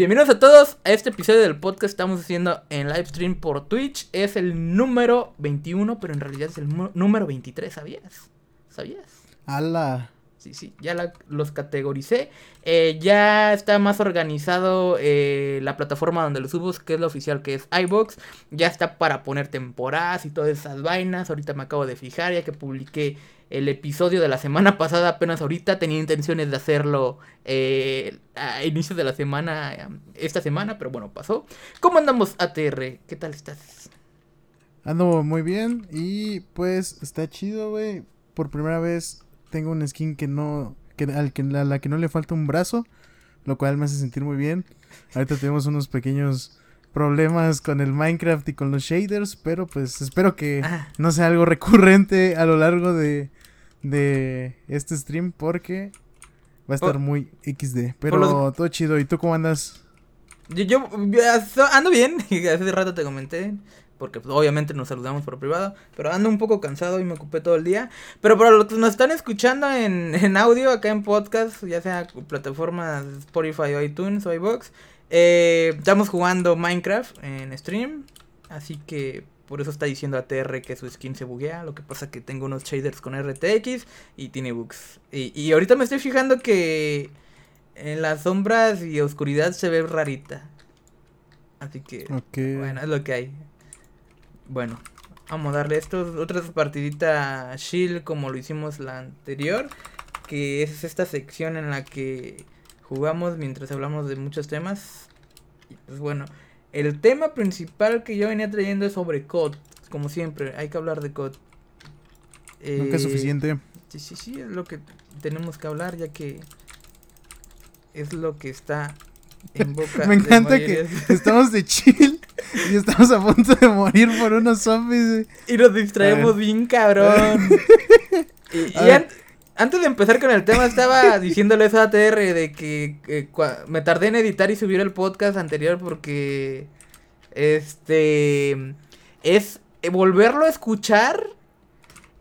Bienvenidos a todos a este episodio del podcast que estamos haciendo en live stream por Twitch. Es el número 21, pero en realidad es el número 23, ¿sabías? ¿Sabías? ¡Hala! Sí, sí, ya los categoricé. Eh, ya está más organizado eh, la plataforma donde los subo, que es la oficial, que es iBox. Ya está para poner temporadas y todas esas vainas. Ahorita me acabo de fijar, ya que publiqué el episodio de la semana pasada, apenas ahorita. Tenía intenciones de hacerlo eh, a inicios de la semana, esta semana, pero bueno, pasó. ¿Cómo andamos, ATR? ¿Qué tal estás? Ando muy bien y pues está chido, güey. Por primera vez tengo una skin que no. Que, al que, a la que no le falta un brazo. Lo cual me hace sentir muy bien. Ahorita tenemos unos pequeños problemas con el Minecraft y con los shaders. Pero pues espero que ah. no sea algo recurrente a lo largo de, de este stream. Porque va a estar muy XD. Pero todo chido. ¿Y tú cómo andas? Yo, yo, ando bien. Hace rato te comenté porque pues, obviamente nos saludamos por privado, pero ando un poco cansado y me ocupé todo el día. Pero para los que nos están escuchando en, en audio, acá en podcast, ya sea plataformas Spotify o iTunes o iBox, eh, estamos jugando Minecraft en stream, así que por eso está diciendo ATR que su skin se buguea. Lo que pasa que tengo unos shaders con RTX y tiene bugs. Y, y ahorita me estoy fijando que en las sombras y oscuridad se ve rarita. Así que, bueno, es lo que hay. Bueno, vamos a darle esto. Otra partidita chill como lo hicimos la anterior. Que es esta sección en la que jugamos mientras hablamos de muchos temas. Y pues bueno, el tema principal que yo venía trayendo es sobre COD. Como siempre, hay que hablar de COD. Nunca es suficiente. Sí, sí, sí, es lo que tenemos que hablar ya que es lo que está en boca. Me encanta que estamos de chill y estamos a punto de morir por unos zombies. Y nos distraemos bien cabrón. y, antes de empezar con el tema, estaba diciéndole eso a ATR de que, me tardé en editar y subir el podcast anterior porque. Este. Es volverlo a escuchar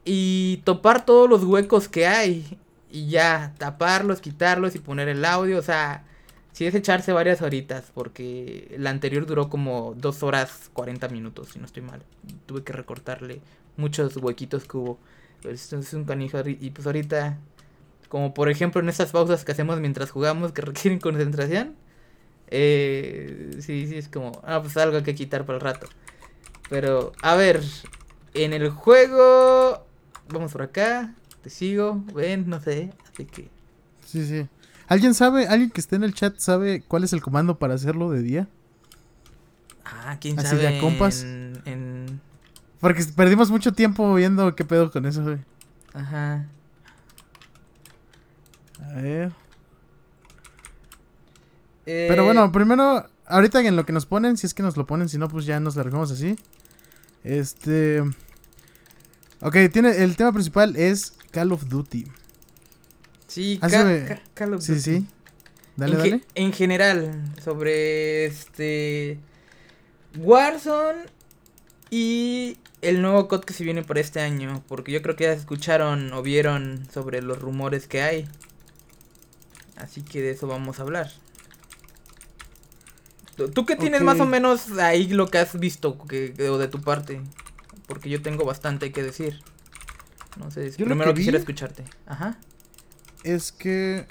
y topar todos los huecos que hay. Y ya, taparlos, quitarlos y poner el audio. O sea, sí es echarse varias horitas, porque la anterior duró como dos horas 40 minutos, si no estoy mal. Tuve que recortarle muchos huequitos que hubo. Esto es un canijo. Y pues ahorita, como por ejemplo en estas pausas que hacemos mientras jugamos que requieren concentración, eh, sí, sí, es como, ah, pues algo que quitar para el rato. Pero, a ver, en el juego, vamos por acá, te sigo, ven, no sé, así que... Sí, sí. ¿Alguien sabe, alguien que esté en el chat sabe cuál es el comando para hacerlo de día? Ah, quién Así sabe. compas. Porque perdimos mucho tiempo viendo qué pedo con eso, güey. Ajá. A ver. Pero bueno, eh, primero, ahorita en lo que nos ponen, si es que nos lo ponen, si no, pues ya nos largamos así. Este. Ok, tiene, el tema principal es Call of Duty. Sí, Sí, sí. Dale, en dale. en general, sobre este. Warzone y el nuevo COD que se viene por este año. Porque yo creo que ya escucharon o vieron sobre los rumores que hay. Así que de eso vamos a hablar. ¿Tú qué tienes más o menos ahí lo que has visto que, o de tu parte? Porque yo tengo bastante que decir. No sé, primero quisiera escucharte. Ajá es que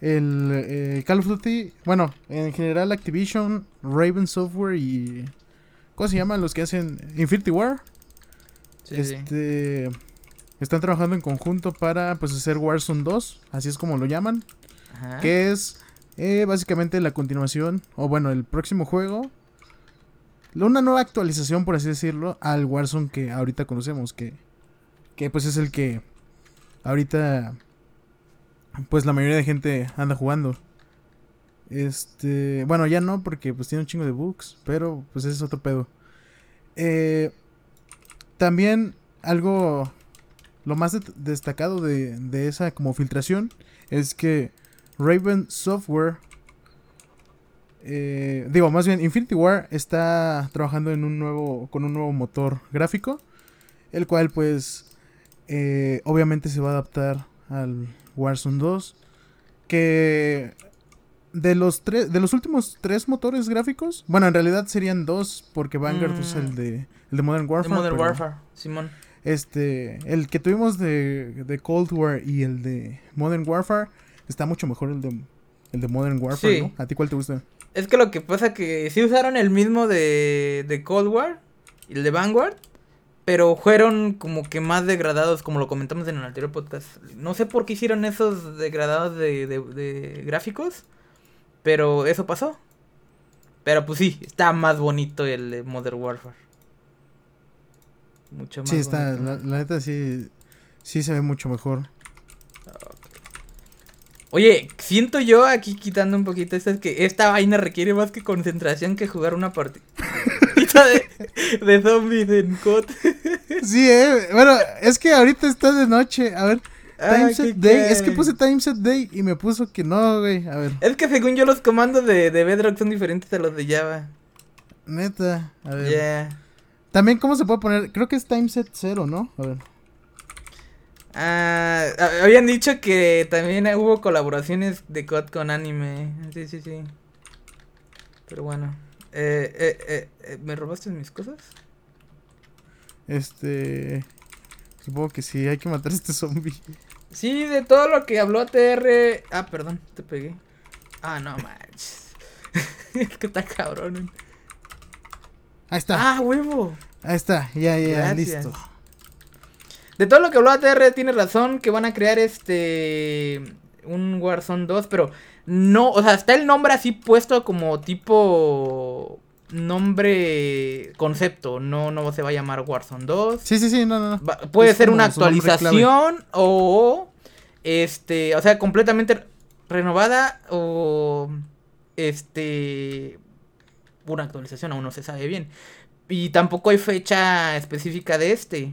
el eh, Call of Duty, bueno, en general Activision, Raven Software y ¿cómo se llaman los que hacen Infinity War? este están trabajando en conjunto para pues hacer Warzone 2, así es como lo llaman, que es eh, básicamente la continuación o bueno, el próximo juego una nueva actualización por así decirlo al Warzone que ahorita conocemos que que pues es el que ahorita pues la mayoría de gente anda jugando. Este, bueno, ya no porque pues tiene un chingo de bugs, pero pues ese es otro pedo. Eh, también algo lo más destacado de, de, esa como filtración es que Raven Software eh, digo más bien Infinity War está trabajando en un nuevo con un nuevo motor gráfico el cual pues eh, obviamente se va a adaptar al Warzone 2. Que de los tres, de los últimos tres motores gráficos, bueno, en realidad serían dos, porque Vanguard es el Mm. de, el de Modern Warfare. de Modern pero, Warfare, Simón. Este, el que tuvimos de, de Cold War y el de Modern Warfare, está mucho mejor el de, el de Modern Warfare, Sí. ¿no? ¿A ti cuál te gusta? Es que lo que pasa que sí usaron el mismo de, de Cold War y el de Vanguard, pero fueron como que más degradados, como lo comentamos en el anterior podcast. No sé por qué hicieron esos degradados de, de, de gráficos, pero eso pasó. Pero pues sí, está más bonito el de Modern Warfare. Mucho más Sí, está, bonito. la, la neta sí, sí se ve mucho mejor. Oye, siento yo aquí quitando un poquito esto, es que esta vaina requiere más que concentración que jugar una partida de, de zombies en COD. Sí, eh, bueno, es que ahorita está de noche, a ver, Ah, Time ¿qué Set Day, es que puse Time Set Day y me puso que no, güey, a ver, Es que según yo los comandos de, de Bedrock son diferentes a los de Java. neta, a ver. Yeah. También, ¿cómo se puede poner? Creo que es Time Set 0, ¿no? A ver. Ah, habían dicho que también hubo colaboraciones de COD con anime. Sí, sí, sí. Pero bueno. Eh, eh, eh, ¿Me robaste mis cosas? Este. Supongo que sí, hay que matar a este zombie. Sí, de todo lo que habló TR. Ah, perdón, te pegué. Ah, no manches. es que está cabrón. Ahí está, Ah, huevo. ahí está, ya, ya, Gracias. listo. De todo lo que habló ATR tiene razón que van a crear este un Warzone 2, pero no, o sea, está el nombre así puesto como tipo nombre concepto, no no se va a llamar Warzone 2. Sí, sí, sí, no, no. Va- puede Es ser una actualización o este, o sea, completamente renovada o este una actualización aún no se sabe bien. Y tampoco hay fecha específica de este,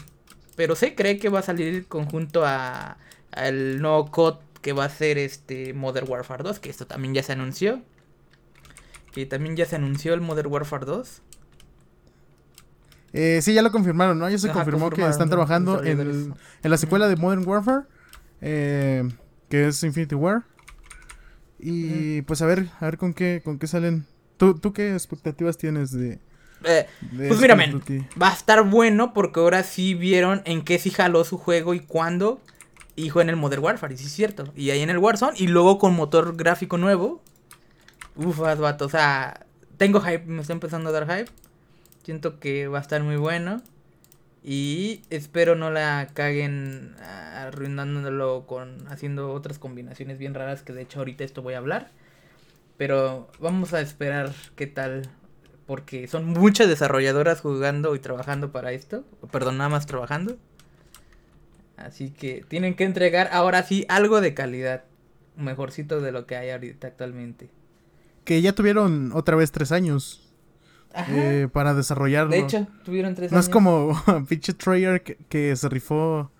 pero se cree que va a salir conjunto a al nuevo COD que va a ser este Modern Warfare 2, que esto también ya se anunció. Que también ya se anunció el Modern Warfare 2. Eh, sí, ya lo confirmaron, ¿no? Ya se Ajá, confirmó que están trabajando en, la secuela de Modern Warfare, eh, que es Infinity War. Y pues a ver, a ver con qué, con qué salen. ¿Tú, tú qué expectativas tienes de, Eh, de Pues este mira, men, va a estar bueno porque ahora sí vieron en qué sí jaló su juego y cuándo. Y fue en el Modern Warfare, y sí es cierto. Y ahí en el Warzone, y luego con motor gráfico nuevo. Ufas, vato, o sea, tengo hype, me está empezando a dar hype. Siento que va a estar muy bueno. Y espero no la caguen ah, arruinándolo con haciendo otras combinaciones bien raras que de hecho ahorita esto voy a hablar. Pero vamos a esperar qué tal. Porque son muchas desarrolladoras jugando y trabajando para esto. Perdón, nada más trabajando. Así que tienen que entregar ahora sí algo de calidad. Mejorcito de lo que hay ahorita actualmente. Que ya tuvieron otra vez tres años Ajá. eh, para desarrollarlo. de hecho, tuvieron tres no años. es como pinche Treyarch que, que se rifó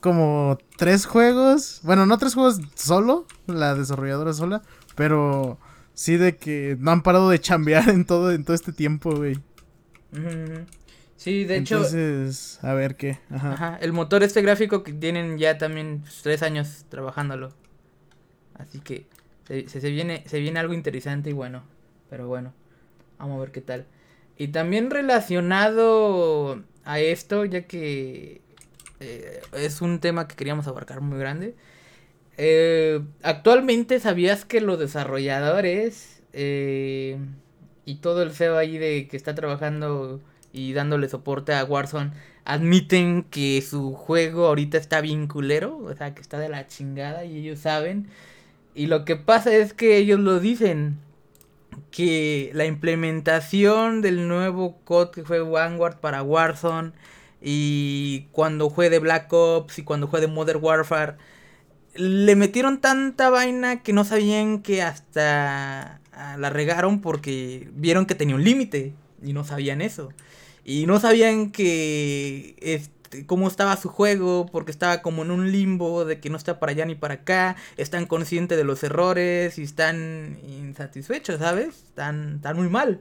como tres juegos. Bueno, no tres juegos solo, la desarrolladora sola, pero sí de que no han parado de chambear en todo, en todo este tiempo, güey. Sí, de hecho, Entonces, a ver qué. Ajá. ajá, el motor este gráfico que tienen ya también pues, tres años trabajándolo. Así que se, viene, se viene algo interesante y bueno. Pero bueno, vamos a ver qué tal. Y también relacionado a esto, ya que eh, es un tema que queríamos abarcar muy grande. eh, actualmente sabías que los desarrolladores eh, y todo el CEO ahí de que está trabajando y dándole soporte a Warzone admiten que su juego ahorita está bien culero, o sea, que está de la chingada y ellos saben. Y lo que pasa es que ellos lo dicen que la implementación del nuevo COD que fue Vanguard para Warzone y cuando fue de Black Ops y cuando fue de Modern Warfare le metieron tanta vaina que no sabían que hasta ah, la regaron porque vieron que tenía un límite y no sabían eso. Y no sabían que cómo estaba su juego porque estaba como en un limbo de que no está para allá ni para acá, están conscientes de los errores y están insatisfechos, ¿sabes? Están, están muy mal.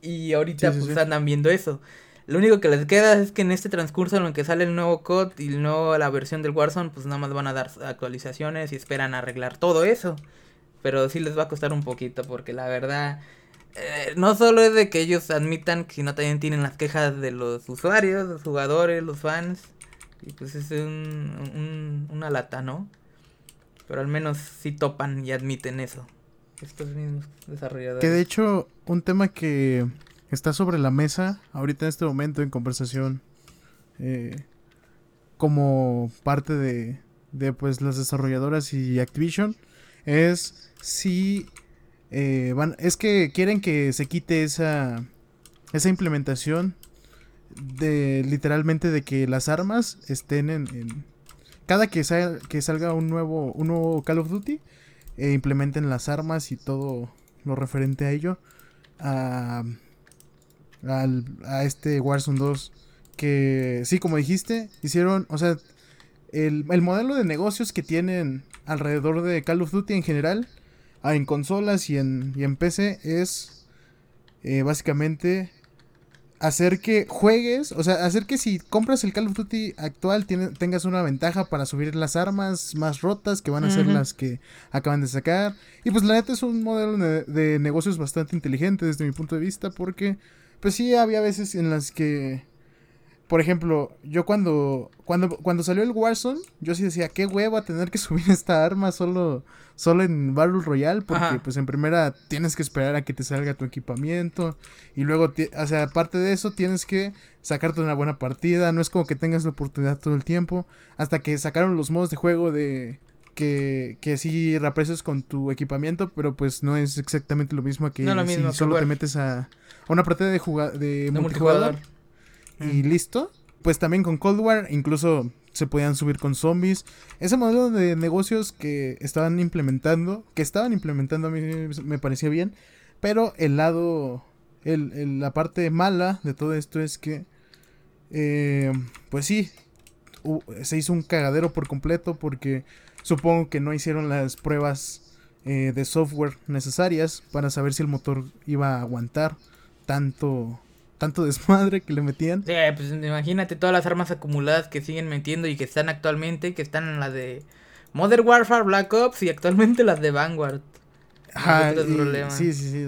Y ahorita Sí, sí, pues sí. andan viendo eso. Lo único que les queda es que en este transcurso en el que sale el nuevo COD y el nuevo, la versión del Warzone, pues nada más van a dar actualizaciones y esperan arreglar todo eso. pero sí les va a costar un poquito porque la verdad eh, no solo es de que ellos admitan, sino también tienen las quejas de los usuarios, los jugadores, los fans. Y pues es un, una lata, ¿no? Pero al menos sí topan y admiten eso. Estos mismos desarrolladores. Que de hecho, un tema que está sobre la mesa ahorita en este momento en conversación eh, como parte de, de pues las desarrolladoras y Activision es si eh, es que quieren que se quite esa, esa implementación de literalmente de que las armas estén en, cada que, que salga un nuevo, un nuevo Call of Duty, eh, implementen las armas y todo lo referente a ello a, a este Warzone 2 que sí, como dijiste, hicieron, o sea, el, el modelo de negocios que tienen alrededor de Call of Duty en general Ah, en consolas y en, y en PC es eh, básicamente hacer que juegues, o sea, hacer que si compras el Call of Duty actual tengas una ventaja para subir las armas más rotas que van a ser las que acaban de sacar. Y pues la neta es un modelo de, negocios bastante inteligente desde mi punto de vista porque pues sí había veces en las que por ejemplo, yo cuando, cuando, cuando salió el Warzone, yo sí decía, qué hueva tener que subir esta arma solo, solo en Battle Royale, porque pues en primera tienes que esperar a que te salga tu equipamiento, y luego, o sea, aparte de eso, tienes que sacarte una buena partida, no es como que tengas la oportunidad todo el tiempo, hasta que sacaron los modos de juego de... Que, que sí reapreces con tu equipamiento, pero pues no es exactamente lo mismo que si solo te metes a, una partida de, de, multijugador y listo. Pues también con Cold War incluso se podían subir con zombies. Ese modelo de negocios que estaban implementando, que estaban implementando a mí me parecía bien, pero el lado, el, la parte mala de todo esto es que, eh, pues sí, se hizo un cagadero por completo porque supongo que no hicieron las pruebas eh, de software necesarias para saber si el motor iba a aguantar tanto tanto desmadre que le metían. Sí, pues imagínate todas las armas acumuladas que siguen metiendo y que están actualmente, que están en la de Modern Warfare, Black Ops y actualmente las de Vanguard. Ajá, sí, sí, sí.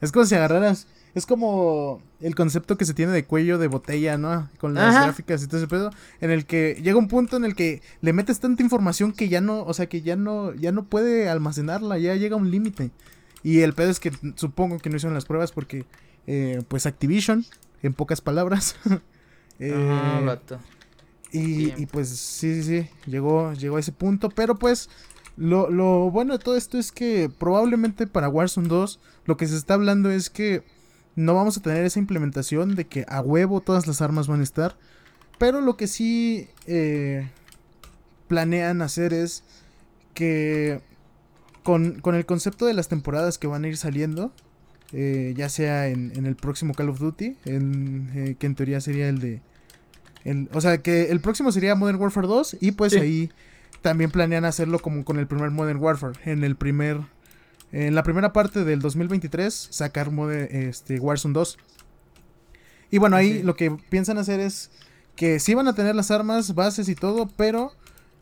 Es como si agarraras, es como el concepto que se tiene de cuello de botella, ¿no? Con las gráficas y todo ese pedo, en el que llega un punto en el que le metes tanta información que ya no, o sea, que ya no, ya no puede almacenarla, ya llega un límite. Y el pedo es que supongo que no hicieron las pruebas porque eh, pues Activision, en pocas palabras. eh, y, y, pues sí, sí, sí, llegó, llegó a ese punto, pero pues lo, lo bueno de todo esto es que probablemente para Warzone 2 lo que se está hablando es que no vamos a tener esa implementación de que a huevo todas las armas van a estar, pero lo que sí eh, planean hacer es que con, con el concepto de las temporadas que van a ir saliendo, eh, ya sea en, el próximo Call of Duty, en, eh, que en teoría sería el de... o sea, que el próximo sería Modern Warfare 2 y pues ahí también planean hacerlo como con el primer Modern Warfare. En el primer... En la primera parte del 2023 sacar Modern, este, Warzone 2. Y bueno, ahí lo que piensan hacer es que sí van a tener las armas, bases y todo, pero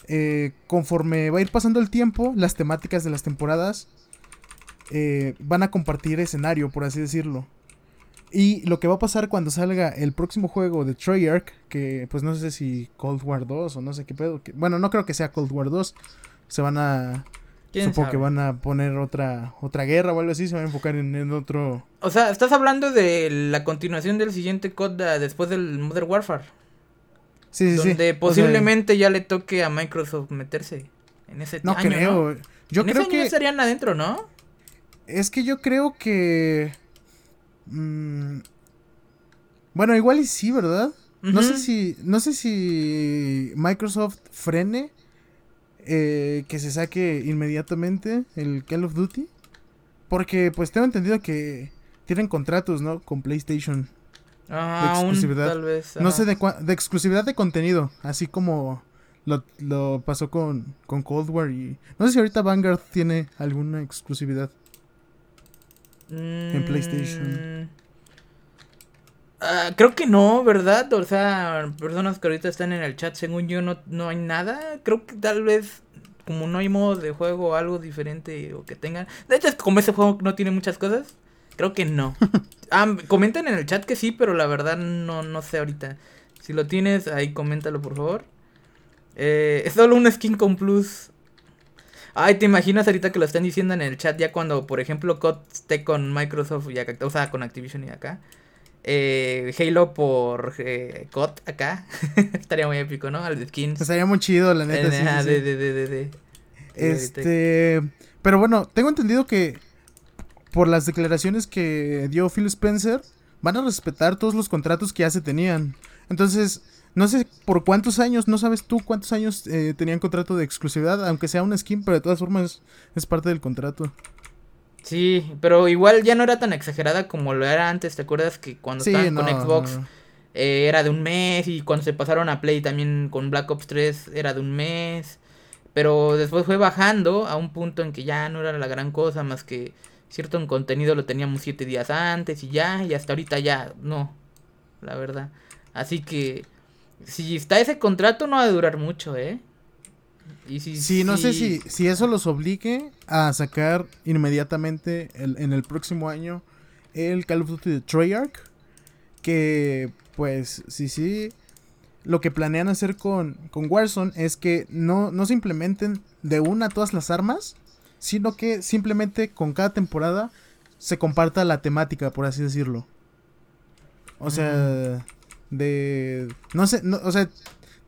eh, conforme va a ir pasando el tiempo, las temáticas de las temporadas eh, van a compartir escenario, por así decirlo. Y lo que va a pasar cuando salga el próximo juego de Treyarch, que pues no sé si Cold War 2 o no sé qué pedo. bueno, no creo que sea Cold War 2. Se van a... Supongo que van a poner otra otra guerra o algo así, se van a enfocar en, otro... O sea, estás hablando de la continuación del siguiente COD después del Modern Warfare. Sí, sí, donde posiblemente ya le toque a Microsoft meterse en ese No creo. Yo creo ese que estarían adentro, ¿no? Es que yo creo que... Mm, bueno, igual y sí, ¿verdad? No sé si. No sé si Microsoft frene. Eh, que se saque inmediatamente el Call of Duty. Porque pues tengo entendido que tienen contratos, ¿no? Con PlayStation. Ah, de exclusividad. tal vez, No sé, de, de, exclusividad de contenido. Así como lo, lo pasó con, con Cold War y... No sé si ahorita Vanguard tiene alguna exclusividad en PlayStation. Mm. Ah, creo que no, ¿verdad? O sea, personas que ahorita están en el chat, según yo, no, no hay nada. Creo que tal vez como no hay modo de juego o algo diferente o que tengan. De hecho, como ese juego no tiene muchas cosas, creo que no. ah, comenten en el chat que sí, pero la verdad no, no sé ahorita. Si lo tienes, ahí coméntalo por favor. Eh, es solo un skin con plus. Ay, ¿te imaginas ahorita que lo están diciendo en el chat ya cuando, por ejemplo, COD esté con Microsoft y acá, o sea, con Activision y acá? Eh, Halo por eh, COD acá. Estaría muy épico, ¿no? Al de skins. Estaría muy chido, la neta. sí, Ah, sí, sí. de, de, de, de. Este, pero bueno, tengo entendido que por las declaraciones que dio Phil Spencer, van a respetar todos los contratos que ya se tenían. Entonces, no sé por cuántos años, no sabes tú cuántos años eh, tenían contrato de exclusividad, aunque sea una skin, pero de todas formas es parte del contrato. Sí, pero igual ya no era tan exagerada como lo era antes. ¿Te acuerdas que cuando Sí, estaban no, con Xbox no. eh, era de un mes y cuando se pasaron a Play también con Black Ops 3 era de un mes? Pero después fue bajando a un punto en que ya no era la gran cosa más que cierto en contenido lo teníamos siete días antes y ya, y hasta ahorita ya no, la verdad. Así que si está ese contrato no va a durar mucho, ¿eh? Y si, Sí, no sé si- si, si eso los obligue a sacar inmediatamente el- en el próximo año el Call of Duty de Treyarch. Que, pues, sí, sí. Lo que planean hacer con, con Warzone es que no, no se implementen de una todas las armas, sino que simplemente con cada temporada se comparta la temática, por así decirlo. O sea, de... No sé, no, o sea,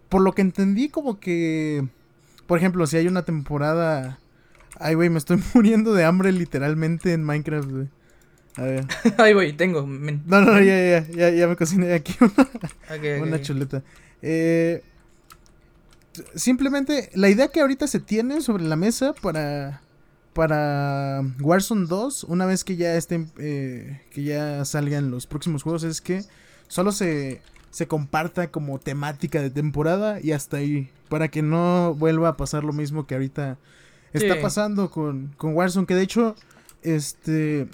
por lo que entendí como que... Por ejemplo, si hay una temporada... Ay, güey, me estoy muriendo de hambre literalmente en Minecraft, güey. A ver. Ahí voy, tengo. men. No, no, ya, ya, ya, ya me cociné aquí una, chuleta. Eh, simplemente, la idea que ahorita se tiene sobre la mesa para... Para Warzone 2, una vez que ya estén, eh, que ya salgan los próximos juegos, es que solo se, se comparta como temática de temporada y hasta ahí. Para que no vuelva a pasar lo mismo que ahorita está Sí. pasando con, con Warzone. Que de hecho, este.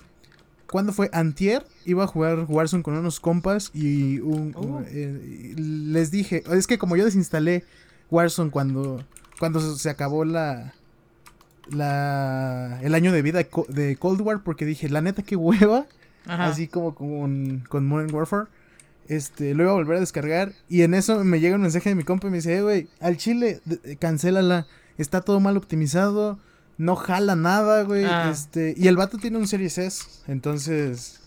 ¿Cuándo fue? Antier iba a jugar Warzone con unos compas y un, Oh. eh, les dije. Es que como yo desinstalé Warzone cuando, cuando se acabó la. La, el año de vida de Co- de Cold War porque dije, la neta que hueva, Ajá. así como con, con Modern Warfare. Este, lo iba a volver a descargar. Y en eso me llega un mensaje de mi compa y me dice, eh, güey, al chile, de- cancélala. Está todo mal optimizado. No jala nada, güey. Ah. Este, y el vato tiene un Series S. Entonces.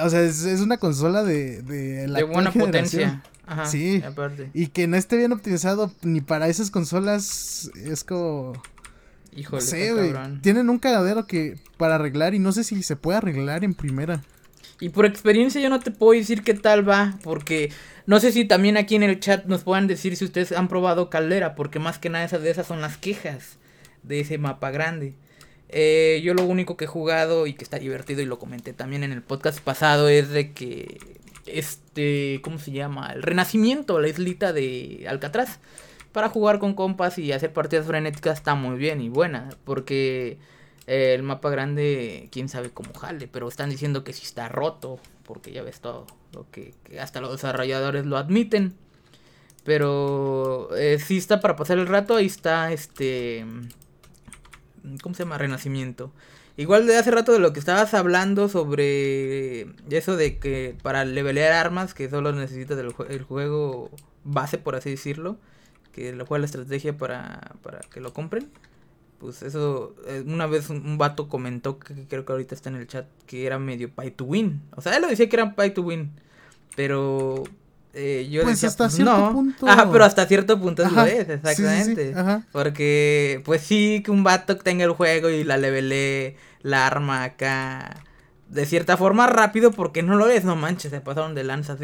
O sea, es, es una consola de, de la de buena potencia. Ajá. Sí. Aparte. Y que no esté bien optimizado ni para esas consolas es como... Híjole, no sé, güey. Tienen un cagadero que para arreglar y no sé si se puede arreglar en primera. Y por experiencia yo no te puedo decir qué tal va, porque no sé si también aquí en el chat nos puedan decir si ustedes han probado Caldera, porque más que nada esas de esas son las quejas de ese mapa grande. Eh, yo lo único que he jugado y que está divertido y lo comenté también en el podcast pasado es de que este, ¿cómo se llama? El Renacimiento, la islita de Alcatraz, para jugar con compas y hacer partidas frenéticas está muy bien y buena, porque el mapa grande, quién sabe cómo jale, pero están diciendo que sí está roto, porque ya ves todo lo que, hasta los desarrolladores lo admiten. Pero eh, sí está para pasar el rato, ahí está este... ¿Cómo se llama? Renacimiento. Igual de hace rato de lo que estabas hablando sobre eso de que para levelear armas, que solo necesitas el juego base, por así decirlo, que lo juega la estrategia para, para que lo compren. Pues eso, eh, una vez un, un vato comentó, que, que creo que ahorita está en el chat, que era medio pay to win. O sea, él lo decía que era pay to win. Pero eh, yo Pues decía, hasta pues, cierto no. punto. Ajá, pero hasta cierto punto Ajá, lo es, sí, sí, sí, exactamente. ajá. Porque, pues sí, que un vato tenga el juego y la levele la arma acá. De cierta forma rápido, porque no lo es, no manches, se pasaron de lanza.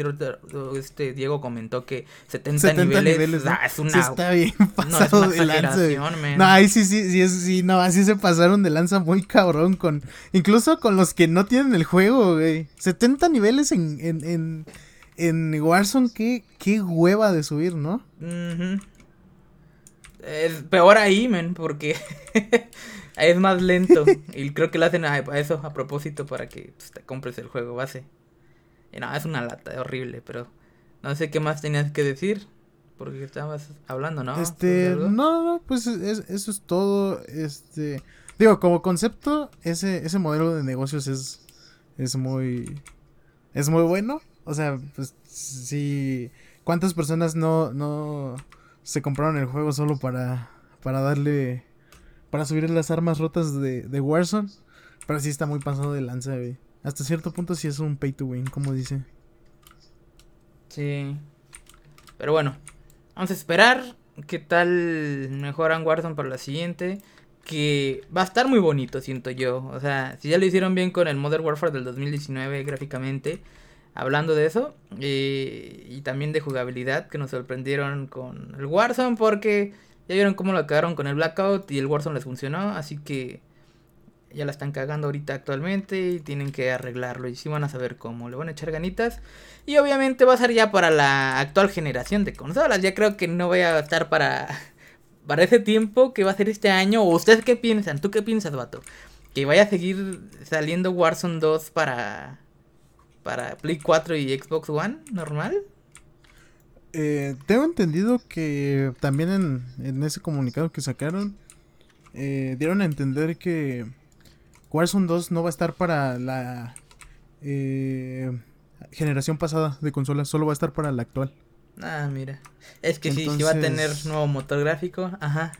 Este Diego comentó que 70, 70 niveles, niveles, ¿no? ah, es una. Sí está bien no, es pasado una de lanza. man. No, ahí sí, sí, sí, sí, no, así se pasaron de lanza muy cabrón con, incluso con los que no tienen el juego, güey. 70 niveles en, en, en, en Warzone, qué, qué hueva de subir, ¿no? Es peor ahí, men, porque es más lento. y creo que lo hacen a, eso a propósito para que pues, te compres el juego base. Y no, es una lata, es horrible, pero no sé qué más tenías que decir. Porque estabas hablando, ¿no? Este, ¿Sobre no, no, pues es- eso es todo. Este, digo, como concepto, ese, ese modelo de negocios es, es muy, es muy bueno. O sea, pues, si, ¿cuántas personas no, no se compraron el juego solo para, para darle, para subir las armas rotas de, de Warzone? Pero sí está muy pasado de lanza. Hasta cierto punto sí es un pay to win, como dice. Sí. Pero bueno, vamos a esperar qué tal mejoran Warzone para la siguiente. Que va a estar muy bonito, siento yo. O sea, si ya lo hicieron bien con el Modern Warfare del 2019 gráficamente, hablando de eso, eh, y también de jugabilidad, que nos sorprendieron con el Warzone, porque ya vieron cómo lo cagaron con el Blackout y el Warzone les funcionó, así que ya la están cagando ahorita actualmente y tienen que arreglarlo y sí van a saber cómo, le van a echar ganitas. Y obviamente va a ser ya para la actual generación de consolas. Ya creo que no voy a estar para, para ese tiempo que va a ser este año. ¿O ustedes qué piensan? ¿Tú qué piensas, vato? Que vaya a seguir saliendo Warzone 2 para, para Play 4 y Xbox One normal. Eh, tengo entendido que también en, en ese comunicado que sacaron, eh, dieron a entender que Warzone 2 no va a estar para la eh, generación pasada de consolas, solo va a estar para la actual. Ah, mira. Es que sí, sí va a tener Entonces- nuevo motor gráfico. Ajá.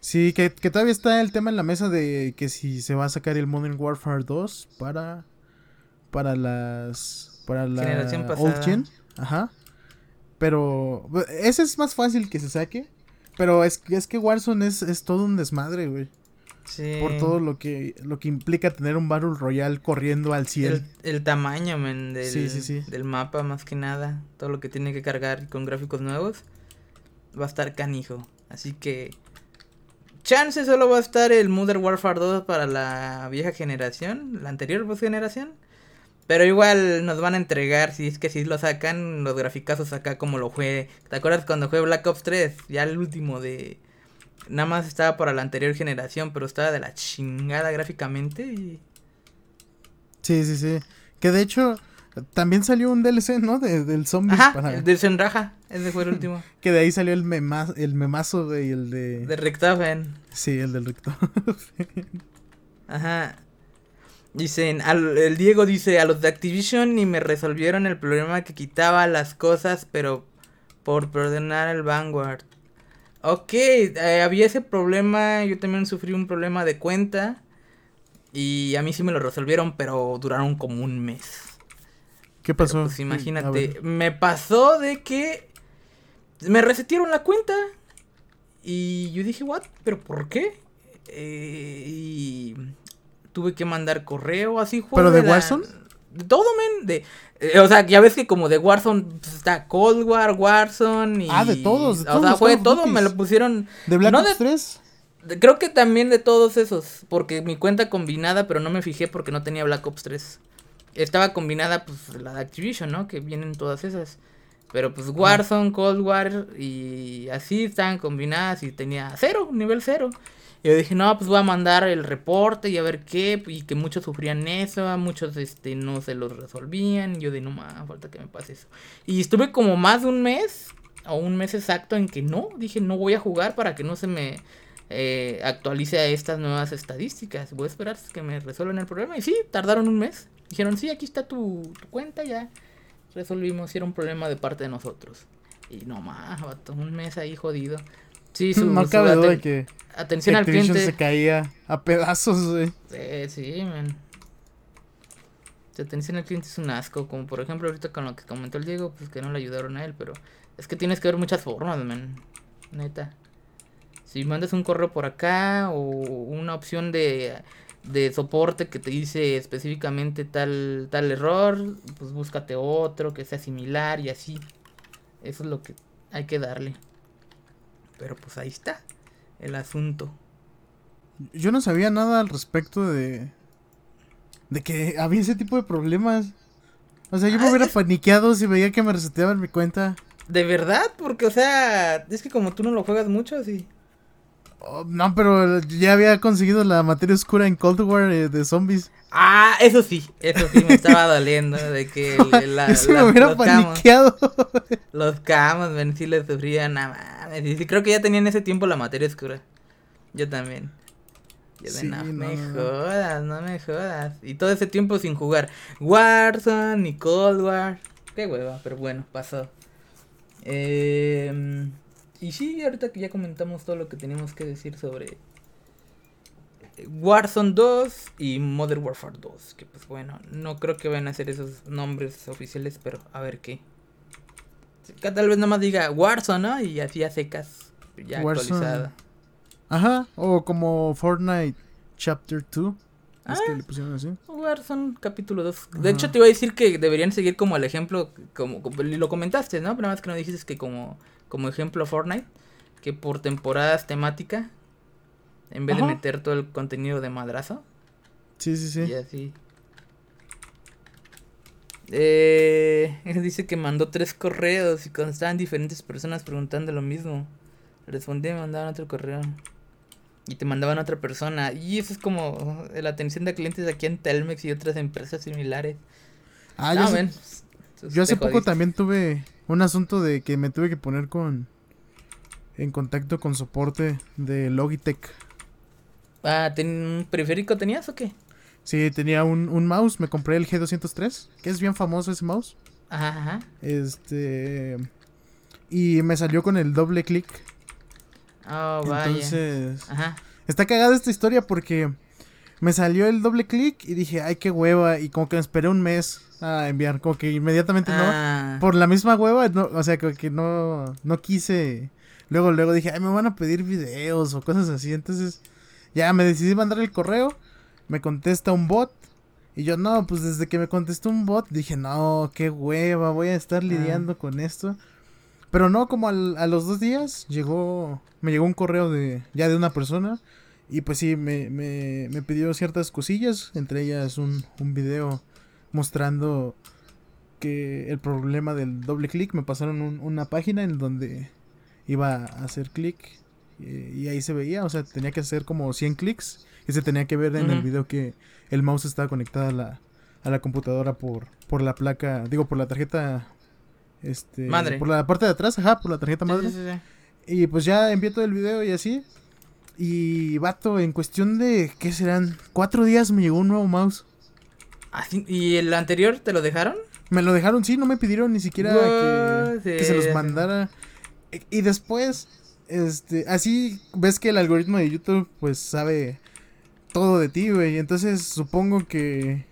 Sí, que, que todavía está el tema en la mesa de que si se va a sacar el Modern Warfare 2 para para las para la Generación old pasada. gen, ajá. Pero ese es más fácil que se saque, pero es es que Warzone es, es todo un desmadre, güey, Sí. por todo lo que lo que implica tener un Battle Royale corriendo al 100. El, el tamaño, men, del, Sí, del mapa más que nada. Todo lo que tiene que cargar con gráficos nuevos. Va a estar canijo. Así que... Chance solo va a estar el Modern Warfare 2 para la vieja generación. La anterior generación. Pero igual nos van a entregar, si es que si lo sacan, los graficazos acá como lo juegue. ¿Te acuerdas cuando fue Black Ops 3? Ya el último de... Nada más estaba para la anterior generación, pero estaba de la chingada gráficamente y... Sí, sí, sí. Que de hecho también salió un DLC, ¿no? De, del zombie Ajá, para el de Senraja, ese fue el último. que de ahí salió el mema, el memazo güey, el de, De Rectafen. Sí, el del rector. Ajá. Dicen, al- el Diego dice, a los de Activision ni me resolvieron el problema que quitaba las cosas, pero por perdonar el Vanguard. Ok, eh, había ese problema, yo también sufrí un problema de cuenta. Y a mí sí me lo resolvieron, pero duraron como un mes. ¿Qué Pero, pasó? pues imagínate, me pasó de que me resetearon la cuenta. Y yo dije, ¿what? ¿Pero por qué? Eh, y tuve que mandar correo así, juego ¿Pero de la- Warzone? De todo, men. De, eh, o sea, ya ves que como de Warzone pues, está Cold War, Warzone y... Ah, de todos, de O sea, fue todo, me lo pusieron... ¿De Black no Ops de- 3? de- Creo que también de todos esos, porque mi cuenta combinada, pero no me fijé porque no tenía Black Ops 3. Estaba combinada, pues, la de Activision, ¿no? Que vienen todas esas. Pero, pues, Warzone, Cold War y así estaban combinadas y tenía cero, nivel cero. Yo dije, no, pues voy a mandar el reporte y a ver qué, y que muchos sufrían eso, muchos, este, no se los resolvían. Y yo de, no más, falta que me pase eso. Y estuve como más de un mes, o un mes exacto, en que no, dije, no voy a jugar para que no se me eh, actualice a estas nuevas estadísticas. Voy a esperar que me resuelvan el problema. Y sí, tardaron un mes. Dijeron, sí, aquí está tu, cuenta, ya resolvimos. Era un problema de parte de nosotros. Y no más, un mes ahí jodido. Sí, su, no cabe duda que, atención al cliente. se caía a pedazos, güey. Sí, sí, man. Atención al cliente es un asco. Como por ejemplo, ahorita con lo que comentó el Diego, pues que no le ayudaron a él. Pero es que tienes que ver muchas formas, man. Neta. Si mandas un correo por acá o una opción de, de soporte que te dice específicamente tal, tal error, pues búscate otro que sea similar y así. Eso es lo que hay que darle. Pero pues ahí está el asunto. Yo no sabía nada al respecto de. de que había ese tipo de problemas. O sea, yo me Ah, hubiera paniqueado si veía que me reseteaban mi cuenta. ¿De verdad? Porque, o sea, es que como tú no lo juegas mucho, sí. Oh, no, pero ya había conseguido la materia oscura en Cold War eh, de zombies. Ah, eso sí, eso sí me estaba doliendo de que la, Eso me hubiera los camos, los camos, ven, sí le sufrían, nada. Y sí, creo que ya tenía en ese tiempo la materia oscura. Yo también. Yo de, Sí, no, no, me jodas, no me jodas. Y todo ese tiempo sin jugar Warzone ni Cold War. Qué hueva, pero bueno, pasó. Eh, y sí, ahorita que ya comentamos todo lo que teníamos que decir sobre Warzone 2 y Modern Warfare 2. Que pues bueno, no creo que vayan a ser esos nombres oficiales, pero a ver qué. Que tal vez nomás diga Warzone, ¿no? Y así a secas, ya Warzone. actualizada. Ajá, o como Fortnite Chapter 2. Es Ah. que le pusieron así. Warzone capítulo 2. Ajá. De hecho, te iba a decir que deberían seguir como el ejemplo, como, como- lo comentaste, ¿no? Pero nada más que no dijiste que como, como ejemplo Fortnite, que por temporadas temática, en vez Ajá. de meter todo el contenido de madrazo, Sí, sí, sí. y así. Eh, él dice que mandó tres correos y constaban diferentes personas preguntando lo mismo. Respondí, me mandaban otro correo. Y te mandaban a otra persona. Y eso es como la atención de clientes aquí en Telmex y otras empresas similares. Ah, No, yo, ven, yo hace poco también tuve un asunto de que me tuve que poner con en contacto con soporte de Logitech. Ah, ¿ten- ¿un periférico tenías o qué? Sí, tenía un, un mouse, me compré el G203, que es bien famoso ese mouse. Ajá, ajá. Este y me salió con el doble clic. Oh, vaya. Entonces, Ajá. está cagada esta historia porque me salió el doble clic y dije, "Ay, qué hueva" y como que me esperé un mes a enviar, como que inmediatamente no. Ah, Por la misma hueva, no, o sea, que, que no, no quise. Luego, luego dije, ay, me van a pedir videos o cosas así. Entonces, ya me decidí mandar el correo. Me contesta un bot. Y yo, no, pues desde que me contestó un bot, dije, no, qué hueva, voy a estar lidiando con esto. Pero no, como al- a los dos días llegó, me llegó un correo de, ya de una persona. Y pues sí, me, me, me pidió ciertas cosillas, entre ellas un, un video mostrando que el problema del doble clic me pasaron un- una página en donde iba a hacer clic eh, y ahí se veía, o sea, tenía que hacer como 100 clics y se tenía que ver en el video que el mouse estaba conectada a la, a la computadora por, por la placa, digo, por la tarjeta este Madre. por la parte de atrás, ajá, por la tarjeta sí, madre. sí, sí. Y pues ya envié todo el video y así. Y vato, en cuestión de, ¿qué serán? Cuatro días me llegó un nuevo mouse. Ah, ¿Y el anterior te lo dejaron? Me lo dejaron, sí, no me pidieron ni siquiera What? que, que se los mandara. Y- Y después, este, así ves que el algoritmo de YouTube pues sabe todo de ti, güey. Entonces supongo que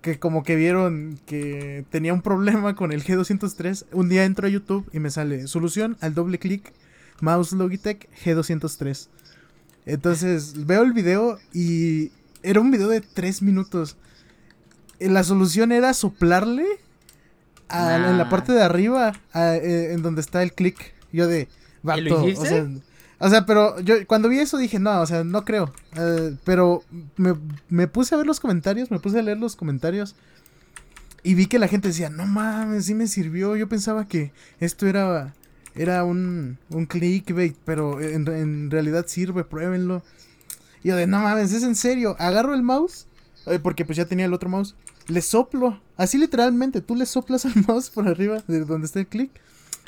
que como que vieron que tenía un problema con el G203. Un día entro a YouTube y me sale solución al doble clic mouse Logitech G203. Entonces veo el video y era un video de 3 minutos. Eh, La solución era soplarle a- en la parte de arriba, a- eh, en donde está el clic. Yo de, vato, o sea, o sea, pero yo cuando vi eso dije, no, o sea, no creo. Eh, pero me, me puse a ver los comentarios, me puse a leer los comentarios. Y vi que la gente decía, no mames, sí me sirvió. Yo pensaba que esto era, era un, un clickbait, pero en, en realidad sirve, pruébenlo. Y yo de, no mames, es en serio. Agarro el mouse, porque pues ya tenía el otro mouse. Le soplo, así literalmente, tú le soplas al mouse por arriba de donde está el clic.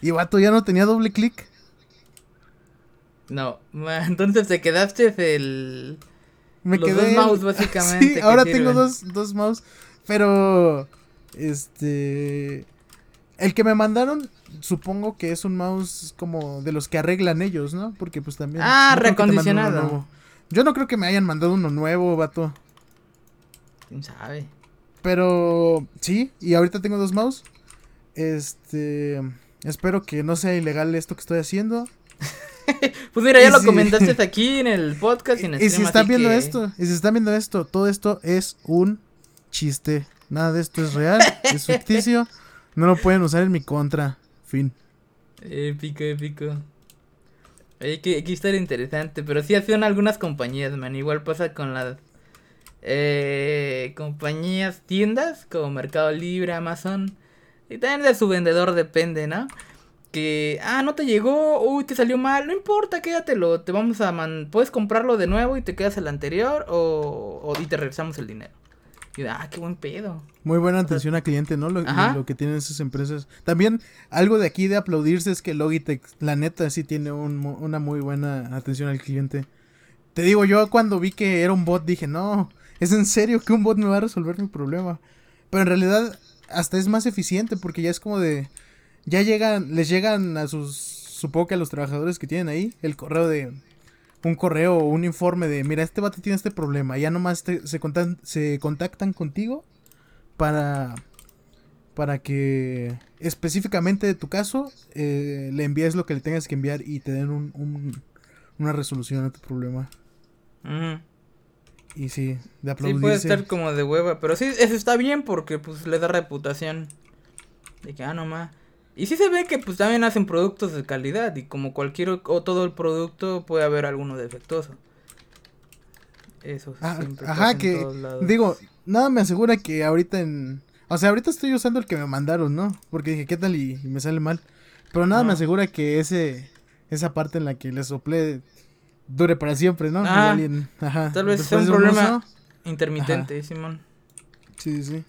Y vato, ya no tenía doble clic. No, entonces te quedaste el... Me Los quedé. dos mouse, básicamente, Sí, ahora sirven. tengo dos, dos mouse. Pero. Este. El que me mandaron, supongo que es un mouse como de los que arreglan ellos, ¿no? Porque pues también. Ah, nuevo. Yo no creo que me hayan mandado uno nuevo, vato. ¿Quién sabe? Pero sí, y ahorita tengo dos mouse. Este. Espero que no sea ilegal esto que estoy haciendo. Pues mira, ya Y lo si- comentaste aquí en el podcast y en el Y si están viendo que- esto, y si están viendo esto, todo esto es un chiste. Nada de esto es real, es ficticio. No lo pueden usar en mi contra. Fin. Épico, épico. Oye, que aquí historia interesante, pero sí hacían algunas compañías, man. Igual pasa con las eh, compañías, tiendas como Mercado Libre, Amazon. Y también de su vendedor depende, ¿no? que, ah, no te llegó, uy, te salió mal, no importa, quédatelo, te vamos a man puedes comprarlo de nuevo y te quedas el anterior o, o y te regresamos el dinero. Y ah, qué buen pedo. Muy buena atención al cliente, ¿no? Lo, lo, que tienen esas empresas. También algo de aquí de aplaudirse es que Logitech, la neta, sí tiene un, una muy buena atención al cliente. Te digo, yo cuando vi que era un bot dije, no, es en serio que un bot me va a resolver mi problema. Pero en realidad hasta es más eficiente porque ya es como de ya llegan, les llegan a sus, supongo que a los trabajadores que tienen ahí, el correo de, un correo o un informe de, mira, este vato tiene este problema, ya nomás se, contactan, se contactan contigo para, para que específicamente de tu caso eh, le envíes lo que le tengas que enviar y te den un, una resolución a tu problema. Y sí, de aplaudirse. Sí, puede estar como de hueva, pero sí, eso está bien porque pues le da reputación. De que, ah, nomás. Y sí se ve que pues también hacen productos de calidad y como cualquier o todo el producto puede haber alguno defectuoso. Eso ah, Ajá, que digo, nada me asegura que ahorita en o sea, ahorita estoy usando el que me mandaron, ¿no? Porque dije, ¿qué tal y, me sale mal? Pero nada me asegura que ese esa parte en la que le soplé dure para siempre, ¿no? Ah, ajá. Tal vez sea un problema intermitente, Simón. Sí, sí.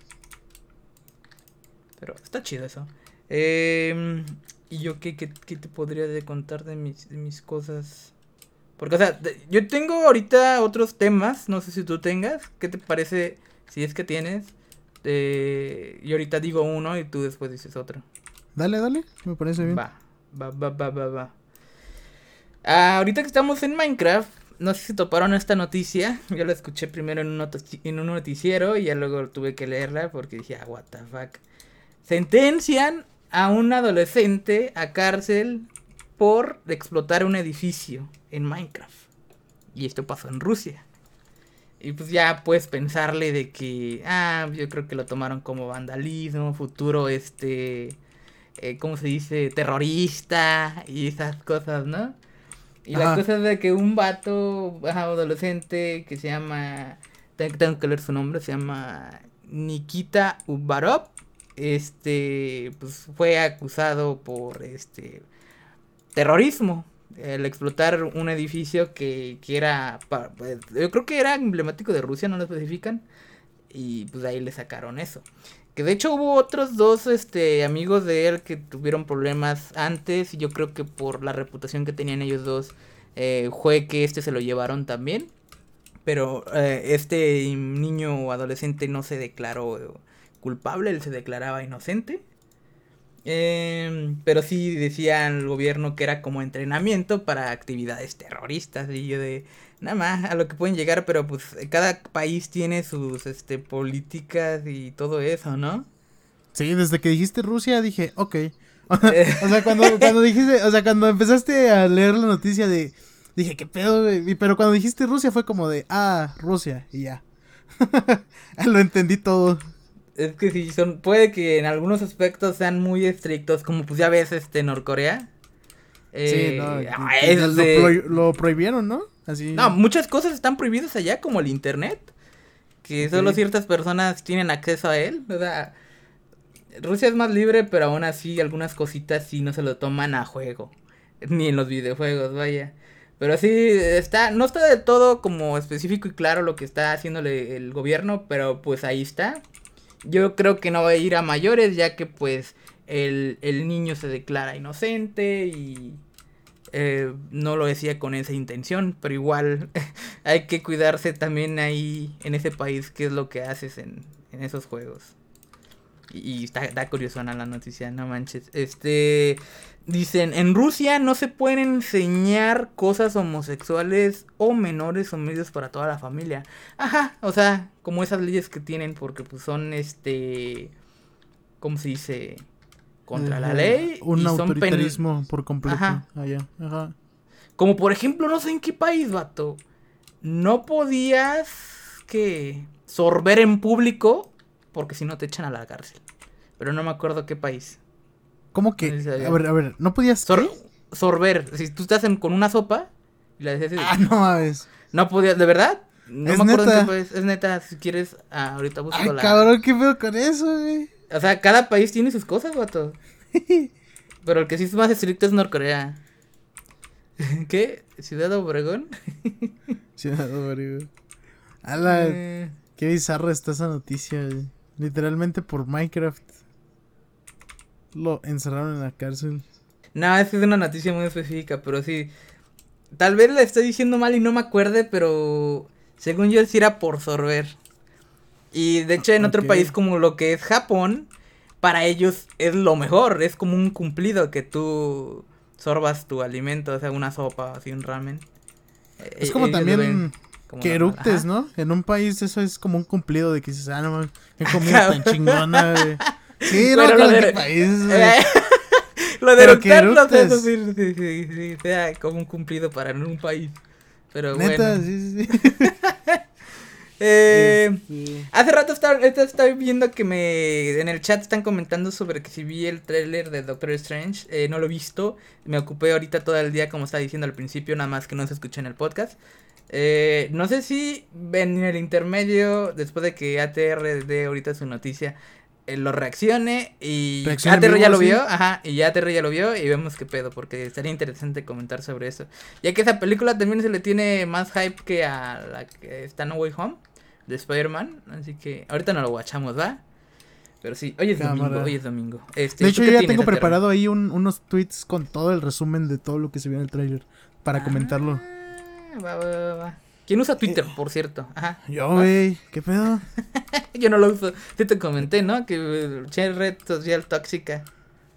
Pero está chido eso. Eh, ¿Y yo qué, qué, qué, te podría de contar de mis, de mis cosas? Porque, o sea, yo tengo ahorita otros temas, no sé si tú tengas. ¿Qué te parece, si es que tienes? Eh, y ahorita digo uno y tú después dices otro. Dale, dale, me parece bien. Va, va, va, va, va, va. Ah, ahorita que estamos en Minecraft, no sé si toparon esta noticia. Yo la escuché primero en un, noticiero y ya luego tuve que leerla porque dije, ah, what the fuck. Sentencian a un adolescente a cárcel por explotar un edificio en Minecraft. Y esto pasó en Rusia. Y pues ya puedes pensarle de que, ah, yo creo que lo tomaron como vandalismo, futuro, este, eh, ¿cómo se dice? Terrorista y esas cosas, ¿no? Y la cosa es de que un vato adolescente que se llama, tengo que leer su nombre, se llama Nikita Ubarov este, pues fue acusado por este terrorismo, el explotar un edificio que, que era, pues, yo creo que era emblemático de Rusia, no lo especifican, y pues ahí le sacaron eso. Que de hecho hubo otros dos este, amigos de él que tuvieron problemas antes, y yo creo que por la reputación que tenían ellos dos, eh, fue que este se lo llevaron también. Pero eh, este niño o adolescente no se declaró culpable, él se declaraba inocente. Em, pero sí decían el gobierno que era como entrenamiento para actividades terroristas y yo de nada más a lo que pueden llegar, pero pues cada país tiene sus este políticas y todo eso, ¿no? Sí, desde que dijiste Rusia dije, ok. o sea, cuando, cuando dijiste, o sea, cuando empezaste a leer la noticia de, dije, ¿qué pedo? Pero cuando dijiste Rusia fue como de, ah, Rusia, y ya. Lo entendí todo es que sí, son, puede que en algunos aspectos sean muy estrictos, como pues ya ves este Norcorea. Sí, no, eh, ah, lo, prohibieron, ¿no? Así. No, muchas cosas están prohibidas allá, como el internet, que solo ciertas personas tienen acceso a él, o sea, Rusia es más libre, pero aún así algunas cositas sí no se lo toman a juego, ni en los videojuegos, vaya. Pero sí, está, no está del todo como específico y claro lo que está haciéndole el gobierno, pero pues ahí está. Yo creo que no va a ir a mayores ya que pues el, niño se declara inocente y eh, no lo decía con esa intención, pero igual hay que cuidarse también ahí en ese país qué es lo que haces en, en esos juegos. Y, está, da curiosa la noticia, no manches. Este, Dicen, en Rusia no se pueden enseñar cosas homosexuales o menores o medios para toda la familia. Ajá, o sea, como esas leyes que tienen porque pues son este ¿cómo se dice? Contra la ley un autoritarismo por completo Ajá. Ajá. Como por ejemplo, no sé en qué país, vato. No podías que sorber en público porque si no te echan a la cárcel. Pero no me acuerdo qué país. ¿Cómo que? a ver, a ver, ¿no podías sorber? Si tú estás con una sopa y la dejas Ah, no mames. No podías, ¿de verdad? No me acuerdo neta? qué Es neta, si quieres, ah, ahorita busco Ay, cabrón, ¿qué pedo con eso, güey? O sea, cada país tiene sus cosas, vato. Pero el que sí es más estricto es Norcorea. ¿Qué? ¿Ciudad Obregón? Ciudad Obregón. Ala, Eh, qué bizarra está esa noticia. güey. Literalmente por Minecraft. Lo encerraron en la cárcel. No, esa es una noticia muy específica, pero sí. Tal vez la estoy diciendo mal y no me acuerde, pero según yo sí era por sorber. Y de hecho en otro país como lo que es Japón, para ellos es lo mejor, es como un cumplido que tú sorbas tu alimento, o sea, una sopa, así un ramen. Es Eh, como también como que eructes. ¿no? En un país eso es como un cumplido de que dices, ah, no qué comida tan chingona, güey. Sí, no, de- qué país, güey. Lo de eructar no sé sí, sí, sí, sea como un cumplido para un país. Pero Neta, bueno. sí, sí, sí. Eh, Hace rato estaba, estaba viendo que me en el chat están comentando sobre que si vi el tráiler de Doctor Strange, eh, no lo he visto, me ocupé ahorita todo el día como estaba diciendo al principio, nada más que no se escucha en el podcast. Eh, no sé si en el intermedio, después de que ATR dé ahorita su noticia, eh, lo reaccione y ATR ya lo sí. vio, ajá, y ya ATR ya lo vio y vemos qué pedo, porque estaría interesante comentar sobre eso. Ya que esa película también se le tiene más hype que a la que está No Way Home de Spider-Man, así que ahorita no lo guachamos, ¿va? Pero sí, hoy es domingo, Cámara. hoy es domingo. Este, De ¿tú hecho, yo ya tengo preparado ahí un- unos tweets con todo el resumen de todo lo que se vio en el tráiler para comentarlo. Ah, va, va, va, va. ¿Quién usa Twitter, por cierto? Ajá. Yo, güey, ¿qué pedo? Yo no lo uso. Sí te comenté, ¿no? Que eh, che, red social tóxica.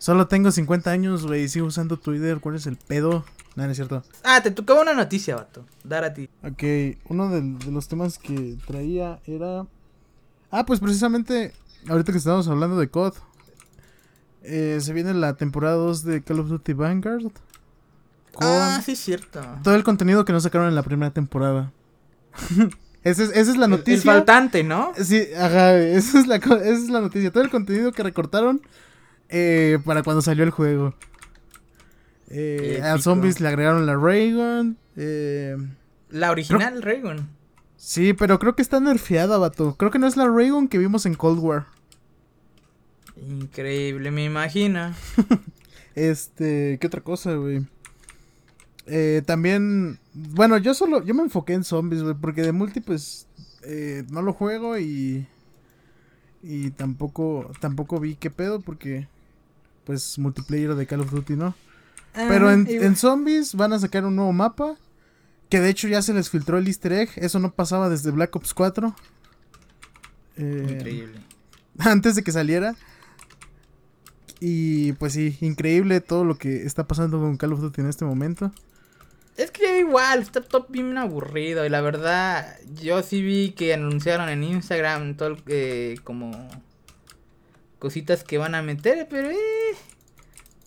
Solo tengo 50 años, güey, y sigo usando Twitter. ¿Cuál es el pedo? No, no es cierto. Ah, te tocaba una noticia, vato. Dar a ti. Ok, uno de, los temas que traía era... Ah, pues precisamente, ahorita que estamos hablando de COD, eh, se viene la temporada 2 de Call of Duty Vanguard. Con Ah, sí es cierto. todo el contenido que no sacaron en la primera temporada. esa, es, esa es la El- El, noticia. faltante, ¿no? Sí, ajá, esa es, la, esa es la noticia. Todo el contenido que recortaron eh, para cuando salió el juego. Eh, a zombies le agregaron la Raygun. Eh, La original, Raygun. sí, pero creo que está nerfeada, vato. Creo que no es la Raygun que vimos en Cold War. Increíble, me imagino. Este, ¿qué otra cosa, güey? Eh, también, bueno, yo solo, yo me enfoqué en zombies, güey, porque de multi, pues, eh, no lo juego y, y tampoco, tampoco vi qué pedo, porque, pues, multiplayer de Call of Duty, ¿no? Pero en, igual. en zombies van a sacar un nuevo mapa, que de hecho ya se les filtró el easter egg, eso no pasaba desde Black Ops 4. Eh, Increíble. antes de que saliera. Y pues sí, increíble todo lo que está pasando con Call of Duty en este momento. Es que ya igual, está todo bien aburrido. Y la verdad, yo sí vi que anunciaron en Instagram todo el- eh, como cositas que van a meter, pero eh,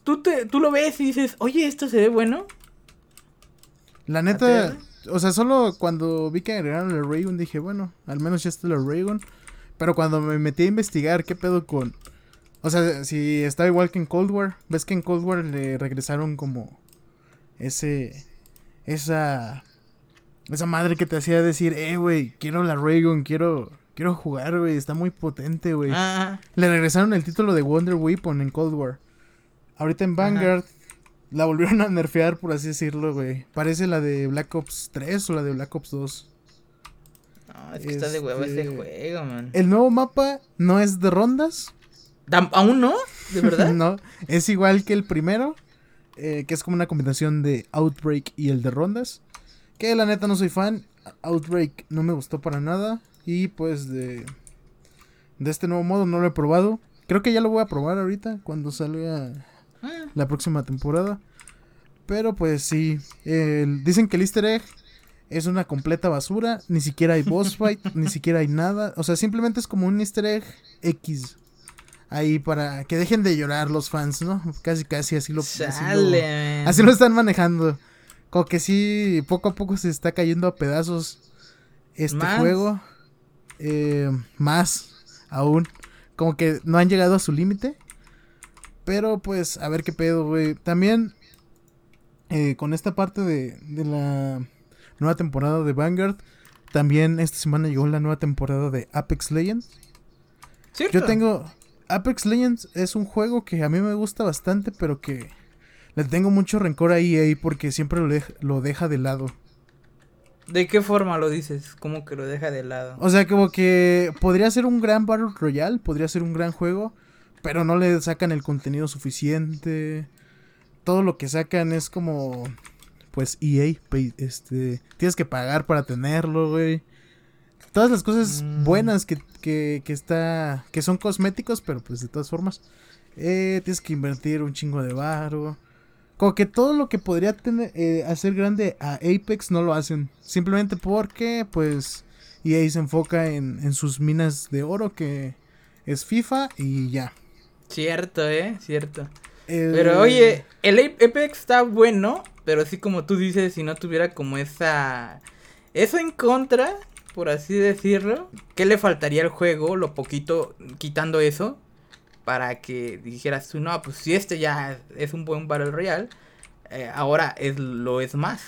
tú, te, tú lo ves y dices, oye, esto se ve bueno. La neta, o sea, solo cuando vi que agregaron el Raygun dije, bueno, al menos ya está el Raygun. Pero cuando me metí a investigar qué pedo con... O sea, si está igual que en Cold War, ves que en Cold War le regresaron como ese... Esa... Esa madre que te hacía decir, eh, güey, quiero la Raygun, quiero... Quiero jugar, güey, está muy potente, güey. Ah, Le regresaron el título de Wonder Weapon en Cold War. Ahorita en Vanguard la volvieron a nerfear, por así decirlo, güey. Parece la de Black Ops 3 o la de Black Ops 2. no, es que está de huevo ese Este, juego, man. El nuevo mapa no es de rondas. ¿Aún no? ¿De verdad? no, es igual que el primero. eh, que es como una combinación de Outbreak y el de rondas. Que la neta no soy fan. Outbreak no me gustó para nada. Y pues de, de este nuevo modo no lo he probado. Creo que ya lo voy a probar ahorita cuando salga Ah, la próxima temporada. Pero pues sí, dicen que el easter egg es una completa basura. Ni siquiera hay boss fight, ni siquiera hay nada. O sea, simplemente es como un easter egg X. Ahí para que dejen de llorar los fans, ¿no? Casi, casi así lo, así lo, así están manejando. Como que sí, poco a poco se está cayendo a pedazos este Más. juego. Eh, más aún. Como que no han llegado a su límite. Pero pues, a ver qué pedo, güey. También eh, con esta parte de, de la nueva temporada de Vanguard. También esta semana llegó la nueva temporada de Apex Legends. ¿Cierto? Yo tengo. Apex Legends es un juego que a mí me gusta bastante, pero que le tengo mucho rencor a EA porque siempre lo, lo deja de lado. ¿De qué forma lo dices? ¿Cómo que lo deja de lado? O sea, como que podría ser un gran Battle Royale, podría ser un gran juego, pero no le sacan el contenido suficiente. Todo lo que sacan es como, pues, EA, este, tienes que pagar para tenerlo, güey. Todas las cosas Mm. buenas que, que, que está, que son cosméticos, pero pues de todas formas, eh, tienes que invertir un chingo de varo. Como que todo lo que podría tener, eh, hacer grande a Apex no lo hacen. Simplemente porque, pues, EA se enfoca en, en sus minas de oro, que es FIFA, y ya. Cierto, ¿eh? Cierto. El- Pero oye, el Ape- Apex está bueno, pero así como tú dices, si no tuviera como esa... Eso en contra, por así decirlo, ¿qué le faltaría al juego? Lo poquito, quitando eso, para que dijeras tú, no, pues si este ya es un buen Battle Royale, eh, ahora es lo es más.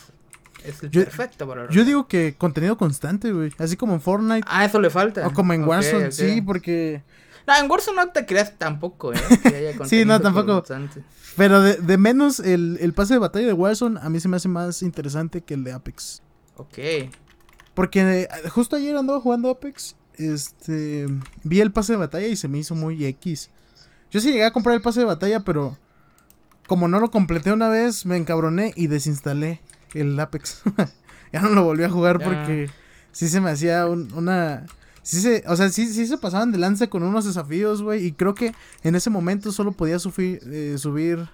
Es el Yo- perfecto Battle Royale. Yo digo que contenido constante, güey. Así como en Fortnite. Ah, eso le falta. o como en Warzone, sí, porque... No, en Warzone no te creas tampoco, ¿eh? Que haya Sí, no, tampoco. constante. Pero de, de menos el, el pase de batalla de Warzone a mí se me hace más interesante que el de Apex. Ok. Porque eh, justo ayer andaba jugando Apex. Este. Vi el pase de batalla y se me hizo muy X. Yo sí llegué a comprar el pase de batalla, pero. Como no lo completé una vez, me encabroné y desinstalé el Apex. ya no lo volví a jugar Ya. porque. Sí se me hacía un- una. Sí se, o sea, sí, sí se pasaban de lanza con unos desafíos, güey. Y creo que en ese momento solo podía sufi- eh, subir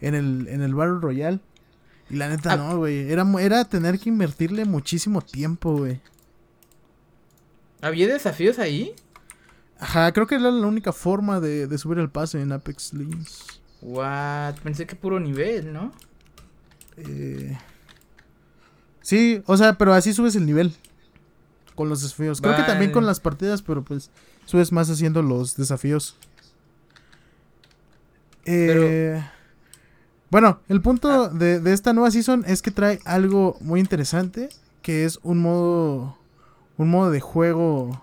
en el, en el Battle Royale. Y la neta Ah. no, güey. Era, era tener que invertirle muchísimo tiempo, güey. ¿Había desafíos ahí? Ajá, creo que era la única forma de, de subir el pase en Apex Legends. What? Pensé que puro nivel, ¿no? Eh, Sí, o sea, pero así subes el nivel. Con los desafíos. Creo que también con las partidas, pero pues subes más haciendo los desafíos. Eh, Bueno, el punto de, de esta nueva season es que trae algo muy interesante. Que es un modo. Un modo de juego.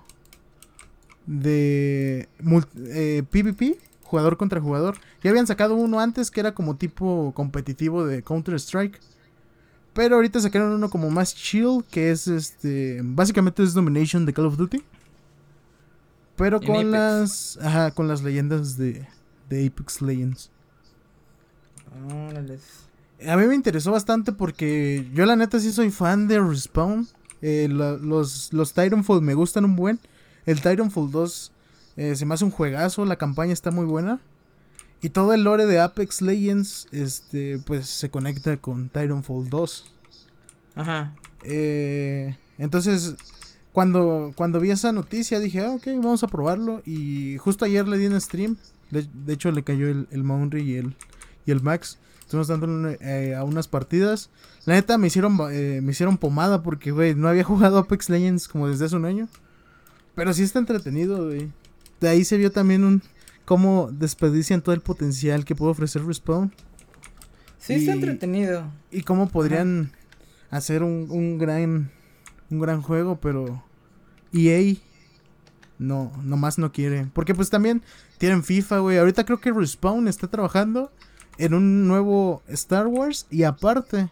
De. mul- eh, PvP. Jugador contra jugador. Ya habían sacado uno antes que era como tipo competitivo de Counter-Strike. Pero ahorita sacaron uno como más chill, que es este. Básicamente es Domination de Call of Duty. Pero con las. Ajá, con las leyendas de, de Apex Legends. A mí me interesó bastante porque yo la neta sí soy fan de Respawn. Eh, la- los, los Titanfall me gustan un buen. El Titanfall 2 eh, se me hace un juegazo, la campaña está muy buena. Y todo el lore de Apex Legends este, pues se conecta con Titanfall 2. Ajá. Eh, entonces, cuando, cuando vi esa noticia dije, ah, ok, vamos a probarlo. Y justo ayer le di en stream. De, de hecho, le cayó el, el y el, y el Max. Estuvimos dando eh, a unas partidas. La neta me hicieron, eh, me hicieron pomada porque, güey, no había jugado Apex Legends como desde hace un año. Pero sí está entretenido, güey. De ahí se vio también un cómo desperdician todo el potencial que puede ofrecer Respawn. Sí, está entretenido. Y cómo podrían hacer un, un gran un gran juego, pero EA no, nomás no quiere. Porque pues también tienen FIFA, güey. Ahorita creo que Respawn está trabajando en un nuevo Star Wars y aparte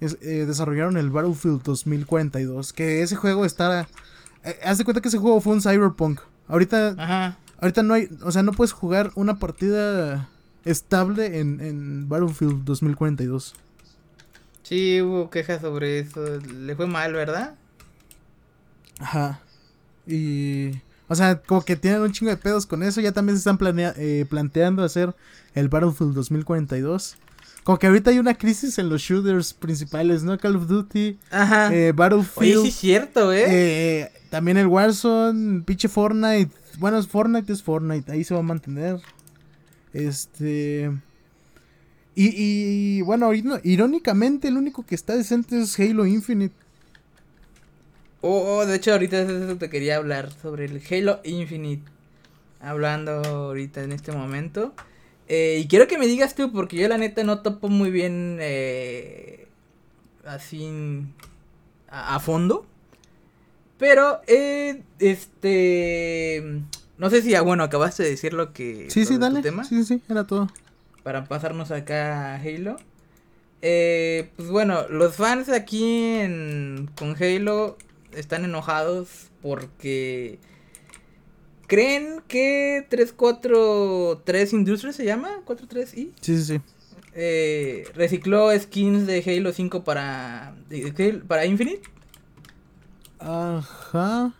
es- eh, desarrollaron el Battlefield 2042, que ese juego está... eh, haz de cuenta que ese juego fue un cyberpunk. Ahorita Ajá. Ahorita no hay, o sea, no puedes jugar una partida estable en, en Battlefield 2042. Sí, hubo quejas sobre eso. Le fue mal, ¿verdad? Ajá. Y, o sea, como que tienen un chingo de pedos con eso. Ya también se están planea- eh, planteando hacer el Battlefield 2042. Como que ahorita hay una crisis en los shooters principales, ¿no? Call of Duty, Ajá. eh, Oye, Battlefield. sí es cierto, ¿eh? eh, también el Warzone, pinche Fortnite. Bueno, es Fortnite es Fortnite, ahí se va a mantener. Este. Y, y bueno, iro- irónicamente, el único que está decente es Halo Infinite. Oh, oh, de hecho, ahorita de eso te quería hablar sobre el Halo Infinite. Hablando ahorita en este momento. Eh, y quiero que me digas tú, porque yo la neta no topo muy bien eh, así a, a fondo. Pero, eh, este... No sé si, ah, bueno, acabaste de decir lo que... Sí, sí, dale. tema, Sí, sí, era todo. Para pasarnos acá a Halo. Eh, pues bueno, los fans aquí en, con Halo están enojados porque creen que 343 Industries se llama, 43i, Sí, sí, sí. eh, recicló skins de Halo 5 para, para Infinite. Ajá.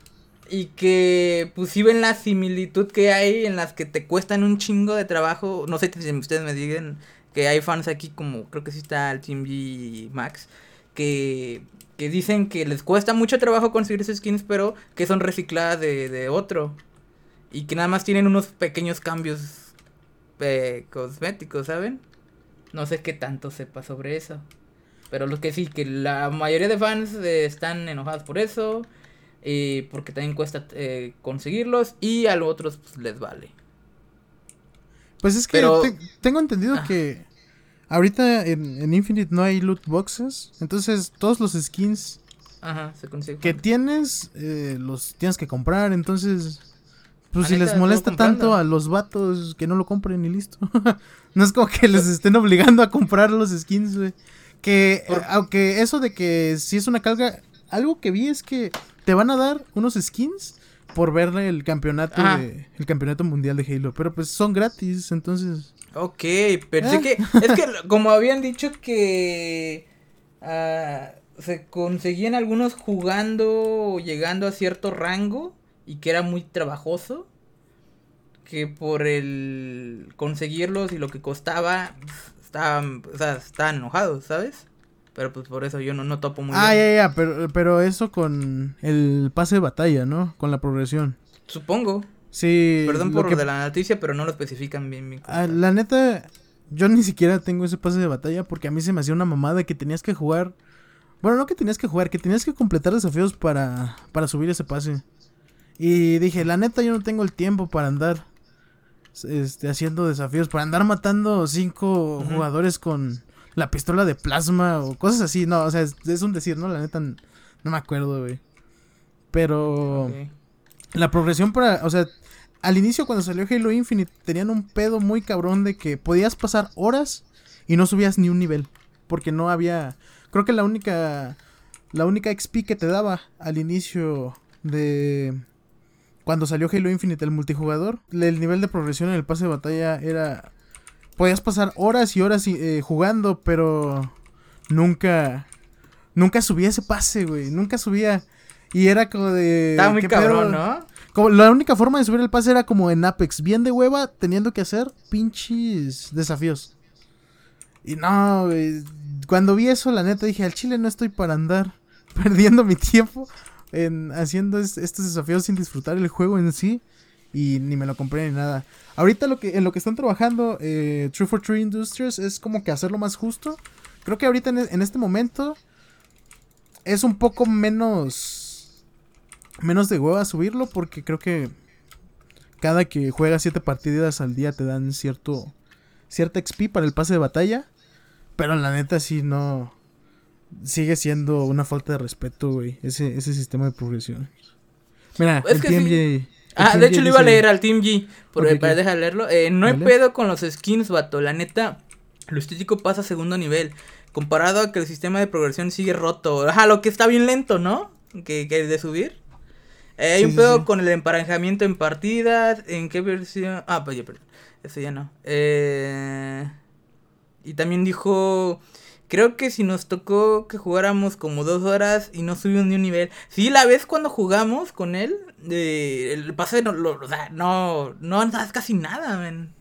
Y que pues sí ven la similitud que hay en las que te cuestan un chingo de trabajo. No sé si ustedes me digan que hay fans aquí como creo que sí está el Team G Max. Que, que dicen que les cuesta mucho trabajo conseguir esas skins pero que son recicladas de, de otro. Y que nada más tienen unos pequeños cambios eh, cosméticos, ¿saben? No sé qué tanto sepa sobre eso. Pero lo que sí, que la mayoría de fans eh, están enojados por eso. eh, porque también cuesta eh, conseguirlos. Y a los otros pues, les vale. Pues es que Pero- te- tengo entendido Ah. que ahorita en, en Infinite no hay loot boxes. Entonces todos los skins Ajá, se que tienes los tienes que comprar. Entonces, pues si les molesta tanto a los vatos que no lo compren y listo. no es como que les estén obligando a comprar los skins, güey. Que Por- eh, aunque eso de que si es una carga, algo que vi es que te van a dar unos skins por ver el campeonato de, el campeonato mundial de Halo, pero pues son gratis, entonces Ok, pensé Ah. que. Es que como habían dicho que. ah, se conseguían algunos jugando o llegando a cierto rango y que era muy trabajoso. Que por el conseguirlos y lo que costaba, estaban, o sea, estaban enojados, ¿sabes? Pero pues por eso yo no, no topo muy Ah, bien. ya, ya, pero, pero eso con el pase de batalla, ¿no? Con la progresión. Supongo. Sí. Perdón lo por que- de la noticia, pero no lo especifican bien. bien Ah, la neta, yo ni siquiera tengo ese pase de batalla porque a mí se me hacía una mamada que tenías que jugar. Bueno, no que tenías que jugar, que tenías que completar desafíos para, para subir ese pase. Y dije, la neta, yo no tengo el tiempo para andar este, haciendo desafíos, para andar matando cinco jugadores con la pistola de plasma o cosas así. No, o sea, es, es un decir, ¿no? La neta, no me acuerdo, güey. Pero... Ok. La progresión para, o sea, al inicio cuando salió Halo Infinite tenían un pedo muy cabrón de que podías pasar horas y no subías ni un nivel, porque no había, creo que la única, la única XP que te daba al inicio de cuando salió Halo Infinite el multijugador, el nivel de progresión en el pase de batalla era, podías pasar horas y horas eh, jugando, pero nunca, nunca subía ese pase, güey, nunca subía. Y era como de. Estaba muy ¿qué cabrón, pedo? ¿no? Como la única forma de subir el pase era como en Apex, bien de hueva, teniendo que hacer pinches desafíos. Y no, güey, cuando vi eso, la neta dije, al chile no estoy para andar perdiendo mi tiempo en haciendo es- estos desafíos sin disfrutar el juego en sí. Y ni me lo compré ni nada. Ahorita lo que, en lo que están trabajando eh, True for True Industries es como que hacerlo más justo. Creo que ahorita en, e- en este momento es un poco menos menos de hueva subirlo porque creo que cada que juegas siete partidas al día te dan cierto cierta XP para el pase de batalla, pero la neta sí no sigue siendo una falta de respeto, güey, ese ese sistema de progresión. Mira, Es el sí. el Ah, de hecho le iba a leer al Team G. Por, Ok, para dejar leerlo. Eh, no hay pedo con los skins, vato. La neta, lo estético pasa a segundo nivel. Comparado a que el sistema de progresión sigue roto. Ajá, lo que está bien lento, ¿no? Que, que de subir. Eh, hay Sí, un sí, pedo sí. con el emparejamiento en partidas. ¿En qué versión? Ah, pues ya, perdón. Eso ya no. Eh, y también dijo. Creo que si nos tocó que jugáramos como dos horas y no subimos ni un nivel. Sí, la vez cuando jugamos con él, eh, el pase no, lo, o sea, no, no das casi nada, man.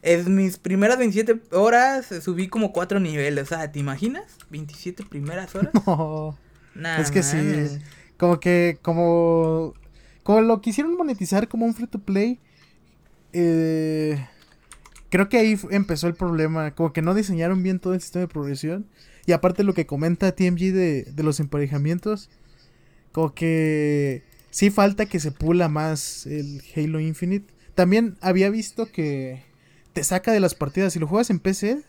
En mis primeras 27 horas eh, subí como cuatro niveles, o sea, ¿te imaginas? 27 primeras horas. No, Nah, es que sí. Como que, como, como lo quisieron monetizar como un free to play, eh, creo que ahí empezó el problema. Como que no diseñaron bien todo el sistema de progresión. Y aparte lo que comenta TMG de, de los emparejamientos, como que sí falta que se pula más el Halo Infinite. También había visto que te saca de las partidas. Si lo juegas en PC,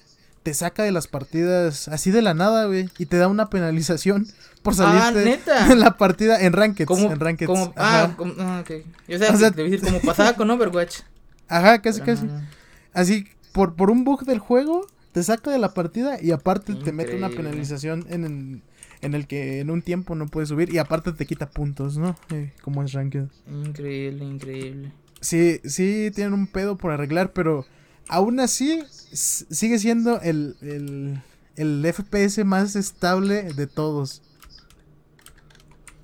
te saca de las partidas así de la nada, güey, y te da una penalización por Ah, salirte ¿neta? en la partida en Rankeds. Como, en Rankeds. como, Ajá. ah, como, ah, ok. Yo sé, O sea- a decir, como pasaba con Overwatch. Ajá, casi, pero casi. no. Así, por, por un bug del juego, te saca de la partida y aparte te mete una penalización en el, en el que en un tiempo no puedes subir y aparte te quita puntos, ¿no? Eh, como es Ranked. Increíble, increíble. Sí, sí tienen un pedo por arreglar, pero aún así sigue siendo el, el, el FPS más estable de todos.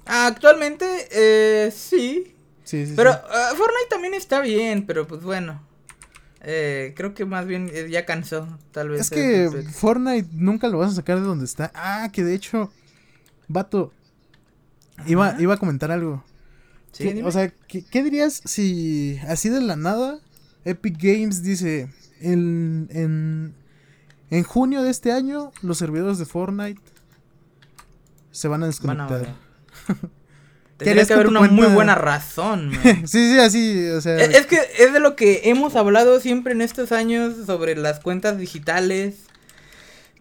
Actualmente, eh, sí. Sí, sí, Pero sí. ah, Fortnite también está bien, pero pues bueno. Eh, creo que más bien eh, ya cansó, tal vez. Es que. Fortnite nunca lo vas a sacar de donde está. Ah, que de hecho, vato, iba, Ajá. iba a comentar algo. Sí, ¿Qué- dime. o sea, ¿qué, qué dirías si así de la nada Epic Games dice en, en, en junio de este año los servidores de Fortnite se van a Van a desconectar? valer. ¿Qué Tendría que haber una cuenta? muy buena razón, man. sí, sí, así, o sea, Es es que es de lo que hemos hablado siempre en estos años sobre las cuentas digitales.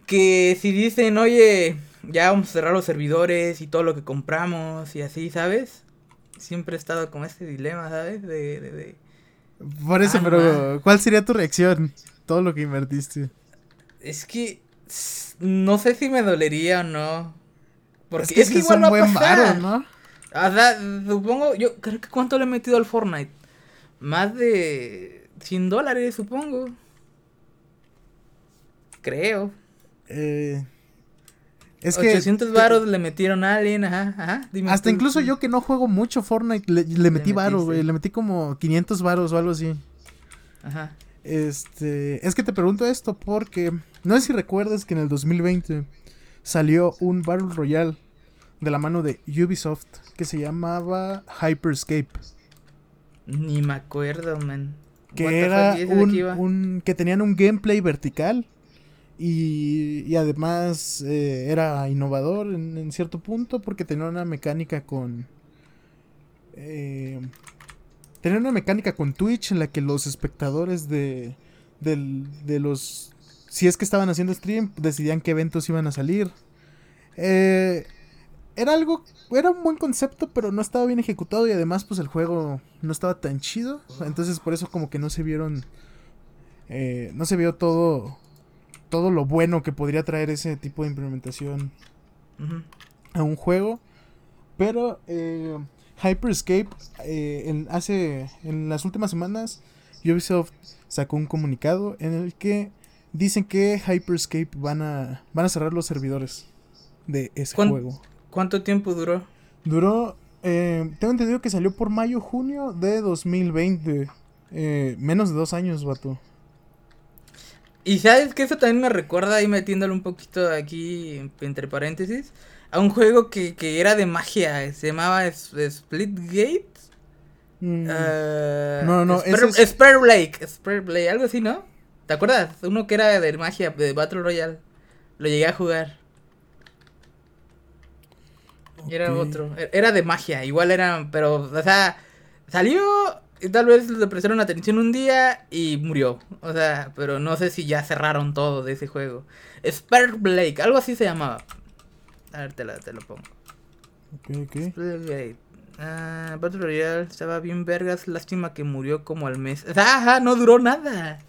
Que si dicen, oye, ya vamos a cerrar los servidores y todo lo que compramos y así, ¿sabes? Siempre he estado con este dilema, ¿sabes? De, de, de- por eso, Ah, pero ¿cuál sería tu reacción? Todo lo que invertiste. Es que no sé si me dolería o no. Porque que es que, igual va a pasar. varo, ¿no? Supongo, yo creo que cuánto le he metido al Fortnite. Más de 100 dólares, supongo. Creo. Eh, es que 800 varos le metieron a alguien, ajá, ajá. Dime hasta tú. incluso yo que no juego mucho Fortnite le, le metí varo, metiste. güey, le metí como 500 varos o algo así. Ajá. Este, es que te pregunto esto porque no sé si recuerdas que en el 2020 salió un Battle Royale de la mano de Ubisoft que se llamaba Hyperscape, Ni me acuerdo, man. Que era fuck, ¿y ese de un, que tenían un gameplay vertical y, y además eh, era innovador en, en cierto punto porque tenía una mecánica con eh, tenía una mecánica con Twitch en la que los espectadores de del- de los si es que estaban haciendo stream decidían qué eventos iban a salir. Eh, era algo era un buen concepto pero no estaba bien ejecutado y además pues el juego no estaba tan chido entonces por eso como que no se vieron eh, no se vio todo todo lo bueno que podría traer ese tipo de implementación a un juego. Pero eh, Hyperscape eh, en, hace en las últimas semanas Ubisoft sacó un comunicado en el que dicen que Hyperscape van a van a cerrar los servidores de ese ¿Cuán- juego. ¿Cuánto tiempo duró? Duró eh, tengo entendido que salió por mayo junio de 2020. Eh, menos de dos años, vato. Y sabes que eso también me recuerda, ahí metiéndolo un poquito aquí entre paréntesis, a un juego que, que era de magia, se llamaba Splitgate. Mm, Ah, No, no, Spare, ese es- Spare Blake, Spare Blake, algo así, ¿no? ¿Te acuerdas? Uno que era de magia, de Battle Royale. Lo llegué a jugar. Y era otro. e- Era de magia, igual era, pero, o sea, salió y tal vez le prestaron atención un día y murió. O sea, pero no sé si ya cerraron todo de ese juego. Spare Blake, algo así se llamaba. A ver, te, la- te lo pongo. ok, ok. Spellgate. Ah, Battle Royale estaba bien vergas. Lástima que murió como al mes. Ajá, no duró nada.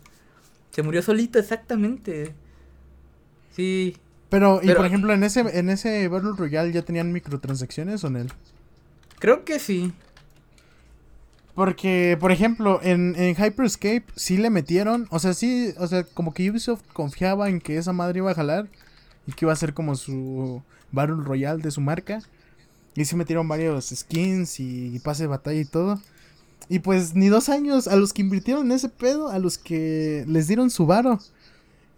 Se murió solito, exactamente. Sí. Pero, y Pero- por ejemplo, en ese, en ese Battle Royale ya tenían microtransacciones o en él. Creo que sí. Porque, por ejemplo, en, en Hyperscape sí le metieron, o sea, sí, o sea, como que Ubisoft confiaba en que esa madre iba a jalar y que iba a ser como su Battle Royale de su marca. Y sí metieron varios skins y, pase de batalla y todo. Y pues ni dos años a los que invirtieron en ese pedo, a los que les dieron su varo.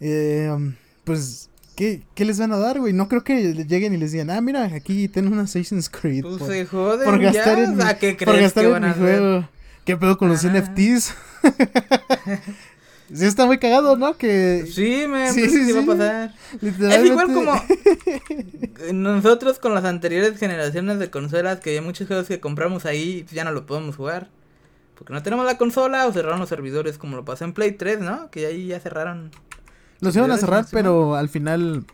eh, pues, ¿qué, ¿qué les van a dar, güey? No creo que lleguen y les digan, ah, mira, aquí ten un Assassin's Creed. Pues por- se joden por gastar ya. en sea, ¿qué por crees gastar que en mi a juego. ¿Qué pedo con los. NFTs? sí está muy cagado, ¿no? Que Sí, me Sí, pues, sí, sí, va a pasar. Es igual como nosotros con las anteriores generaciones de consolas que hay muchos juegos que compramos ahí ya no lo podemos jugar. Porque no tenemos la consola o cerraron los servidores como lo pasó en Play 3, ¿no? Que ahí ya cerraron. Los iban a cerrar, pero al final.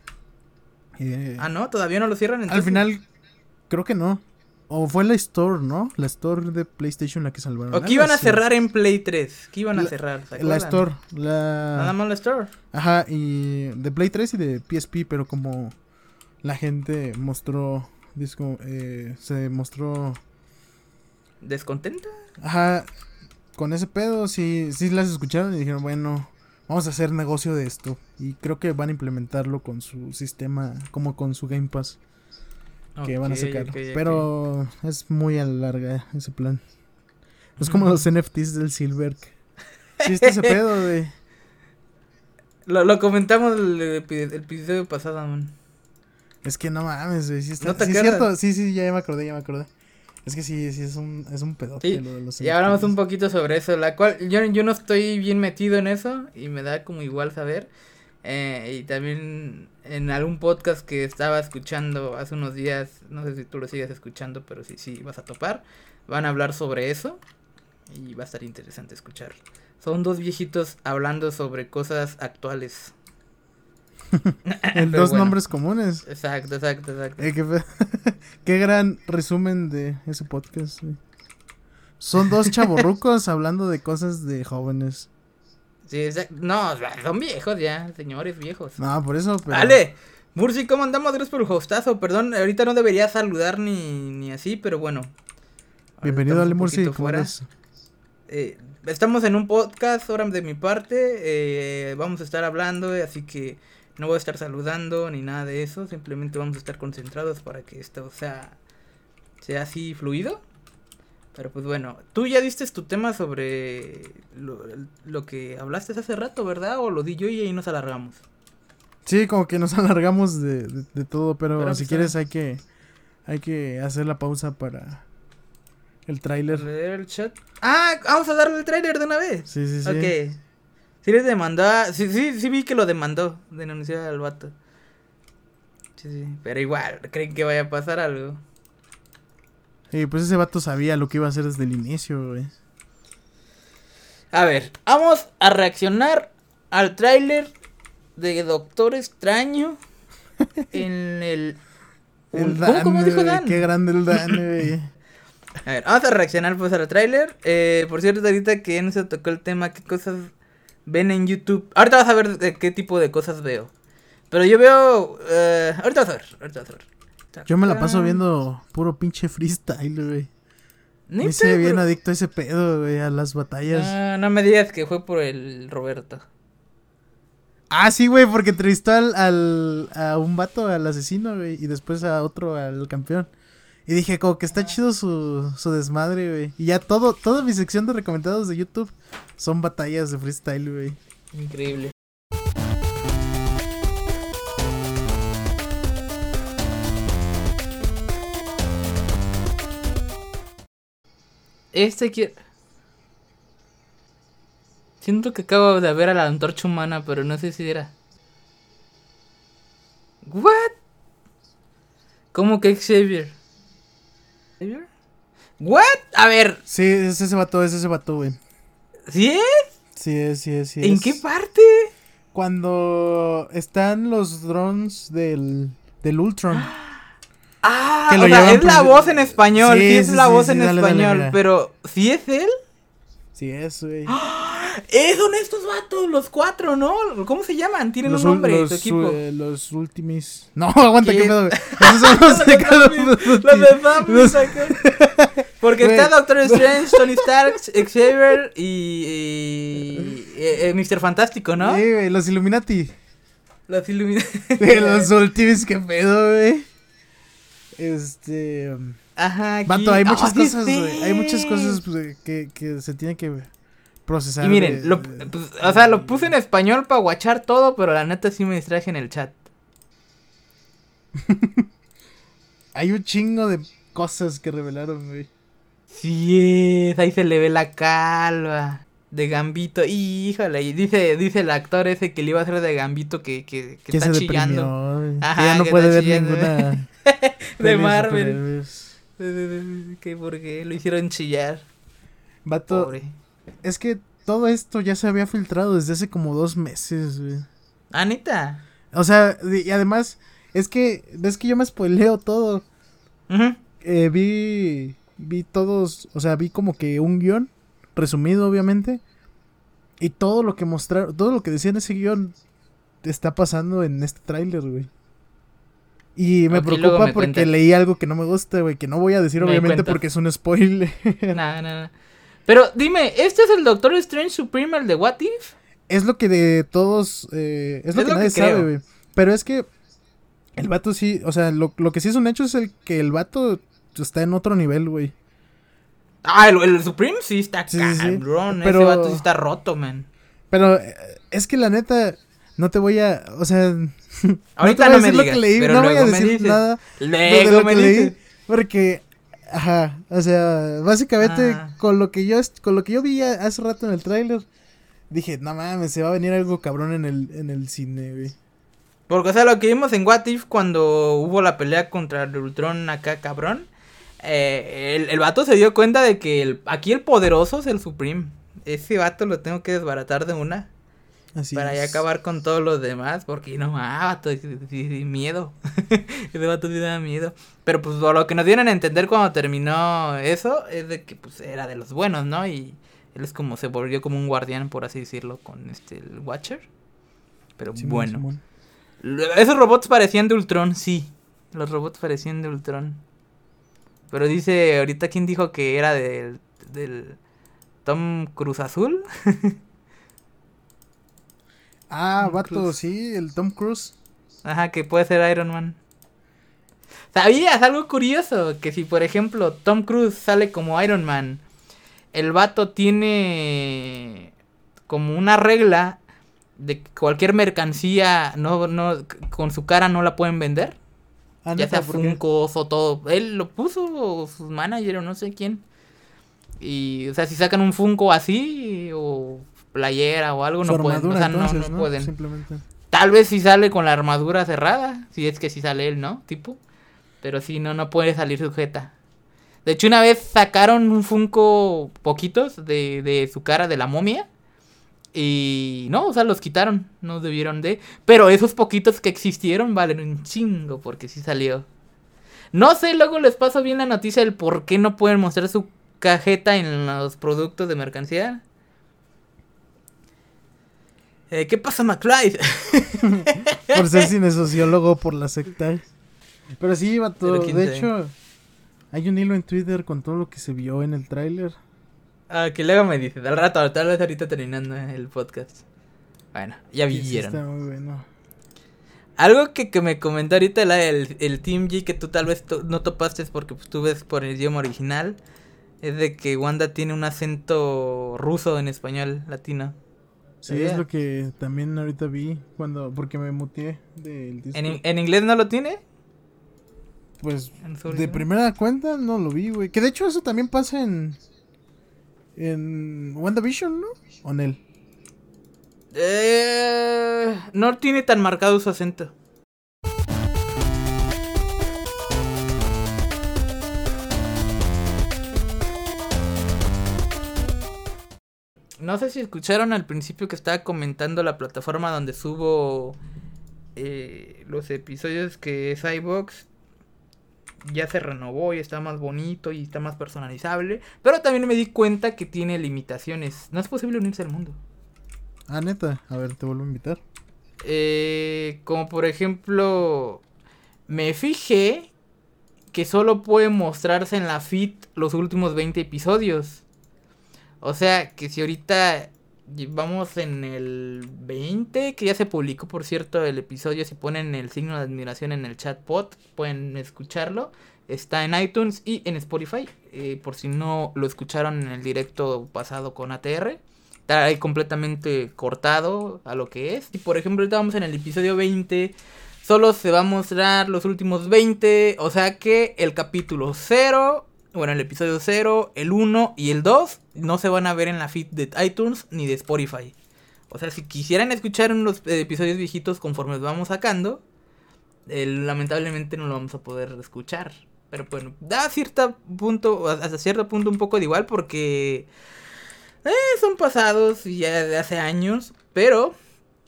eh, Ah, no, todavía no lo cierran. al entonces? final, creo que no. O fue la Store, ¿no? La Store de PlayStation la que salvaron. O que iban a cerrar en Play 3. Que iban a cerrar. ¿se La? Store. Nada La... más la Store. Ajá, y de Play 3 y de PSP, pero como la gente mostró. Disco, eh, se mostró. ¿Descontenta? Ajá, con ese pedo, sí, sí las escucharon y dijeron, bueno, vamos a hacer negocio de esto. Y creo que van a implementarlo con su sistema, como con su Game Pass que van a sacar. Pero es muy a la larga ese plan. Es como los NFTs del Silver. Sí, está ese pedo, güey. Lo, lo comentamos el, epi- el episodio pasado, man. Es que no mames, güey. Sí, está, ¿No te sí, es acuerdas? cierto. Sí, sí, ya me acordé, ya me acordé. Es que sí, sí, es un, es un pedote Sí, lo de los Y hablamos un poquito sobre eso, la cual yo, yo no estoy bien metido en eso y me da como igual saber. Eh, y también en algún podcast que estaba escuchando hace unos días, no sé si tú lo sigues escuchando, pero sí, sí, vas a topar, van a hablar sobre eso y va a estar interesante escuchar. Son dos viejitos hablando sobre cosas actuales. En dos bueno. nombres comunes. Exacto, exacto, exacto. Eh, qué, gran resumen de ese podcast, güey. Son dos chavorrucos hablando de cosas de jóvenes. Sí, exacto. No, son viejos ya, señores viejos. No, por eso, pero... Vale. Murci, ¿cómo andamos? Gracias por el hostazo. Perdón, ahorita no debería saludar ni, ni así, pero bueno. Bienvenido, Ale Murci. poquito ¿cómo fuera. Eh, estamos en un podcast, ahora de mi parte. eh, vamos a estar hablando, eh, así que no voy a estar saludando ni nada de eso. Simplemente vamos a estar concentrados para que esto sea, sea así fluido. Pero pues bueno, tú ya diste tu tema sobre lo, lo que hablaste hace rato, ¿verdad? O lo di yo y ahí nos alargamos. Sí, como que nos alargamos de, de, de todo, pero, Pero, si pues, quieres ah. hay que hay que hacer la pausa para el tráiler. El chat. Ah, vamos a darle el tráiler de una vez. Sí, sí, sí. Ok. Sí les demandó. a- Sí, sí, sí vi que lo demandó. Denunció al vato. Sí, sí. Pero igual, creen que vaya a pasar algo. Y pues ese vato sabía lo que iba a hacer desde el inicio, güey. A ver, vamos a reaccionar al tráiler de Doctor Extraño en el... El ¿Cómo, cómo dijo Dan? Qué grande el Dan, güey. A ver, vamos a reaccionar pues al tráiler. Eh, por cierto, ahorita que no se tocó el tema, ¿qué cosas ven en YouTube? Ahorita vas a ver de qué tipo de cosas veo. Pero yo veo... eh, ahorita vas a ver, ahorita vas a ver. Yo me la paso viendo puro pinche freestyle, güey. Me hice bien adicto a ese pedo, güey, a las batallas. Ah, no me digas que fue por el Roberto. Ah, sí, güey, porque entrevistó al, al- a un vato, al asesino, güey, y después a otro, al campeón. Y dije, como que está chido su, su desmadre, güey. Y ya todo, toda mi sección de recomendados de YouTube son batallas de freestyle, güey. Increíble. Este quiere... Siento que acabo de ver a la antorcha humana, pero no sé si era. ¿What? ¿Cómo que Xavier? ¿Xavier? ¿What? A ver, Sí, es ese vato, es ese vato, güey. ¿sí es? Sí es, sí es, sí ¿En es. qué parte? Cuando están los drones del, del Ultron. Ah, Que o lo sea, llevan es la voz en español, sí, Sí, es sí, la voz en dale, dale, español, mira. pero ¿sí es él? Sí es, güey. Eh, son estos vatos, los cuatro, ¿no? ¿Cómo se llaman? Tienen Los, un nombre, los, su equipo. eh, los Ultimis. No, aguanta, ¿Qué? qué pedo, güey. Esos son los de. Los de. Porque está Doctor Strange, Tony Stark, Xavier y, eh, eh, Mr. Fantástico, ¿no? Sí, güey, los Illuminati. Los ilumina. De los Ultimis, qué pedo, güey. Este. um, Ajá, aquí. Vato, hay muchas Ah, sí cosas, güey. Hay muchas cosas pues, que, que se tienen que procesar. Y miren, de- lo, pues, o sea, lo puse en español para guachar todo, pero la neta sí me distraje en el chat. Hay un chingo de cosas que revelaron, güey. Sí es, ahí se le ve la calva de Gambito. Híjole, y dice, dice el actor ese que le iba a hacer de Gambito que, que, está chillando. Ajá, ya no que puede ver chillando. ninguna. De Marvel. Que porque lo hicieron chillar. Vato, Pobre. Es que todo esto ya se había filtrado desde hace como dos meses, güey. Anita. O sea, y además, es que, es que yo me spoileo todo. eh, vi, vi todos, o sea, vi como que un guion, resumido obviamente, y todo lo que mostraron, todo lo que decía en ese guion está pasando en este tráiler, güey. Y me preocupa porque leí algo que no me gusta, güey, que no voy a decir obviamente porque es un spoiler. Nada, nada. Pero dime, ¿este es el Doctor Strange Supreme, el de What If? Es lo que de todos, eh, es lo que nadie sabe, güey. Pero es que el vato sí, o sea, lo, lo que sí es un hecho es el que el vato está en otro nivel, güey. Ah, el, Supreme sí está cabrón. Pero, Ese vato sí está roto, man. Pero eh, es que la neta, no te voy a. O sea. Ahorita no, me digas, lo que leí, no voy a decir nada. de lo que leí. Porque. Ajá. O sea, básicamente, ah. con lo que yo con lo que yo vi hace rato en el tráiler, dije, no mames, se va a venir algo cabrón en el, en el cine, güey. Porque, o sea, lo que vimos en What If cuando hubo la pelea contra el Ultron acá, cabrón. Eh, el, el, vato se dio cuenta de que el, aquí el poderoso es el Supreme. Ese vato lo tengo que desbaratar de una. Así para ya acabar con todos los demás. Porque no, ah, vato, miedo. Ese vato sí miedo. Pero pues lo que nos dieron a entender cuando terminó eso es de que pues era de los buenos, ¿no? Y él es como se volvió como un guardián, por así decirlo, con este el Watcher. Pero bueno. Esos robots parecían de Ultron, sí. Los robots parecían de Ultron. Pero dice, ahorita quién dijo que era del, del Tom Cruz Azul. ah, vato, sí, el Tom Cruise. Ajá, que puede ser Iron Man. ¿Sabías algo curioso? Que si, por ejemplo, Tom Cruise sale como Iron Man, el vato tiene como una regla de que cualquier mercancía no, no, con su cara no la pueden vender. Ah, ya sea Funkos o todo. Él lo puso, o su manager o no sé quién. Y, o sea, si sacan un Funko así, o playera o algo, no pueden. O sea, no, no, pueden. Simplemente. Tal vez si sale con la armadura cerrada, si es que si sale él, ¿no? Tipo. Pero si no, no puede salir sujeta. De hecho, una vez sacaron un Funko poquitos de, de su cara de la momia. Y no, o sea, los quitaron, no debieron de. Pero esos poquitos que existieron valen un chingo porque sí salió. No sé, luego les paso bien la noticia del por qué no pueden mostrar su cajeta en los productos de mercancía. Eh, ¿Qué pasa, McFly? por ser cine sociólogo por la secta. Pero sí, va todo. De hecho, hay un hilo en Twitter con todo lo que se vio en el tráiler. Ah, que luego me dice, al rato, tal vez ahorita terminando el podcast. Bueno, ya vieron. está muy bueno. Algo que, que me comentó ahorita el, el Team G que tú tal vez no topaste porque pues, tú ves por el idioma original. Es de que Wanda tiene un acento ruso en español latino. Sí, es lo que también ahorita vi cuando porque me muteé del disco. ¿En, ¿En inglés no lo tiene? Pues de primera cuenta no lo vi, güey. Que de hecho eso también pasa en en WandaVision, ¿no? ¿O en él? Eh, no tiene tan marcado su acento. No sé si escucharon al principio que estaba comentando la plataforma donde subo eh, los episodios que es iBox ya se renovó y está más bonito y está más personalizable. Pero también me di cuenta que tiene limitaciones. No es posible unirse al mundo. Ah, neta. A ver, te vuelvo a invitar. Eh, como por ejemplo, me fijé que solo puede mostrarse en la feed los últimos 20 episodios. O sea, que si ahorita vamos en el 20, que ya se publicó, por cierto, el episodio. Si ponen el signo de admiración en el chatbot, pueden escucharlo. Está en iTunes y en Spotify. Eh, por si no lo escucharon en el directo pasado con ATR. Está ahí completamente cortado a lo que es. Y por ejemplo, ahorita vamos en el episodio 20. Solo se va a mostrar los últimos 20. O sea que el capítulo 0 bueno, el episodio 0, el 1 y el 2 no se van a ver en la feed de iTunes ni de Spotify. O sea, si quisieran escuchar los episodios viejitos conforme los vamos sacando, lamentablemente no lo vamos a poder escuchar. Pero bueno, da cierto punto, hasta cierto punto un poco de igual porque eh, son pasados ya de hace años, pero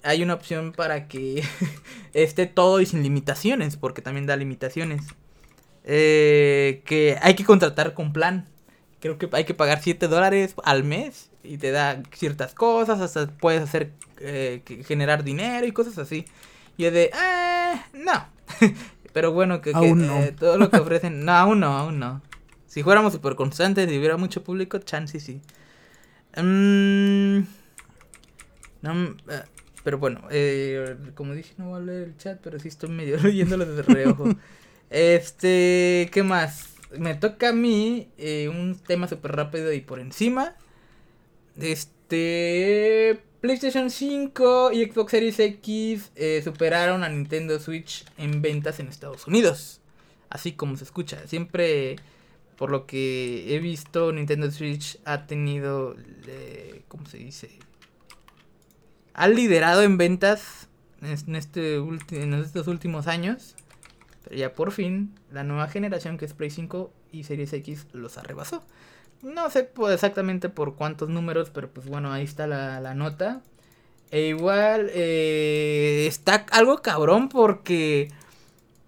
hay una opción para que esté todo y sin limitaciones, porque también da limitaciones. Eh, que hay que contratar con plan. Creo que hay que pagar 7 dólares al mes y te da ciertas cosas, hasta puedes hacer eh, generar dinero y cosas así. Y es de, eh, no. Pero bueno, que, Aún no. eh, todo lo que ofrecen, no, aún no, aún no. Si fuéramos súper constantes y hubiera mucho público, chance sí. Mm, no, mm, eh, pero bueno, eh, como dije, no voy a leer el chat, pero sí estoy medio leyéndolo de reojo. Este, ¿qué más? Me toca a mí eh, un tema súper rápido y por encima. Este, PlayStation 5 y Xbox Series X eh, superaron a Nintendo Switch en ventas en Estados Unidos. Así como se escucha. Siempre, por lo que he visto, Nintendo Switch ha tenido, eh, ¿cómo se dice? Ha liderado en ventas en, este en estos últimos años. Ya por fin, la nueva generación que es Play 5 y Series X los arrebasó. No sé pues, exactamente por cuántos números, pero pues bueno, ahí está la, la nota. E igual eh, está algo cabrón porque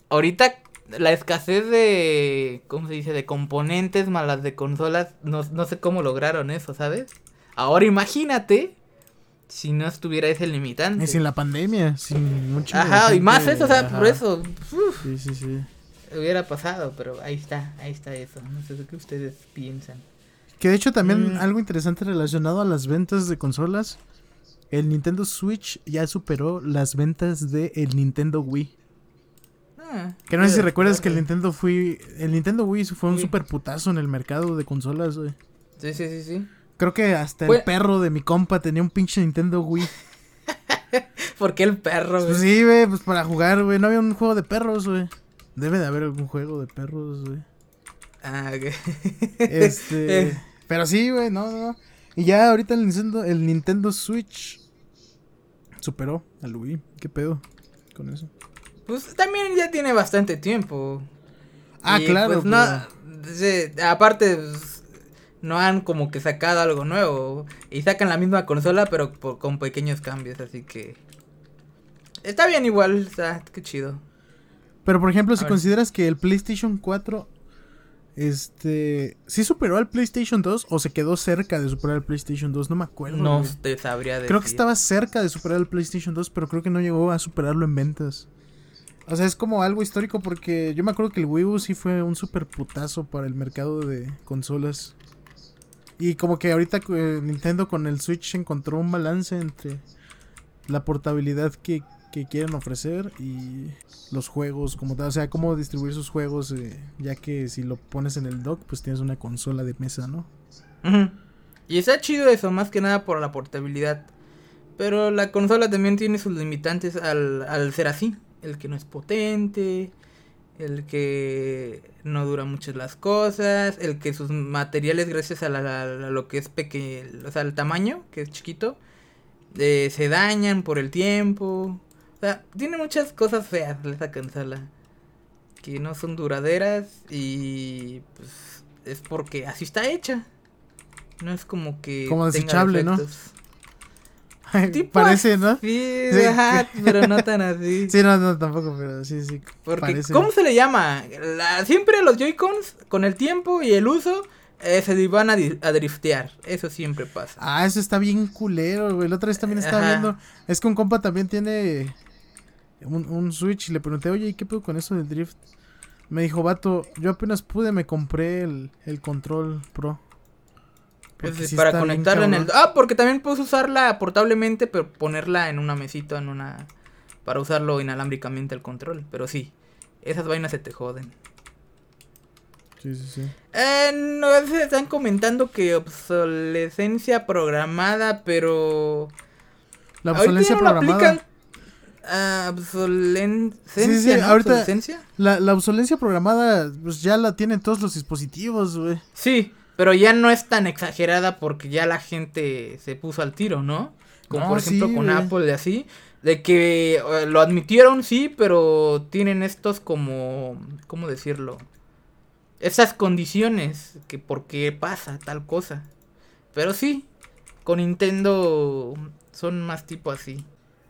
ahorita la escasez de, ¿cómo se dice? De componentes malas de consolas, no, no sé cómo lograron eso, ¿sabes? Ahora imagínate si no estuviera ese limitante. Y sin la pandemia, sin mucho. Ajá, y más eso, o sea, por eso. uf, Sí, sí, sí. hubiera pasado, pero ahí está, ahí está eso. No sé qué ustedes piensan. Que de hecho también Mm. algo interesante relacionado a las ventas de consolas. El Nintendo Switch ya superó las ventas de el Nintendo Wii. Ah, Que no sé si recuerdas que el. Nintendo fue el Nintendo Wii fue un Sí. super putazo en el mercado de consolas, güey. Sí, sí, sí, sí. Creo que hasta el perro de mi compa tenía un pinche Nintendo Wii. ¿Por qué el perro, Pues güey? sí, güey, pues para jugar, güey. No había un juego de perros, güey. Debe de haber algún juego de perros, güey. Ah, ok. Este. Eh. pero sí, güey, no, no. Y ya ahorita el Nintendo, el Nintendo Switch superó al Wii. ¿Qué pedo con eso? Pues también ya tiene bastante tiempo. Ah, Y, claro. pues, no, aparte, pues, no han como que sacado algo nuevo. Y sacan la misma consola, pero por- con pequeños cambios, así que. Está bien igual, está, qué chido. Pero por ejemplo, si consideras que el PlayStation 4 este sí superó al PlayStation 2 o se quedó cerca de superar al PlayStation 2, no me acuerdo. No güey. te sabría decir. Creo que estaba cerca de superar al PlayStation 2, pero creo que no llegó a superarlo en ventas. O sea, es como algo histórico porque yo me acuerdo que el Wii U sí fue un super putazo para el mercado de consolas. Y como que ahorita eh, Nintendo con el Switch encontró un balance entre la portabilidad que, que quieren ofrecer y los juegos como tal. O sea, cómo distribuir sus juegos, eh, ya que si lo pones en el dock, pues tienes una consola de mesa, ¿no? Y está chido eso, más que nada por la portabilidad. Pero la consola también tiene sus limitantes al, al ser así. El que no es potente, el que no dura mucho las cosas, el que sus materiales, gracias a, la- a lo que es pequeño, o sea, el tamaño, que es chiquito, eh, se dañan por el tiempo. O sea, tiene muchas cosas feas esa consola. Que no son duraderas y pues es porque así está hecha. No es como que. Como desechable, ¿no? Tipo Parece, ¿no? Sí, Sí. ajá, pero no tan así. Sí, no, no, tampoco, pero sí, sí. Porque, parece. ¿cómo se le llama? La- siempre los Joy-Cons, con el tiempo y el uso, eh, se van a, a driftear. Eso siempre pasa. Ah, eso está bien culero, güey. La otra vez también estaba Ajá. viendo. Es que un compa también tiene un, un Switch y le pregunté, oye, ¿y qué pedo con eso del drift? Me dijo, vato, yo apenas pude, me compré el, el control pro. Pues, sí para conectarla en el... Ah, porque también puedes usarla portablemente, pero ponerla en una mesita, en una... Para usarlo inalámbricamente el control. Pero sí, esas vainas se te joden. Sí, sí, sí. Eh, no, a veces están comentando que obsolescencia programada, pero... La obsolescencia no programada. Ah, obsolescencia, Sí, sí, ¿no? ahorita- ¿Obsolescencia? La, la obsolescencia programada, pues ya la tienen todos los dispositivos, güey. Sí, pero ya no es tan exagerada porque ya la gente se puso al tiro, ¿no? Como No, por ejemplo sí, con. Apple y así. De que eh, lo admitieron, sí, pero tienen estos como... ¿Cómo decirlo? Esas condiciones que por qué pasa tal cosa. Pero sí, con Nintendo son más tipo así.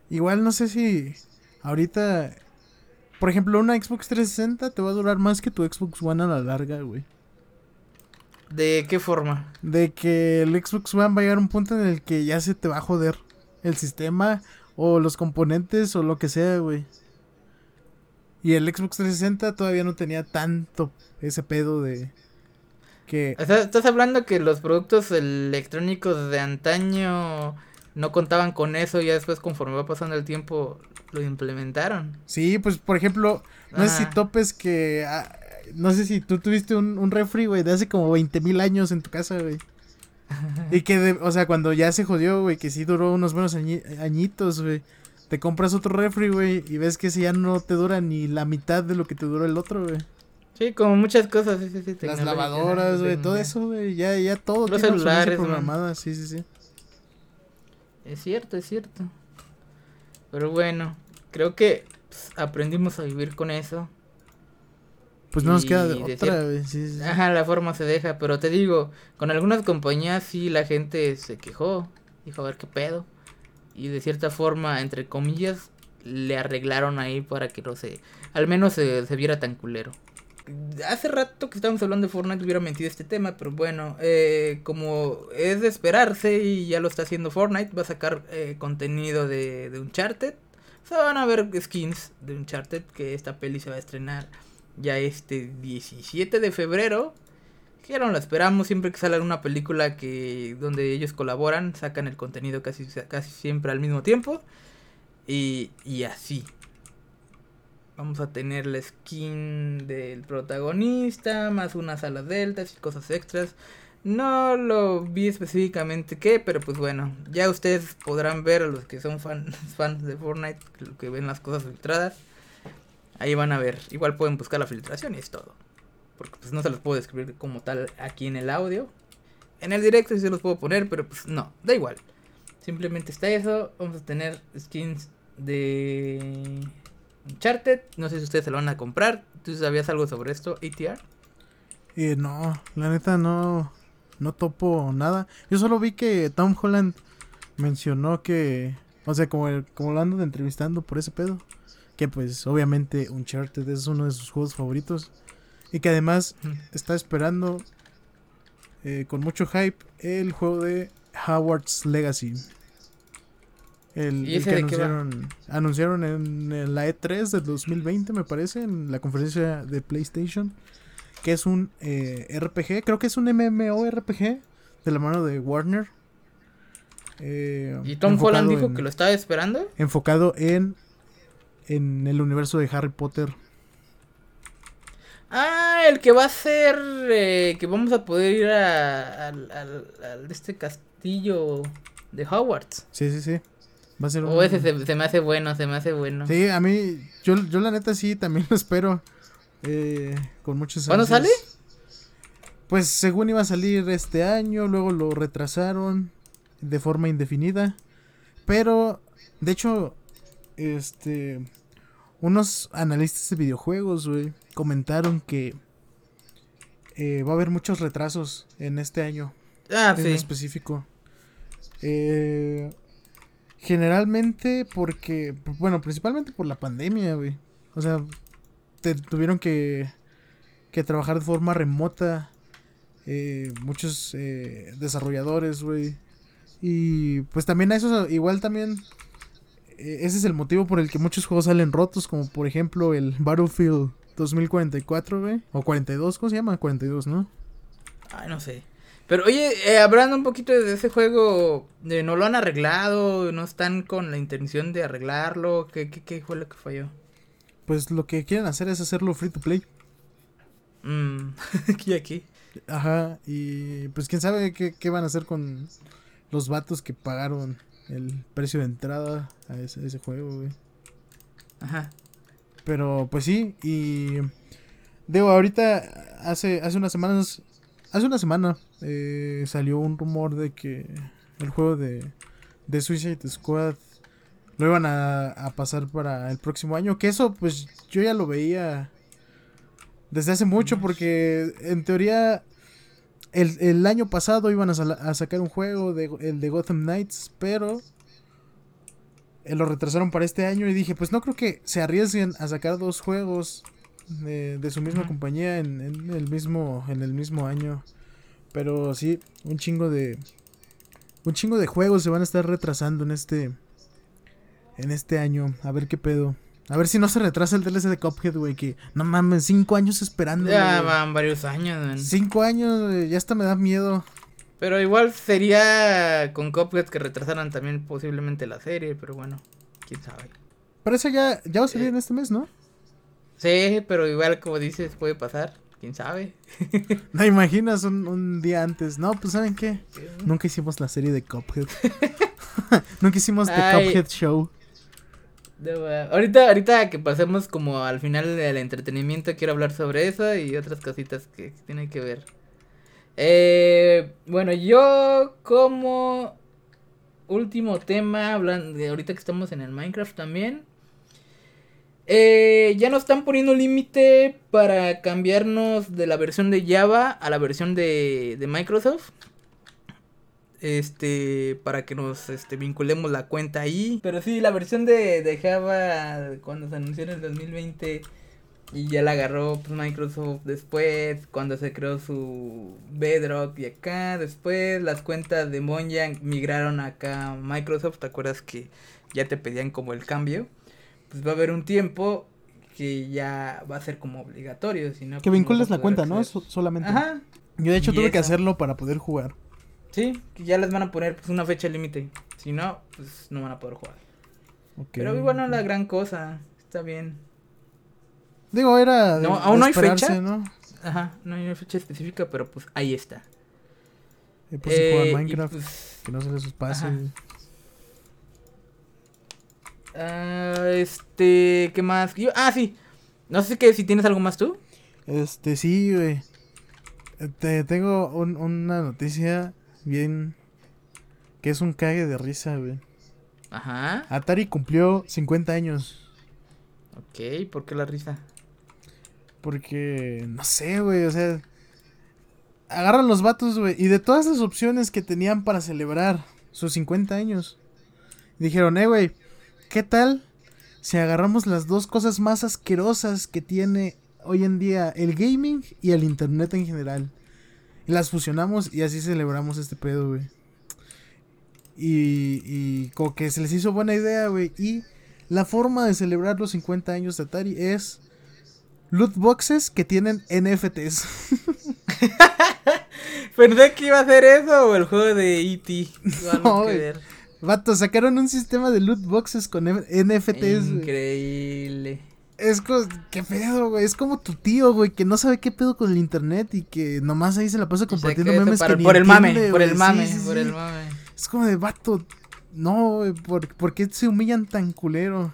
Igual no sé si ahorita, por ejemplo, una Xbox 360 te va a durar más que tu Xbox One a la larga, güey. ¿De qué forma? De que el Xbox One va a llegar a un punto en el que ya se te va a joder el sistema o los componentes o lo que sea, güey. Y el Xbox 360 todavía no tenía tanto ese pedo de que... Estás hablando que los productos electrónicos de antaño no contaban con eso y ya después conforme va pasando el tiempo lo implementaron. Sí, pues por ejemplo, no sé si Ajá. topes que... ah, no sé si tú tuviste un, un refri, güey, de hace como 20 mil años en tu casa, güey. Y que, de- o sea, cuando ya se jodió, güey, que sí duró unos buenos añi- añitos, güey. Te compras otro refri, güey, y ves que ese ya no te dura ni la mitad de lo que te duró el otro, güey. Sí, como muchas cosas. Sí, sí, sí, Las lavadoras, güey, todo eso, güey, ya, ya todo Los tiene celulares, programada, sí, sí, sí. Es cierto, es cierto. Pero bueno, creo que pues, aprendimos a vivir con eso. Pues no nos queda de otra, sí, sí, sí. Ajá, la forma se deja, pero te digo, con algunas compañías sí la gente se quejó, dijo a ver qué pedo. Y de cierta forma, entre comillas, le arreglaron ahí para que no se, al menos se, se viera tan culero. Hace rato que estábamos hablando de Fortnite hubiera mentido este tema, pero bueno, eh, como es de esperarse y ya lo está haciendo Fortnite, va a sacar eh, contenido de, de Uncharted. O sea, van a ver skins de Uncharted, que esta peli se va a estrenar ya este 17 de febrero. Que no lo esperamos, siempre que sale una película que donde ellos colaboran, sacan el contenido casi, casi siempre al mismo tiempo. Y, y así. Vamos a tener la skin del protagonista, más unas alas deltas y cosas extras. No lo vi específicamente qué, pero pues bueno, ya ustedes podrán ver a los que son fan- fans de Fortnite, que ven las cosas filtradas. Ahí van a ver. Igual pueden buscar la filtración y es todo. Porque pues no se los puedo describir como tal aquí en el audio. En el directo sí se los puedo poner, pero pues no, da igual. Simplemente está eso. Vamos a tener skins de Uncharted. No sé si ustedes se lo van a comprar. ¿Tú sabías algo sobre esto, ATR? Eh, no, la neta no, no topo nada. Yo solo vi que Tom Holland mencionó que, o sea, como, el- como lo andan entrevistando por ese pedo, que pues obviamente Uncharted es uno de sus juegos favoritos y que además está esperando eh, con mucho hype el juego de Howard's Legacy. El, ¿Y el ese que de anunciaron, anunciaron en, en la E3 del 2020, me parece, en la conferencia de PlayStation, que es un eh, RPG, creo que es un MMORPG de la mano de Warner. eh, Y Tom Holland dijo en- que lo estaba esperando. Enfocado en, en el universo de Harry Potter. Ah, el que va a ser eh, que vamos a poder ir a, al, al, al de este castillo de Hogwarts. Sí, sí, sí. Va a ser O un- ese se, se me hace bueno, se me hace bueno. Sí, a mí, yo, yo la neta sí, también lo espero. eh, con muchos ¿Cuándo sale? Pues según iba a salir este año, luego lo retrasaron de forma indefinida. Pero, de hecho, este, unos analistas de videojuegos, güey, comentaron que eh, va a haber muchos retrasos en este año Ah, en sí. específico. Eh, generalmente porque, bueno, principalmente por la pandemia, güey. O sea, te- tuvieron que, que trabajar de forma remota. eh, muchos eh, desarrolladores, güey. Y pues también a eso, igual también, ese es el motivo por el que muchos juegos salen rotos, como por ejemplo el Battlefield 2044, güey. O 42, ¿cómo se llama? 42, ¿no? Ay, no sé. Pero oye, eh, hablando un poquito de ese juego, eh, ¿no lo han arreglado? ¿No están con la intención de arreglarlo? ¿Qué, qué, qué fue lo que falló? Pues lo que quieren hacer es hacerlo free to play. Mm, aquí, aquí. Ajá, y pues quién sabe qué, qué van a hacer con los vatos que pagaron el precio de entrada a ese, ese juego, güey. Ajá. Pero pues sí, y digo, ahorita hace, hace unas semanas, hace una semana eh, salió un rumor de que el juego de, de Suicide Squad lo iban a, a pasar para el próximo año, que eso pues yo ya lo veía desde hace mucho porque en teoría el, el año pasado iban a, sacar un juego de el de Gotham Knights, pero eh, lo retrasaron para este año y dije, pues no creo que se arriesguen a sacar dos juegos de, de su misma compañía en, en el mismo en el mismo año. Pero sí, un chingo de un chingo de juegos se van a estar retrasando en este en este año. A ver qué pedo. A ver si no se retrasa el DLC de Cuphead, güey, que no mames, cinco años esperando. Ya van varios años, man. Cinco años, güey, ya hasta me da miedo. Pero igual sería con Cuphead que retrasaran también posiblemente la serie, pero bueno, quién sabe. Pero eso ya, ya va a salir Eh. en este mes, ¿no? Sí, pero igual como dices, puede pasar, quién sabe. No imaginas un, un día antes. No, pues ¿saben qué? Nunca hicimos la serie de Cuphead. Nunca hicimos The Ay. Cuphead Show. Ahorita, ahorita que pasemos como al final del entretenimiento, quiero hablar sobre eso y otras cositas que tienen que ver. Eh, bueno, yo como último tema, hablando ahorita que estamos en el Minecraft también. eh, ya nos están poniendo límite para cambiarnos de la versión de Java a la versión de, de Microsoft este para que nos este, vinculemos la cuenta ahí. Pero sí, la versión de, de Java cuando se anunció en el 2020 y ya la agarró pues, Microsoft después, cuando se creó su Bedrock y acá, después las cuentas de Mojang migraron acá a Microsoft, ¿te acuerdas que ya te pedían como el cambio? Pues va a haber un tiempo que ya va a ser como obligatorio, si no, Que pues, no vincules vas a la cuenta, ¿no? So- solamente. Ajá, Yo de hecho tuve que hacerlo para poder jugar. Sí, que ya les van a poner pues una fecha límite. Si no, pues no van a poder jugar. Pero igual no es la gran cosa. Está bien. Digo, era. No, de ¿aún no hay fecha? ¿no? Ajá, no hay una fecha específica, pero pues ahí está. Y pues si juegan Eh, Minecraft, pues, que no se les pase. ah, este, ¿qué más? Yo- ah, sí. No sé qué, si tienes algo más tú. Este, sí, güey. Te tengo un- una noticia bien. Que es un cague de risa, güey. Ajá. Atari cumplió 50 años. Ok, ¿por qué la risa? Porque, no sé, güey, o sea. Agarran los vatos, güey. Y de todas las opciones que tenían para celebrar sus 50 años. Dijeron, eh, güey, ¿qué tal si agarramos las dos cosas más asquerosas que tiene hoy en día el gaming y el internet en general? Las fusionamos y así celebramos este pedo, güey. Y, y como que se les hizo buena idea, güey. Y la forma de celebrar los 50 años de Atari es loot boxes que tienen NFTs. Pensé que iba a hacer eso o el juego de E.T. No. Vato, sacaron un sistema de loot boxes con NFTs. Increíble. Es co- ¿Qué pedo, güey? Es como tu tío, güey, que no sabe qué pedo con el internet y que nomás ahí se la pasa compartiendo memes para- que ni por el mame, por el mame, Sí, sí, por sí. el mame. Es como de vato. No, güey, ¿por, por qué se humillan tan culero?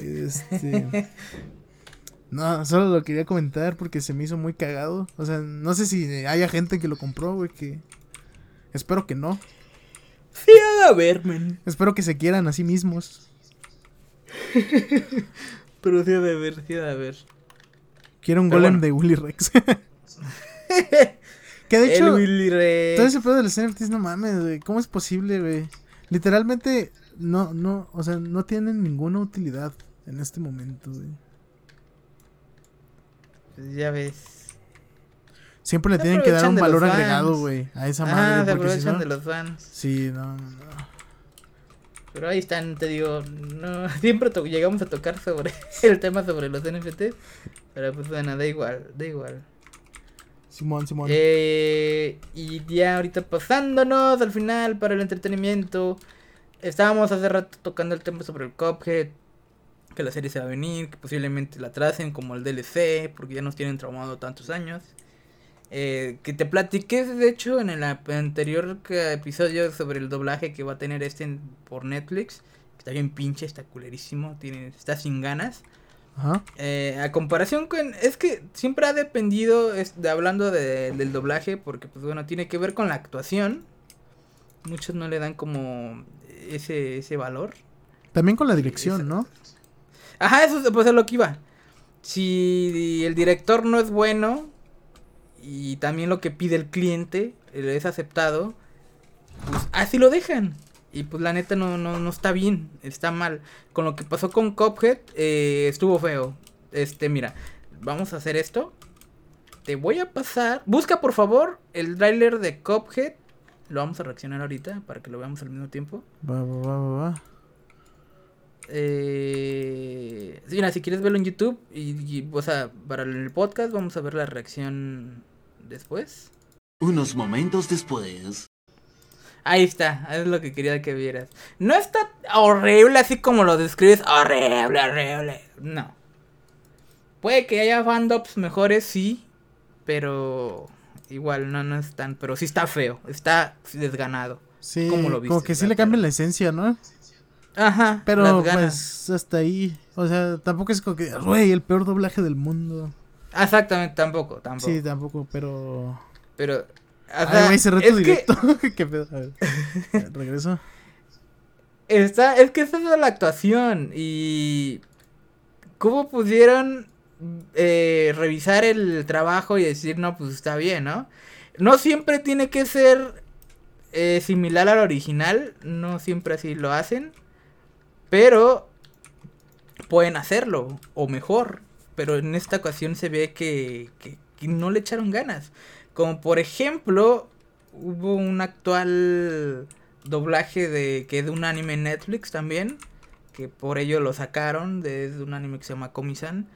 Este. no, solo lo quería comentar porque se me hizo muy cagado. O sea, no sé si haya gente que lo compró, güey, que. Espero que no. Sí, a ver, men. Espero que se quieran a sí mismos. Pero sí ha de ver, sí ha de ver. Quiero un Pero golem bueno. de Willy Rex. que de el hecho, Willy Rex. todo ese pedo de los NFTs, no mames, güey. ¿Cómo es posible, güey? Literalmente, no, no, o sea, no tienen ninguna utilidad en este momento, güey. Pues ya ves. Siempre le Se tienen que dar un valor agregado, güey, a esa Ah, madre. se si no- de los fans. Sí, no, no, no. Pero ahí están, te digo, no, siempre llegamos a tocar sobre el tema sobre los NFTs. Pero pues bueno, da igual, da igual. Simón, Simón. Eh, y ya ahorita pasándonos al final para el entretenimiento. Estábamos hace rato tocando el tema sobre el Cuphead. Que la serie se va a venir, que posiblemente la tracen como el DLC, porque ya nos tienen traumado tantos años. Eh, que te platiqué, de hecho, en el anterior episodio sobre el doblaje que va a tener este en- por Netflix. Que está bien pinche, está culerísimo, tiene, está sin ganas. Ajá. Eh, a comparación con. Es que siempre ha dependido. es- de, hablando de- del doblaje. Porque, pues bueno, tiene que ver con la actuación. Muchos no le dan como ese, ese valor. También con la dirección, ¿no? Ajá, eso es- pues es lo que iba. Si el director no es bueno. Y también lo que pide el cliente eh, es aceptado. Pues así lo dejan. Y pues la neta no, no, no está bien, está mal. Con lo que pasó con Cuphead, eh, estuvo feo. Este, mira, vamos a hacer esto. Te voy a pasar. Busca por favor el trailer de Cuphead. Lo vamos a reaccionar ahorita para que lo veamos al mismo tiempo. Va, va, va, va, va. Eh, mira, si quieres verlo en YouTube y, y, o sea, para el podcast vamos a ver la reacción después. Unos momentos después. Ahí está, es lo que quería que vieras. No está horrible así como lo describes. Horrible, horrible. No. Puede que haya fandops mejores, sí. Pero igual no, no es tan. Pero sí está feo. Está desganado. Sí, ¿Cómo lo como viste, que sí le cambian la esencia, ¿no? Ajá. Pero las ganas. pues hasta ahí. O sea, tampoco es como que, güey, el peor doblaje del mundo. Exactamente, tampoco, tampoco. Sí, tampoco, pero... Pero. o Ay, es que- directo. ¿Qué pedo? A ver. Regreso. Está, es que esa es la actuación y cómo pudieron eh, revisar el trabajo y decir no pues está bien, ¿no? No siempre tiene que ser eh, similar al original, no siempre así lo hacen, pero pueden hacerlo o mejor, pero en esta ocasión se ve que, que- no le echaron ganas, como por ejemplo hubo un actual doblaje de que de un anime Netflix también, que por ello lo sacaron de, un anime que se llama Komi-san.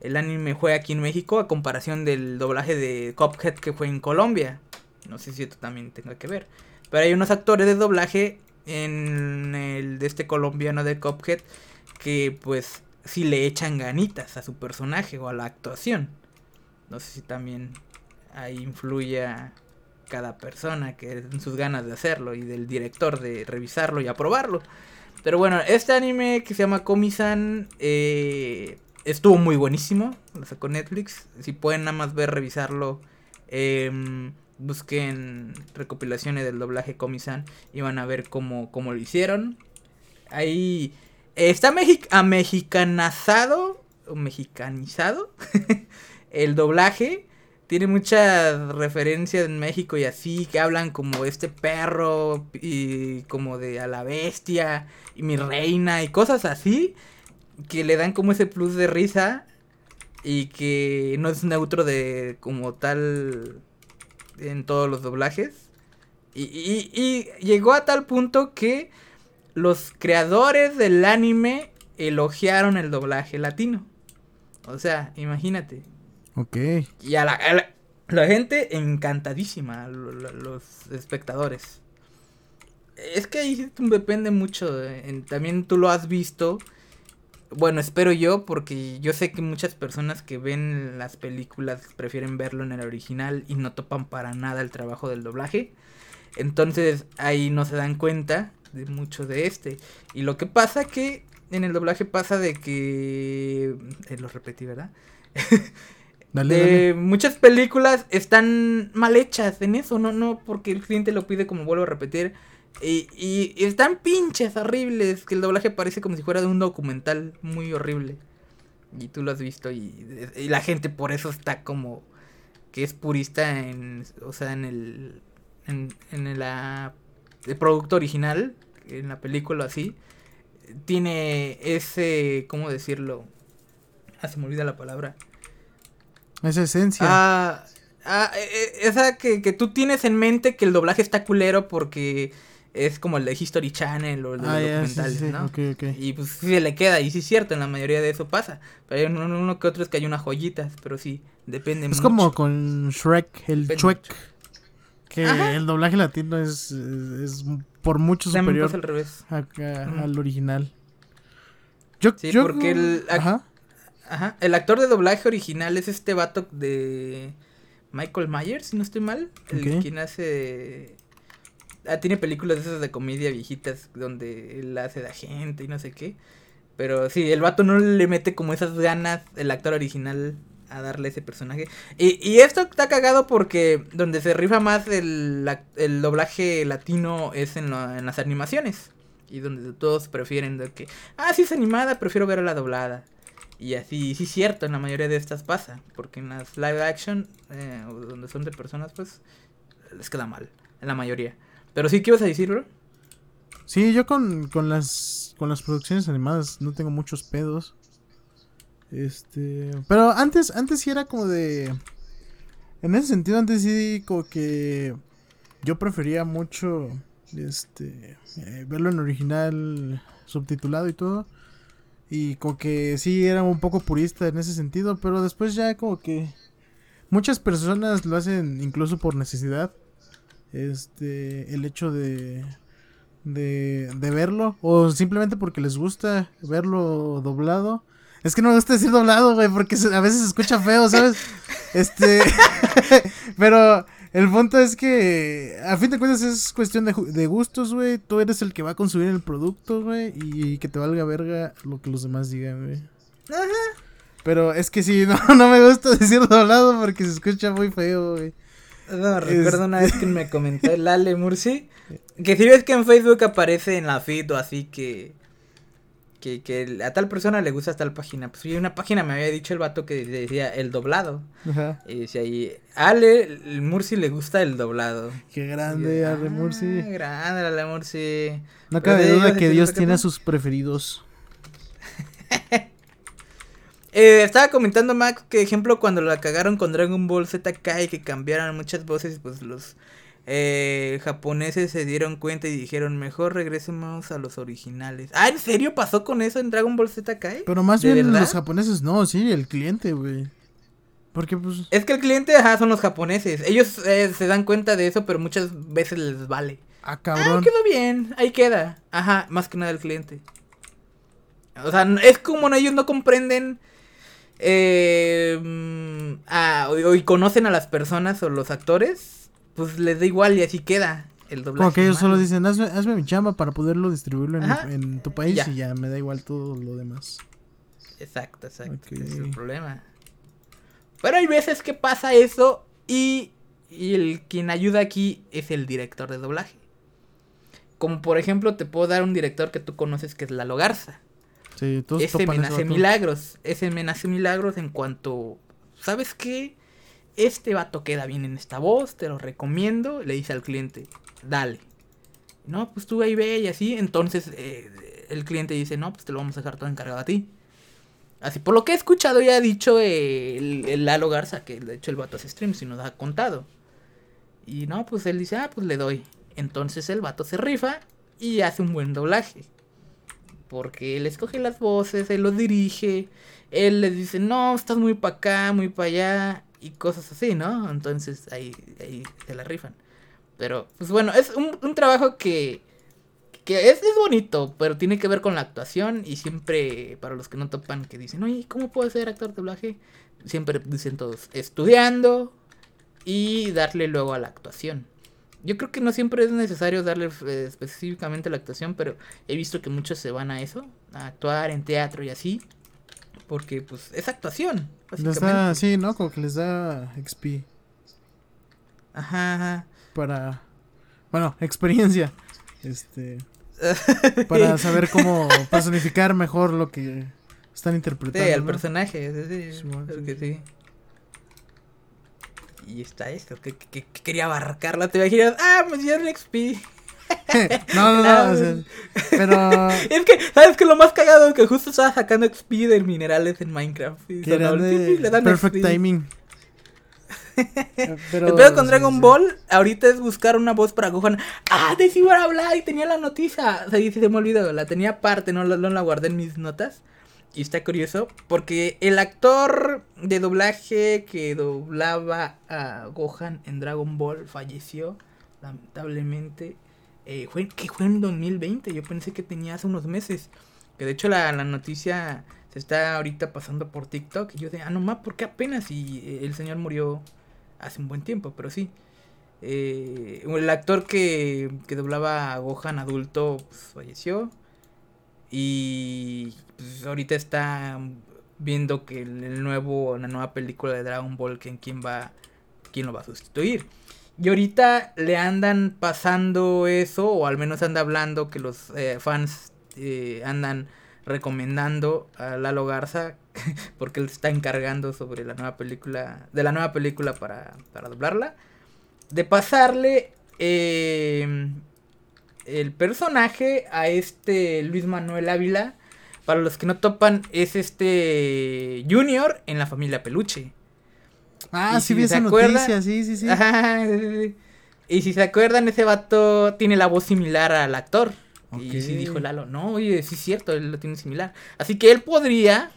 El anime fue aquí en México a comparación del doblaje de Cuphead que fue en Colombia. No sé si esto también tenga que ver. Pero hay unos actores de doblaje en el de este colombiano de Cuphead que pues sí le echan ganitas a su personaje o a la actuación. No sé si también ahí influya cada persona que en sus ganas de hacerlo y del director de revisarlo y aprobarlo. Pero bueno, este anime que se llama Komi-san eh, estuvo muy buenísimo. Lo sacó Netflix. Si pueden nada más ver, revisarlo. em, busquen recopilaciones del doblaje Komi-san y van a ver cómo, cómo lo hicieron. Ahí está mexi- amexicanazado o mexicanizado el doblaje tiene muchas referencias en México y así, que hablan como este perro y como de a la bestia y mi reina y cosas así, que le dan como ese plus de risa y que no es neutro de como tal en todos los doblajes. Y llegó a tal punto que los creadores del anime elogiaron el doblaje latino. O sea, imagínate, Ok. y a la, a la- la gente encantadísima, lo- lo- los espectadores. Es que ahí depende mucho. eh, en- también tú lo has visto. Bueno, espero yo, porque yo sé que muchas personas que ven las películas prefieren verlo en el original y no topan para nada el trabajo del doblaje. Entonces ahí no se dan cuenta de mucho de este. Y lo que pasa que en el doblaje pasa de que... eh, lo repetí, ¿verdad? Dale, de dale. muchas películas están mal hechas en eso, no, no, porque el cliente lo pide como vuelvo a repetir. Y, y- y están pinches horribles, que el doblaje parece como si fuera de un documental muy horrible. Y tú lo has visto y, y la gente por eso está como que es purista en, o sea, en el, en, en el producto original, en la película así. Tiene ese, ¿cómo decirlo? Ah, se me olvida la palabra. Esa esencia. Ah, ah, eh, eh, esa que, que tú tienes en mente que el doblaje está culero porque es como el de History Channel o el de Ah, los ya, sí, sí, documentales, sí. ¿no? Y pues sí se le queda, y sí es cierto, en la mayoría de eso pasa. Pero hay uno, uno que otro es que hay unas joyitas, pero sí, depende Es mucho. como con Shrek, el Depende Shrek. mucho. Que Ajá. el doblaje latino es, es, es por mucho superior al revés. original. Yo, Sí, yo- porque el- Ajá. Ajá, el actor de doblaje original es este vato de Michael Myers, si no estoy mal. El Ok. quien hace. Ah, tiene películas de esas de comedia viejitas donde él hace de agente y no sé qué. Pero sí, el vato no le mete como esas ganas, el actor original, a darle ese personaje. Y, y esto está cagado porque donde se rifa más el, la- el doblaje latino es en, la- en las animaciones. Y donde todos prefieren de que, ah, sí es animada, prefiero ver la doblada. Y así, sí es cierto, en la mayoría de estas pasa. Porque en las live action, eh, donde son de personas, pues les queda mal. En la mayoría. Pero sí, ¿qué ibas a decir, bro? Sí, yo con, con las con las producciones animadas no tengo muchos pedos. Este, pero antes antes sí era como de en ese sentido antes sí como que yo prefería mucho este eh, verlo en original subtitulado y todo y como que sí era un poco purista en ese sentido, pero después ya como que muchas personas lo hacen incluso por necesidad. Este, el hecho de de, de verlo o simplemente porque les gusta verlo doblado. Es que no me gusta decir doblado, güey, porque a veces se escucha feo, ¿sabes? Este, pero el punto es que a fin de cuentas es cuestión de, gustos, güey. Tú eres el que va a consumir el producto, güey, y que te valga verga lo que los demás digan, güey. Pero es que sí, no, no me gusta decir doblado porque se escucha muy feo, güey. No, recuerdo una vez que me comentó el Ale Murci. Que si ves que en Facebook aparece en la feed o así que. Que, que a tal persona le gusta tal página. Pues una página me había dicho el vato que decía el doblado. Ajá. Y decía ahí, Ale, el Murci le gusta el doblado. Qué Y grande, yo, Ale "Ah, Murci. Grande, Ale Murci. No Pero cabe duda que ¿sí Dios tiene a sus preferidos. Eh, estaba comentando Max que ejemplo cuando la cagaron con Dragon Ball ZK y que cambiaron muchas voces, pues los eh, japoneses se dieron cuenta y dijeron mejor regresemos a los originales. Ah, ¿en serio pasó con eso en Dragon Ball ZK? Pero más ¿De bien verdad? los japoneses no, sí, el cliente, güey. Porque pues... Es que el cliente, ajá, son los japoneses. Ellos eh, se dan cuenta de eso, pero muchas veces les vale. Ah, Ah, cabrón. quedó bien, ahí queda. Ajá, más que nada el cliente. O sea, es como ellos no comprenden eh, mm, ah, o, o- y conocen a las personas o los actores, pues les da igual y así queda el doblaje. Como que ellos solo dicen, hazme, hazme mi chamba para poderlo distribuirlo en, tu país Ya. y ya me da igual todo lo demás. Exacto, exacto. Ese es el problema. Pero hay veces que pasa eso y, y el quien ayuda aquí es el director de doblaje. Como por ejemplo, te puedo dar un director que tú conoces que es Lalo Garza. Sí, todos Ese me nace milagros. Ese me nace milagros en cuanto. ¿Sabes qué? Este vato queda bien en esta voz, te lo recomiendo. Le dice al cliente, dale. No, pues tú ahí ve y así. Entonces eh, el cliente dice, no, pues te lo vamos a dejar todo encargado a ti. Así, por lo que he escuchado, ya ha dicho el, el Lalo Garza, que de hecho el vato hace streams y nos ha contado. Y no, pues él dice, ah, pues le doy. Entonces el vato se rifa y hace un buen doblaje. Porque él escoge las voces, él los dirige, él les dice, no, estás muy para acá, muy para allá, y cosas así, ¿no? Entonces ahí, ahí se la rifan. Pero, pues bueno, es un, un trabajo que, que es, es bonito, pero tiene que ver con la actuación y siempre, para los que no topan, que dicen, oye, ¿cómo puedo ser actor de doblaje? Siempre dicen todos, estudiando y darle luego a la actuación. Yo creo que no siempre es necesario darle eh, específicamente la actuación, pero he visto que muchos se van a eso, a actuar en teatro y así, porque pues es actuación, Les da, sí, ¿no? Como que les da XP Ajá, ajá. para... Bueno, experiencia. Este... Para saber cómo personificar mejor lo que están interpretando. Sí, al ¿no? personaje, sí, sí, creo sí, que sí. sí. Y está esto, que, que- que quería abarcarla, te imaginas, ah, me dieron XP. no, no, no, Claro. o sea, pero... Es que, ¿sabes qué? Lo más cagado que justo estaba sacando XP de minerales en Minecraft. Y que sonó le dan perfect XP. timing. Pero, El pedo con sí, Dragon sí. Ball ahorita es buscar una voz para Gohan. Ah, de sí iba a hablar y tenía la noticia. O sea, y se me olvidó, la tenía aparte, no, no la guardé en mis notas. Y está curioso porque el actor de doblaje que doblaba a Gohan en Dragon Ball falleció, lamentablemente. Eh, fue, que fue en 2020, yo pensé que tenía hace unos meses. Que de hecho la, la noticia se está ahorita pasando por TikTok. Y yo de, ah, no más, ¿por qué apenas? Y eh, el señor murió hace un buen tiempo, pero sí. Eh, el actor que, que doblaba a Gohan adulto pues, falleció. Y pues, ahorita está viendo que el, nuevo, la nueva película de Dragon Ball, que va, quién lo va a sustituir. Y ahorita le andan pasando eso, o al menos anda hablando que los eh, fans eh, andan recomendando a Lalo Garza porque él está encargando sobre la nueva película, de la nueva película para, para doblarla, de pasarle eh, el personaje a este Luis Manuel Ávila. Para los que no topan, es este Junior en la familia Peluche. Ah, sí si vi se esa acuerdan- noticia, sí, sí, sí. Ajá, sí, sí, sí. Y si se acuerdan, ese vato tiene la voz similar al actor. Y sí dijo Lalo, no, oye, sí es cierto, él lo tiene similar. Así que él podría,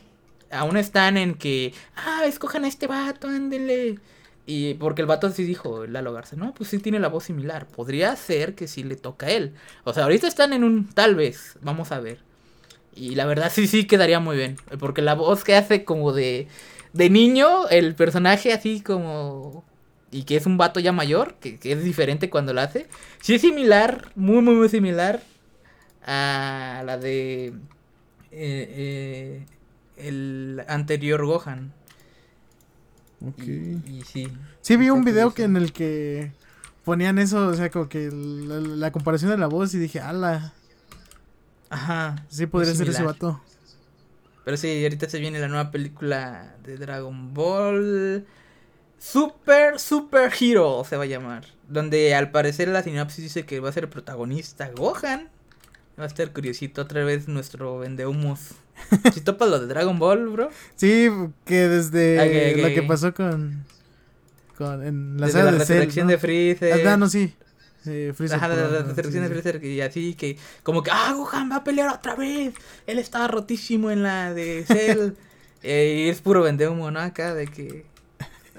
aún están en que, ah, escojan a este vato, ándenle. Y porque el vato sí dijo, Lalo Garza, no, pues sí tiene la voz similar. Podría ser que sí le toca a él. O sea, ahorita están en un tal vez, vamos a ver. Y la verdad sí, sí quedaría muy bien. Porque la voz que hace como de, de niño, el personaje así como... Y que es un vato ya mayor, que, que es diferente cuando lo hace. Sí es similar, muy, muy, muy similar a la de... eh, eh, el anterior Gohan. Ok. Y, y sí. Sí, vi un video que en el que ponían eso, o sea, como que la, la comparación de la voz y dije, ala, Ajá. sí podría ser ese vato. Pero sí, ahorita se viene la nueva película de Dragon Ball. Super, Super Hero se va a llamar. Donde al parecer la sinopsis dice que va a ser el protagonista Gohan. Va a estar curiosito otra vez nuestro vendehumos. si topas lo de Dragon Ball, bro. Sí, que desde Ok, ok, lo que pasó con, con en la Desde saga la de Cell, resurrección ¿no? de Freezer. Ah, no, sí. Freezer, Ajá, de perdón, la no, resurrección sí, de sí. Freezer y así que como que ah Gohan va a pelear otra vez. Él estaba rotísimo en la de Cell. Eh, y es puro vendehumo, ¿no? Acá de que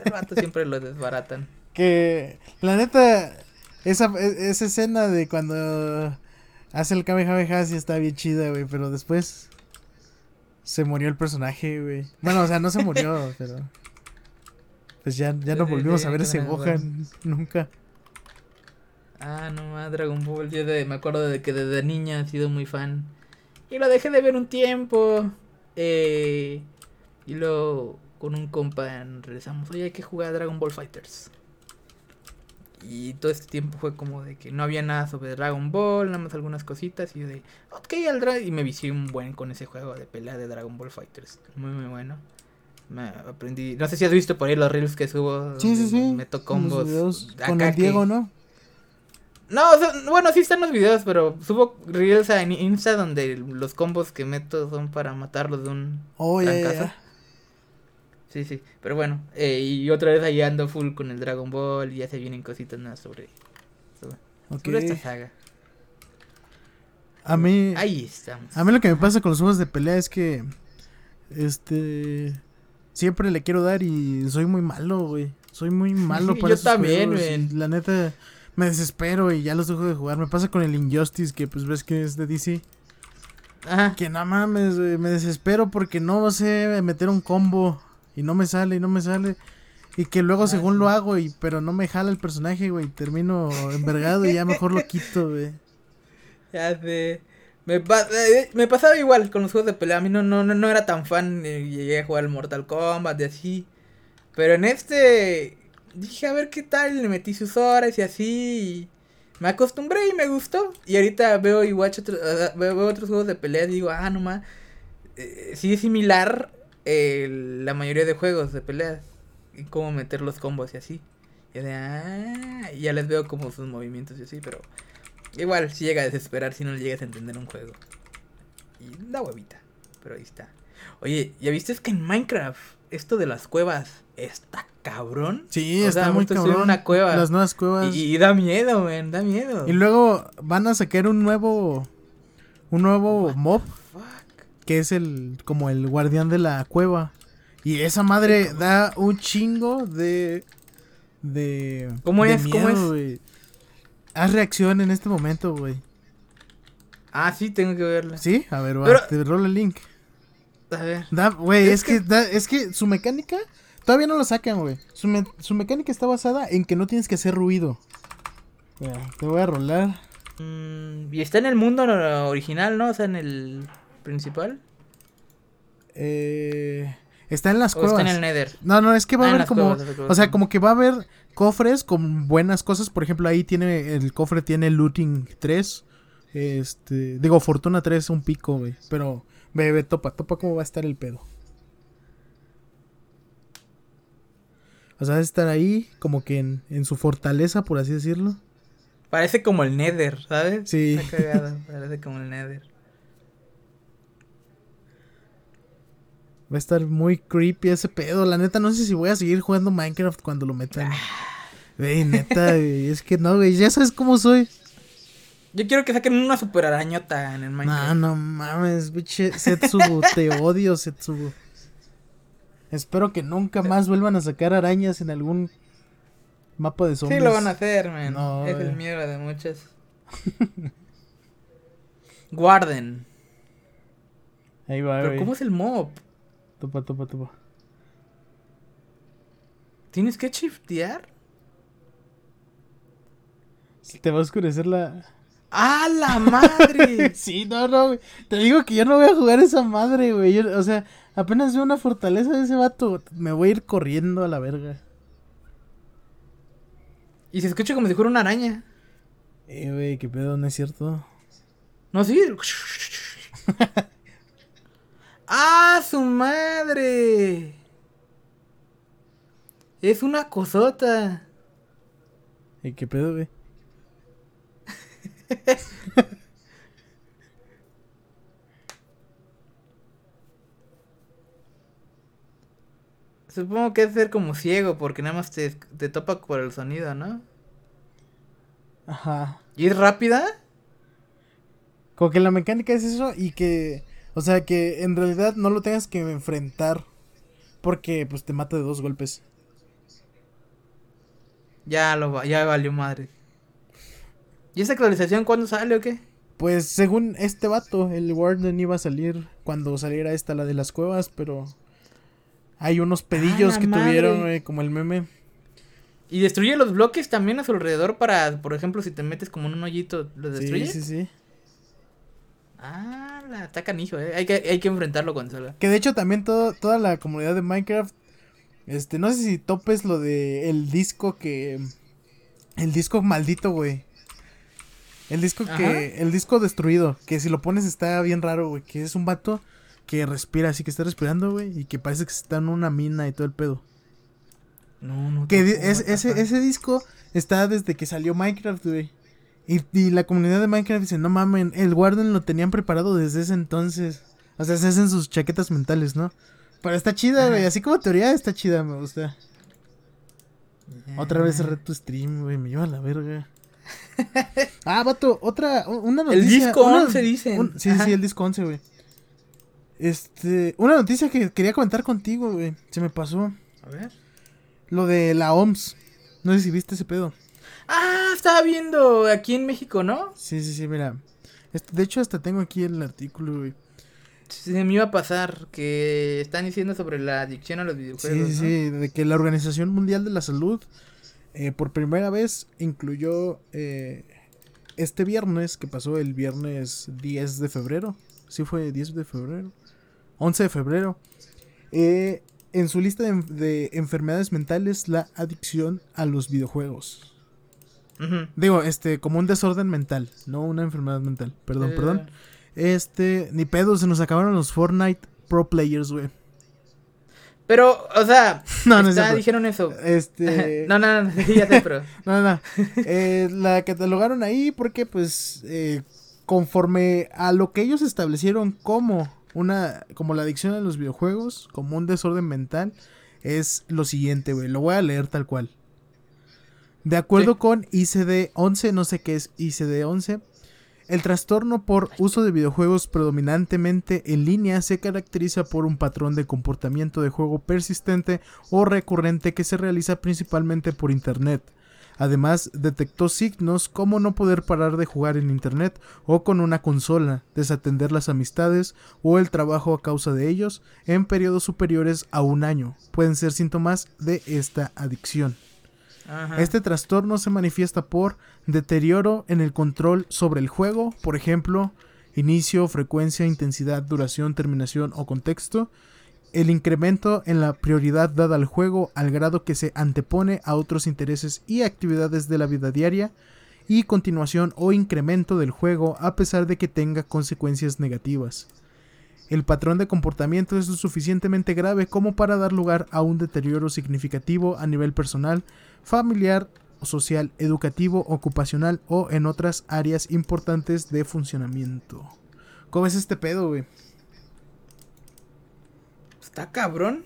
el vato siempre lo desbaratan. Que la neta, esa, e- esa escena de cuando hace el Kamehameha sí está bien chida, güey, pero después se murió el personaje, güey. Bueno, o sea, no se murió, pero pues ya, ya no volvimos a ver ese Gohan nunca. Ah, no más, Dragon Ball. Yo de- me acuerdo de que desde niña he sido muy fan. Y lo dejé de ver un tiempo. Eh, y luego con un compa regresamos. Oye, hay que jugar a Dragon Ball Fighters. Y todo este tiempo fue como de que no había nada sobre Dragon Ball, nada más algunas cositas. Y yo de, ok, al Dra-", Y me vicié un buen con ese juego de pelea de Dragon Ball Fighters. Muy, muy bueno. Me aprendí. No sé si has visto por ahí los reels que subo. Sí, sí, sí. Meto combos. con el que- Diego, ¿no? No, o sea, bueno, sí están los videos, pero subo reels a Insta donde los combos que meto son para matarlos de un Oh, ya. Sí, sí, pero bueno, eh, y otra vez ahí ando full con el Dragon Ball y ya se vienen cositas nuevas sobre, sobre, Ok. sobre esta saga. A mí, Ahí estamos. a mí lo que me pasa con los juegos de pelea es que, este, siempre le quiero dar y soy muy malo, güey. Soy muy malo para Yo esos también, güey. La neta, me desespero y ya los dejo de jugar. Me pasa con el Injustice, que pues ves que es de DC. Ajá. Que no mames, güey, me desespero porque no sé meter un combo y no me sale y no me sale. Y que luego Ah, según sí. lo hago y pero no me jala el personaje, güey, termino envergado y ya mejor lo quito, güey. Ya sé. Me, pa- eh, me pasaba igual con los juegos de pelea. A mí no, no, no, no era tan fan. eh, Llegué a jugar el Mortal Kombat y así. Pero en este. Dije a ver qué tal. Le metí sus horas y así. y me acostumbré y me gustó. Y ahorita veo igual otro- eh, veo, veo otros juegos de pelea. Y digo, ah, nomás. Eh, sí es similar eh, la mayoría de juegos de peleas. Y cómo meter los combos y así. Y de, ah, y ya les veo como sus movimientos y así, pero. Igual, si llega a desesperar si no le llegas a entender un juego. Y da huevita. Pero ahí está. Oye, ¿ya viste es que en Minecraft esto de las cuevas está cabrón? Sí, O está sea, muy cabrón. una cueva. Las nuevas cuevas. Y, y da miedo, men, da miedo. Y luego van a sacar un nuevo un nuevo mob que es el como el guardián de la cueva. Y esa madre da un chingo de de ¿Cómo de es? ¿Cómo es? Haz reacción en este momento, güey. Ah, sí, tengo que verla. ¿Sí? A ver, va, te rolo el link. A ver. Da, güey, Es es, que, da- es que su mecánica todavía no lo sacan, güey. Su, me- su mecánica está basada en que no tienes que hacer ruido. Mira, te voy a rolar. Mm, y está en el mundo original, ¿no? O sea, en el principal. Eh, está en las O cuevas. está en el Nether. No, no, es que va Ah, a en haber como. cuevas, o sea, como que va a haber cofres con buenas cosas. Por ejemplo, ahí tiene. El cofre tiene looting 3. Este. Digo, fortuna 3, un pico, güey. Pero, bebé, topa, topa cómo va a estar el pedo. O sea, va a estar ahí, como que en, en su fortaleza, por así decirlo. Parece como el Nether, ¿sabes? Sí. Está cagado, parece como el Nether. Va a estar muy creepy ese pedo. La neta, no sé si voy a seguir jugando Minecraft cuando lo metan. Güey, neta, es que no, güey. Ya sabes cómo soy. Yo quiero que saquen una super arañota en el Minecraft. No, no mames, biche. Setsubu, te odio, Setsubu. Espero que nunca más vuelvan a sacar arañas en algún mapa de zombies. Sí lo van a hacer, man. No, es el miedo de muchos. Guarden. Ahí va, Pero güey. ¿cómo es el mob? Topa, topa, topa. ¿Tienes que shiftear? Te va a oscurecer la. ¡Ah, la madre! Sí, no, no, güey. Te digo que yo no voy a jugar esa madre, güey. Yo- o sea, apenas veo una fortaleza de ese vato. Me voy a ir corriendo a la verga. y se escucha como si fuera una araña. Eh, güey, qué pedo, no es cierto. No, sí. ¡Ah, su madre! Es una cosota. Eh, qué pedo, güey. Supongo que es ser como ciego porque nada más te, te topa por el sonido, ¿no? Ajá. ¿Y es rápida? Como que la mecánica es eso y que. O sea, que en realidad no lo tengas que enfrentar. Porque, pues, te mata de dos golpes. Ya lo va- ya valió madre. ¿Y esa actualización cuándo sale o qué? Pues, según este vato, el Warden iba a salir cuando saliera esta, la de las cuevas, pero. Hay unos pedillos Ah, la que madre. tuvieron, güey, como el meme. ¿Y destruye los bloques también a su alrededor para, por ejemplo, si te metes como en un hoyito, lo destruye? Sí, sí, sí. Ah, la, está canijo, eh. Hay que, hay que enfrentarlo cuando salga. Que de hecho también todo, toda la comunidad de Minecraft, este, no sé si topes lo de el disco que, el disco maldito, güey. El disco Ajá. que, el disco destruido, que si lo pones está bien raro, güey, que es un vato que respira, así que está respirando, güey, y que parece que está en una mina y todo el pedo. No, no. Que es- ese, ese disco está desde que salió Minecraft, güey. Y, y la comunidad de Minecraft dice, no mamen, el Warden lo tenían preparado desde ese entonces. O sea, se hacen sus chaquetas mentales, ¿no? Pero está chida, güey. Así como teoría está chida, me gusta. Otra vez cerré tu stream, güey. Me lleva a la verga. ah, vato, otra, una El noticia. disco una- 11 dicen. un- sí, Ajá. sí, el disco 11, güey. Este, una noticia que quería comentar contigo, güey. Se me pasó. A ver. Lo de la OMS. No sé si viste ese pedo. Ah, estaba viendo aquí en México, ¿no? Sí, sí, sí, mira. Este, de hecho, hasta tengo aquí el artículo, güey. Se me iba a pasar que están diciendo sobre la adicción a los videojuegos. sí, ¿no? sí. De que la Organización Mundial de la Salud eh, por primera vez incluyó eh, este viernes, que pasó el viernes 10 de febrero. Sí, fue 10 de febrero. 11 de febrero. eh, en su lista de, de enfermedades mentales, la adicción a los videojuegos. Digo, este, como un desorden mental, no una enfermedad mental. Perdón, Eh, perdón. Este, ni pedo, se nos acabaron los Fortnite Pro Players, güey. Pero, o sea, No, no es está- dijeron eso. Este. no, no, no, ya sé, pero. No, no. Eh, la catalogaron ahí porque, pues, eh, conforme a lo que ellos establecieron como una, como la adicción a los videojuegos, como un desorden mental, es lo siguiente, güey. Lo voy a leer tal cual. De acuerdo Sí. con ICD-11, no sé qué es ICD-11, el trastorno por uso de videojuegos predominantemente en línea se caracteriza por un patrón de comportamiento de juego persistente o recurrente que se realiza principalmente por Internet. Además, detectó signos como no poder parar de jugar en Internet o con una consola, desatender las amistades o el trabajo a causa de ellos en periodos superiores a un año. Pueden ser síntomas de esta adicción. Ajá. Este trastorno se manifiesta por deterioro en el control sobre el juego, por ejemplo, inicio, frecuencia, intensidad, duración, terminación o contexto, el incremento en la prioridad dada al juego al grado que se antepone a otros intereses y actividades de la vida diaria, y continuación o incremento del juego a pesar de que tenga consecuencias negativas. El patrón de comportamiento es lo suficientemente grave como para dar lugar a un deterioro significativo a nivel personal, familiar social, educativo, ocupacional o en otras áreas importantes de funcionamiento. ¿Cómo es este pedo, güey? Está cabrón.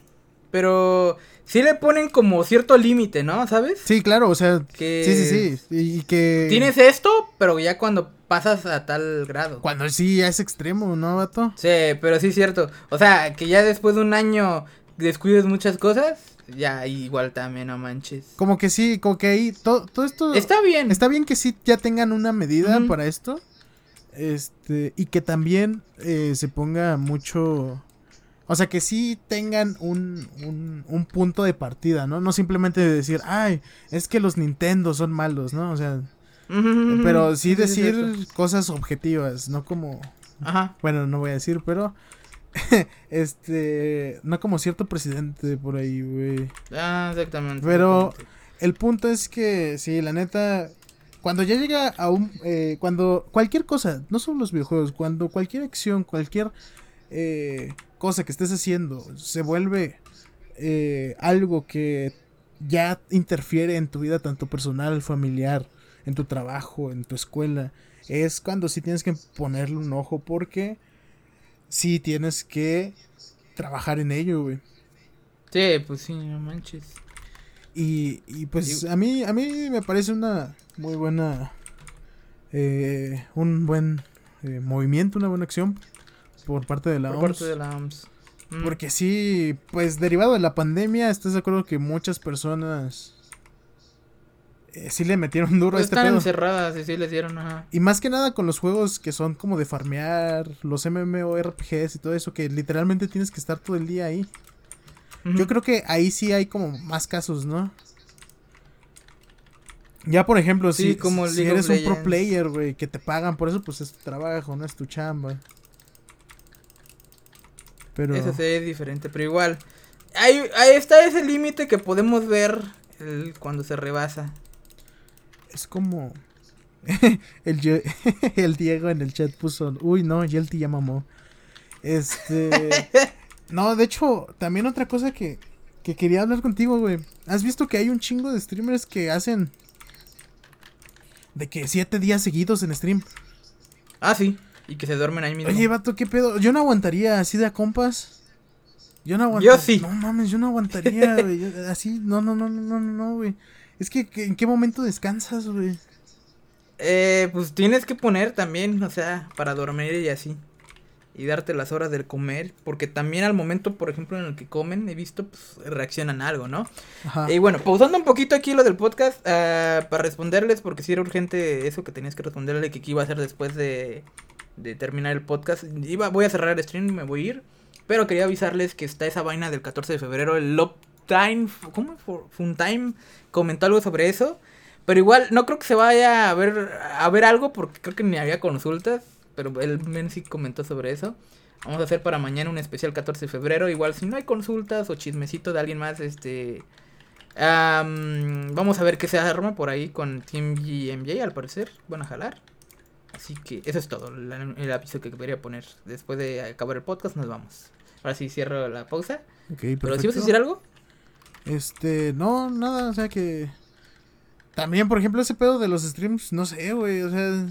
Pero sí le ponen como cierto límite, ¿no? ¿Sabes? Sí, claro, o sea, Que sí, sí, sí, y que Tienes esto, pero ya cuando pasas a tal grado. cuando sí ya es extremo, ¿no, vato? Sí, pero sí es cierto. O sea, que ya después de un año descuides muchas cosas, ya igual también, no manches. Como que sí, como que ahí todo, todo esto Está bien. Está bien que sí ya tengan una medida para esto. Este, y que también eh, se ponga mucho. O sea, que sí tengan un, un, un punto de partida, ¿no? No simplemente decir, ay, es que los Nintendo son malos, ¿no? O sea, pero sí decir cosas objetivas, no como. Ajá. Bueno, no voy a decir, pero. este. No como cierto presidente por ahí, güey. Ah, exactamente. Pero- exactamente. El punto es que, sí, la neta, cuando ya llega a un... eh, cuando cualquier cosa, no solo los videojuegos, cuando cualquier acción, cualquier eh, cosa que estés haciendo se vuelve eh, algo que ya interfiere en tu vida, tanto personal, familiar, en tu trabajo, en tu escuela, es cuando sí tienes que ponerle un ojo porque sí tienes que trabajar en ello, güey. Sí, pues sí, no manches. Y, y pues a mí a mí me parece una muy buena eh, un buen eh, movimiento, una buena acción por parte de la Por OMS. parte de la OMS. Mm. Porque sí, pues derivado de la pandemia, ¿estás de acuerdo que muchas personas eh, sí le metieron duro Pues a este están pedo? encerradas y sí les dieron, ajá. Y más que nada con los juegos que son como de farmear, los MMORPGs y todo eso, que literalmente tienes que estar todo el día ahí. Yo creo que ahí sí hay como más casos, ¿no? Ya, por ejemplo, Sí, si, como si eres un pro player, güey, que te pagan por eso, pues es tu trabajo, no es tu chamba. Pero... Eso sí es diferente, pero igual. Ahí, ahí está ese límite que podemos ver el- cuando se rebasa. Es como... el, el Diego en el chat puso... Uy, no, Yelty ya mamó. Este... no, de hecho, también otra cosa que, que quería hablar contigo, güey. ¿Has visto que hay un chingo de streamers que hacen... De que siete días seguidos en stream. Ah, sí. Y que se duermen ahí mismo. Oye, vato, ¿qué pedo? Yo no aguantaría así de a compas. Yo no aguantaría. Yo sí. No mames, yo no aguantaría, güey. Así, no, no, no, no, no, no, güey. Es que, ¿en qué momento descansas, güey? Eh, pues tienes que poner también, o sea, para dormir y así. Y darte las horas del comer. Porque también al momento, por ejemplo, en el que comen, he visto, pues reaccionan a algo, ¿no? Ajá. Y bueno, pausando un poquito aquí lo del podcast, ah, para responderles, porque si era urgente eso que tenías que responderle, que, que iba a hacer después de, de terminar el podcast. Iba, voy a cerrar el stream, me voy a ir. Pero quería avisarles que está esa vaina del 14 de febrero, el Love Time, ¿cómo? Fu- Funtime comentó algo sobre eso. Pero igual, no creo que se vaya a ver, a ver algo, porque creo que ni había consultas. Pero el men sí comentó sobre eso. Vamos a hacer para mañana un especial 14 de febrero. Igual, si no hay consultas o chismecito de alguien más, este. am, vamos a ver qué se arma por ahí con Team GMJ, al parecer. Van a jalar. Así que eso es todo. la- el aviso que quería poner. Después de acabar el podcast, nos vamos. Ahora sí cierro la pausa. Pero si vas a decir algo, Este, no, nada, o sea que. También, por ejemplo, ese pedo de los streams, no sé, güey, o sea.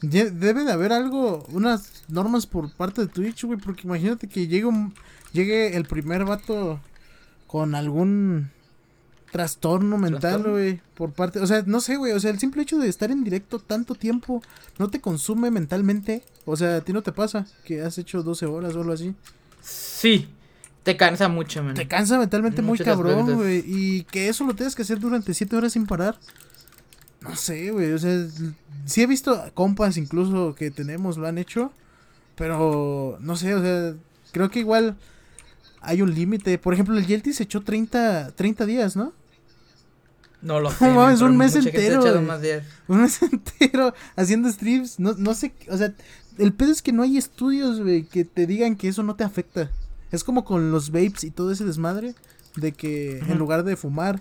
Debe de haber algo, unas normas por parte de Twitch, güey, porque imagínate que llegue, un, llegue el primer vato con algún trastorno mental, güey, por parte, o sea, no sé, güey, o sea, el simple hecho de estar en directo tanto tiempo no te consume mentalmente, o sea, a ti no te pasa que has hecho 12 horas o algo así. sí. Te cansa mucho, man. Te cansa mentalmente muy cabrón, güey. Y que eso lo tengas que hacer durante siete horas sin parar. No sé, güey. O sea, sí he visto compas incluso que tenemos, lo han hecho. Pero, no sé, o sea, creo que igual hay un límite. Por ejemplo, el Yelty se echó 30, 30 días, ¿no? No lo sé. No mames, un mes entero, más. Un mes entero haciendo streams. No, no sé, o sea, el pedo es que no hay estudios, güey, que te digan que eso no te afecta. Es como con los vapes y todo ese desmadre. De que en lugar de fumar,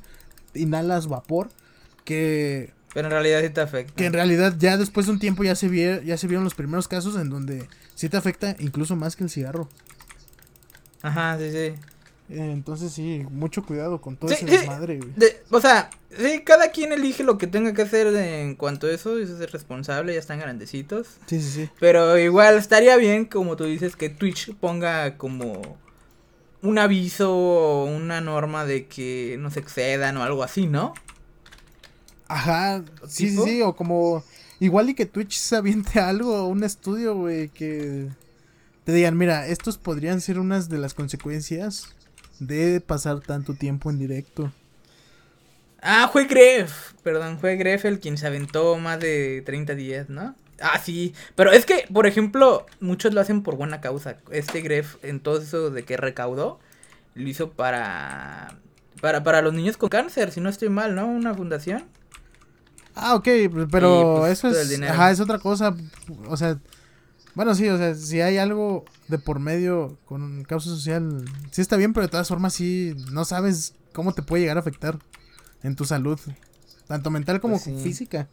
inhalas vapor. Que, Pero en realidad sí te afecta. que en realidad ya después de un tiempo ya se, vie- ya se vieron los primeros casos en donde sí te afecta incluso más que el cigarro. Ajá, sí, sí. Eh, entonces sí, mucho cuidado con todo Sí, ese sí. desmadre, güey. De- o sea, sí, cada quien elige lo que tenga que hacer en cuanto a eso, eso es responsable, ya están grandecitos. Sí, sí, sí. Pero igual estaría bien, como tú dices, que Twitch ponga como un aviso o una norma de que no se excedan o algo así, ¿no? Ajá, sí, sí, sí, o como igual y que Twitch se aviente algo, un estudio, güey, que te digan, mira, estos podrían ser unas de las consecuencias de pasar tanto tiempo en directo. Ah, fue Gref, perdón, fue Gref el quien se aventó más de 30 días, ¿no? Ah, sí, pero es que, por ejemplo, muchos lo hacen por buena causa. Este Gref, en todo eso de que recaudó, lo hizo para, para, para los niños con cáncer, si no estoy mal, ¿no? Una fundación. Ah, ok, pero Y, pues, eso es, ajá, es otra cosa, o sea, bueno, sí, o sea, si hay algo de por medio con causa social, sí está bien, pero de todas formas sí, no sabes cómo te puede llegar a afectar en tu salud, tanto mental como Pues sí. física.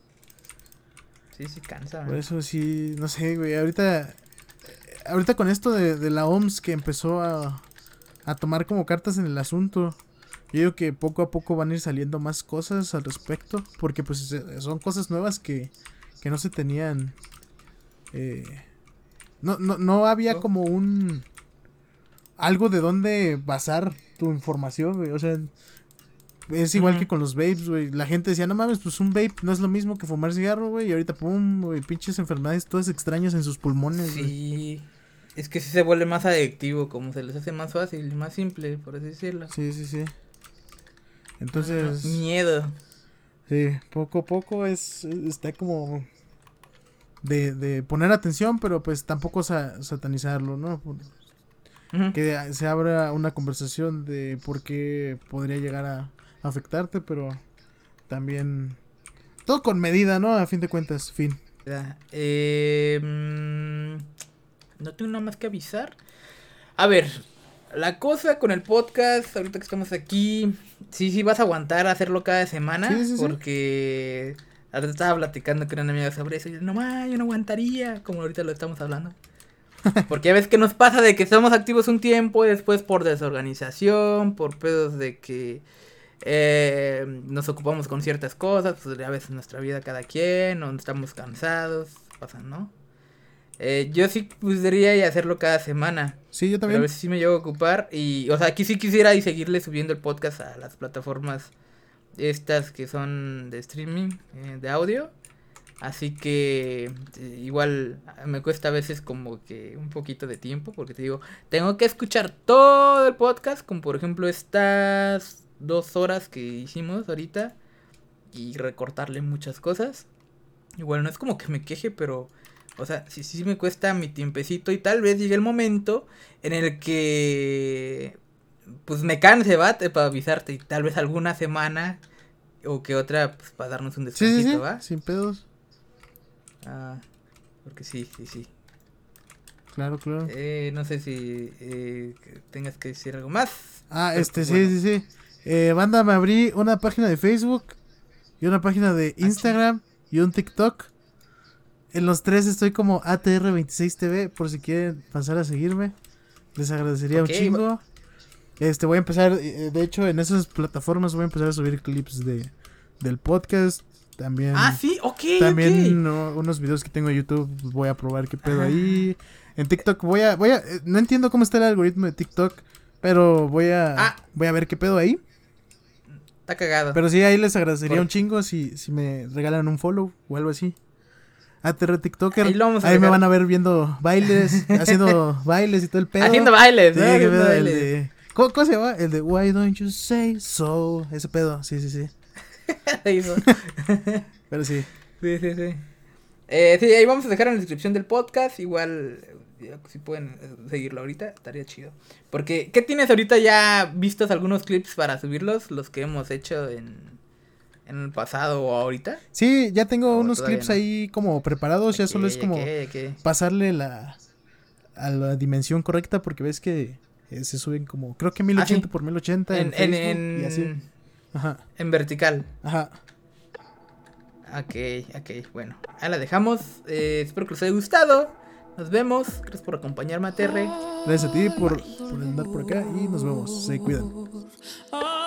Sí, sí, cansa. Por eso sí, no sé, güey, ahorita, ahorita con esto de, de la OMS que empezó a, a tomar como cartas en el asunto, yo digo que poco a poco van a ir saliendo más cosas al respecto, porque pues son cosas nuevas que, que no se tenían, eh, no, no, no había como un, algo de dónde basar tu información, güey, o sea... Es igual que con los vapes, güey. La gente decía, no mames, pues un vape no es lo mismo que fumar cigarro, güey. Y ahorita, pum, güey, pinches enfermedades todas extrañas en sus pulmones, güey. Sí, es que sí se vuelve más adictivo, como se les hace más fácil y más simple, por así decirlo. Sí, sí, sí. Entonces, Miedo. sí, poco a poco es, está como de, de poner atención, pero pues tampoco sa- satanizarlo, ¿no? Que se abra una conversación de por qué podría llegar a afectarte, pero también todo con medida, ¿no? A fin de cuentas, fin. Eh, mm, no tengo nada más que avisar. A ver, la cosa con el podcast, ahorita que estamos aquí, sí, sí vas a aguantar a hacerlo cada semana, Sí, sí, sí. Estaba platicando con una amiga sobre eso y yo, no, ma, yo no aguantaría, como ahorita lo estamos hablando. Porque ya ves que nos pasa de que somos activos un tiempo y después por desorganización, por pedos de que eh, nos ocupamos con ciertas cosas, pues a veces nuestra vida cada quien, o estamos cansados, pasan, ¿no? Eh, yo sí podría y hacerlo cada semana, Sí, yo pero a también. veces sí me llevo a ocupar y, o sea, aquí sí quisiera y seguirle subiendo el podcast a las plataformas estas que son de streaming, eh, de audio. Así que eh, igual me cuesta a veces como que un poquito de tiempo porque te digo, tengo que escuchar todo el podcast, como por ejemplo estas dos horas que hicimos ahorita y recortarle muchas cosas. Igual no es como que me queje, pero o sea, sí, sí me cuesta mi tiempecito y tal vez llegue el momento en el que pues me canse, va, Te- para avisarte y tal vez alguna semana o que otra pues para darnos un Sí, sí, descansito, sí. ¿va? Sin pedos. Ah, porque sí, sí, sí. Claro, claro. Eh, no sé si eh, tengas que decir algo más. Ah, este, pues, sí, bueno. sí, sí. Eh, banda, me abrí una página de Facebook y una página Ah, de Instagram y un TikTok. En los tres estoy como ATR26TV por si quieren pasar a seguirme. Les agradecería un chingo. Este, voy a empezar, eh, de hecho, en esas plataformas voy a empezar a subir clips de, del podcast. También, Ah, sí, ok, también no, unos videos que tengo en YouTube voy a probar qué pedo Ah. ahí. En TikTok voy a, voy a, eh, no entiendo cómo está el algoritmo de TikTok, pero voy a, Ah. voy a ver qué pedo ahí. Está cagado. Pero sí, ahí les agradecería Por- un chingo si, si me regalan un follow o algo así. ATR TikToker. Ahí Ahí, vamos a me van a ver viendo bailes, haciendo bailes y todo el pedo. Haciendo bailes, Sí, Haciendo bailes. de- ¿Cómo, cómo se llama? El de Why don't you say so? Ese pedo, sí, sí, sí. Pero sí. Sí, sí, sí. Eh, sí, ahí vamos a dejar en la descripción del podcast. Igual, eh, si pueden eh, seguirlo ahorita, estaría chido. Porque, ¿qué tienes ahorita ya vistos algunos clips para subirlos? Los que hemos hecho en, en el pasado o ahorita. Sí, ya tengo No, unos clips no. ahí como preparados. Ya solo es como pasarle la a la dimensión correcta porque ves que eh, se suben como creo que 1080 Ah, sí. por 1080 en, En, en, Facebook y así. en, Ajá. en vertical. Ajá. Ok, ok, bueno. Ahí la dejamos. Eh, espero que les haya gustado. Nos vemos. Gracias por acompañarme a Terre. Gracias a ti por, por andar por acá y nos vemos. Se cuidan. Oh,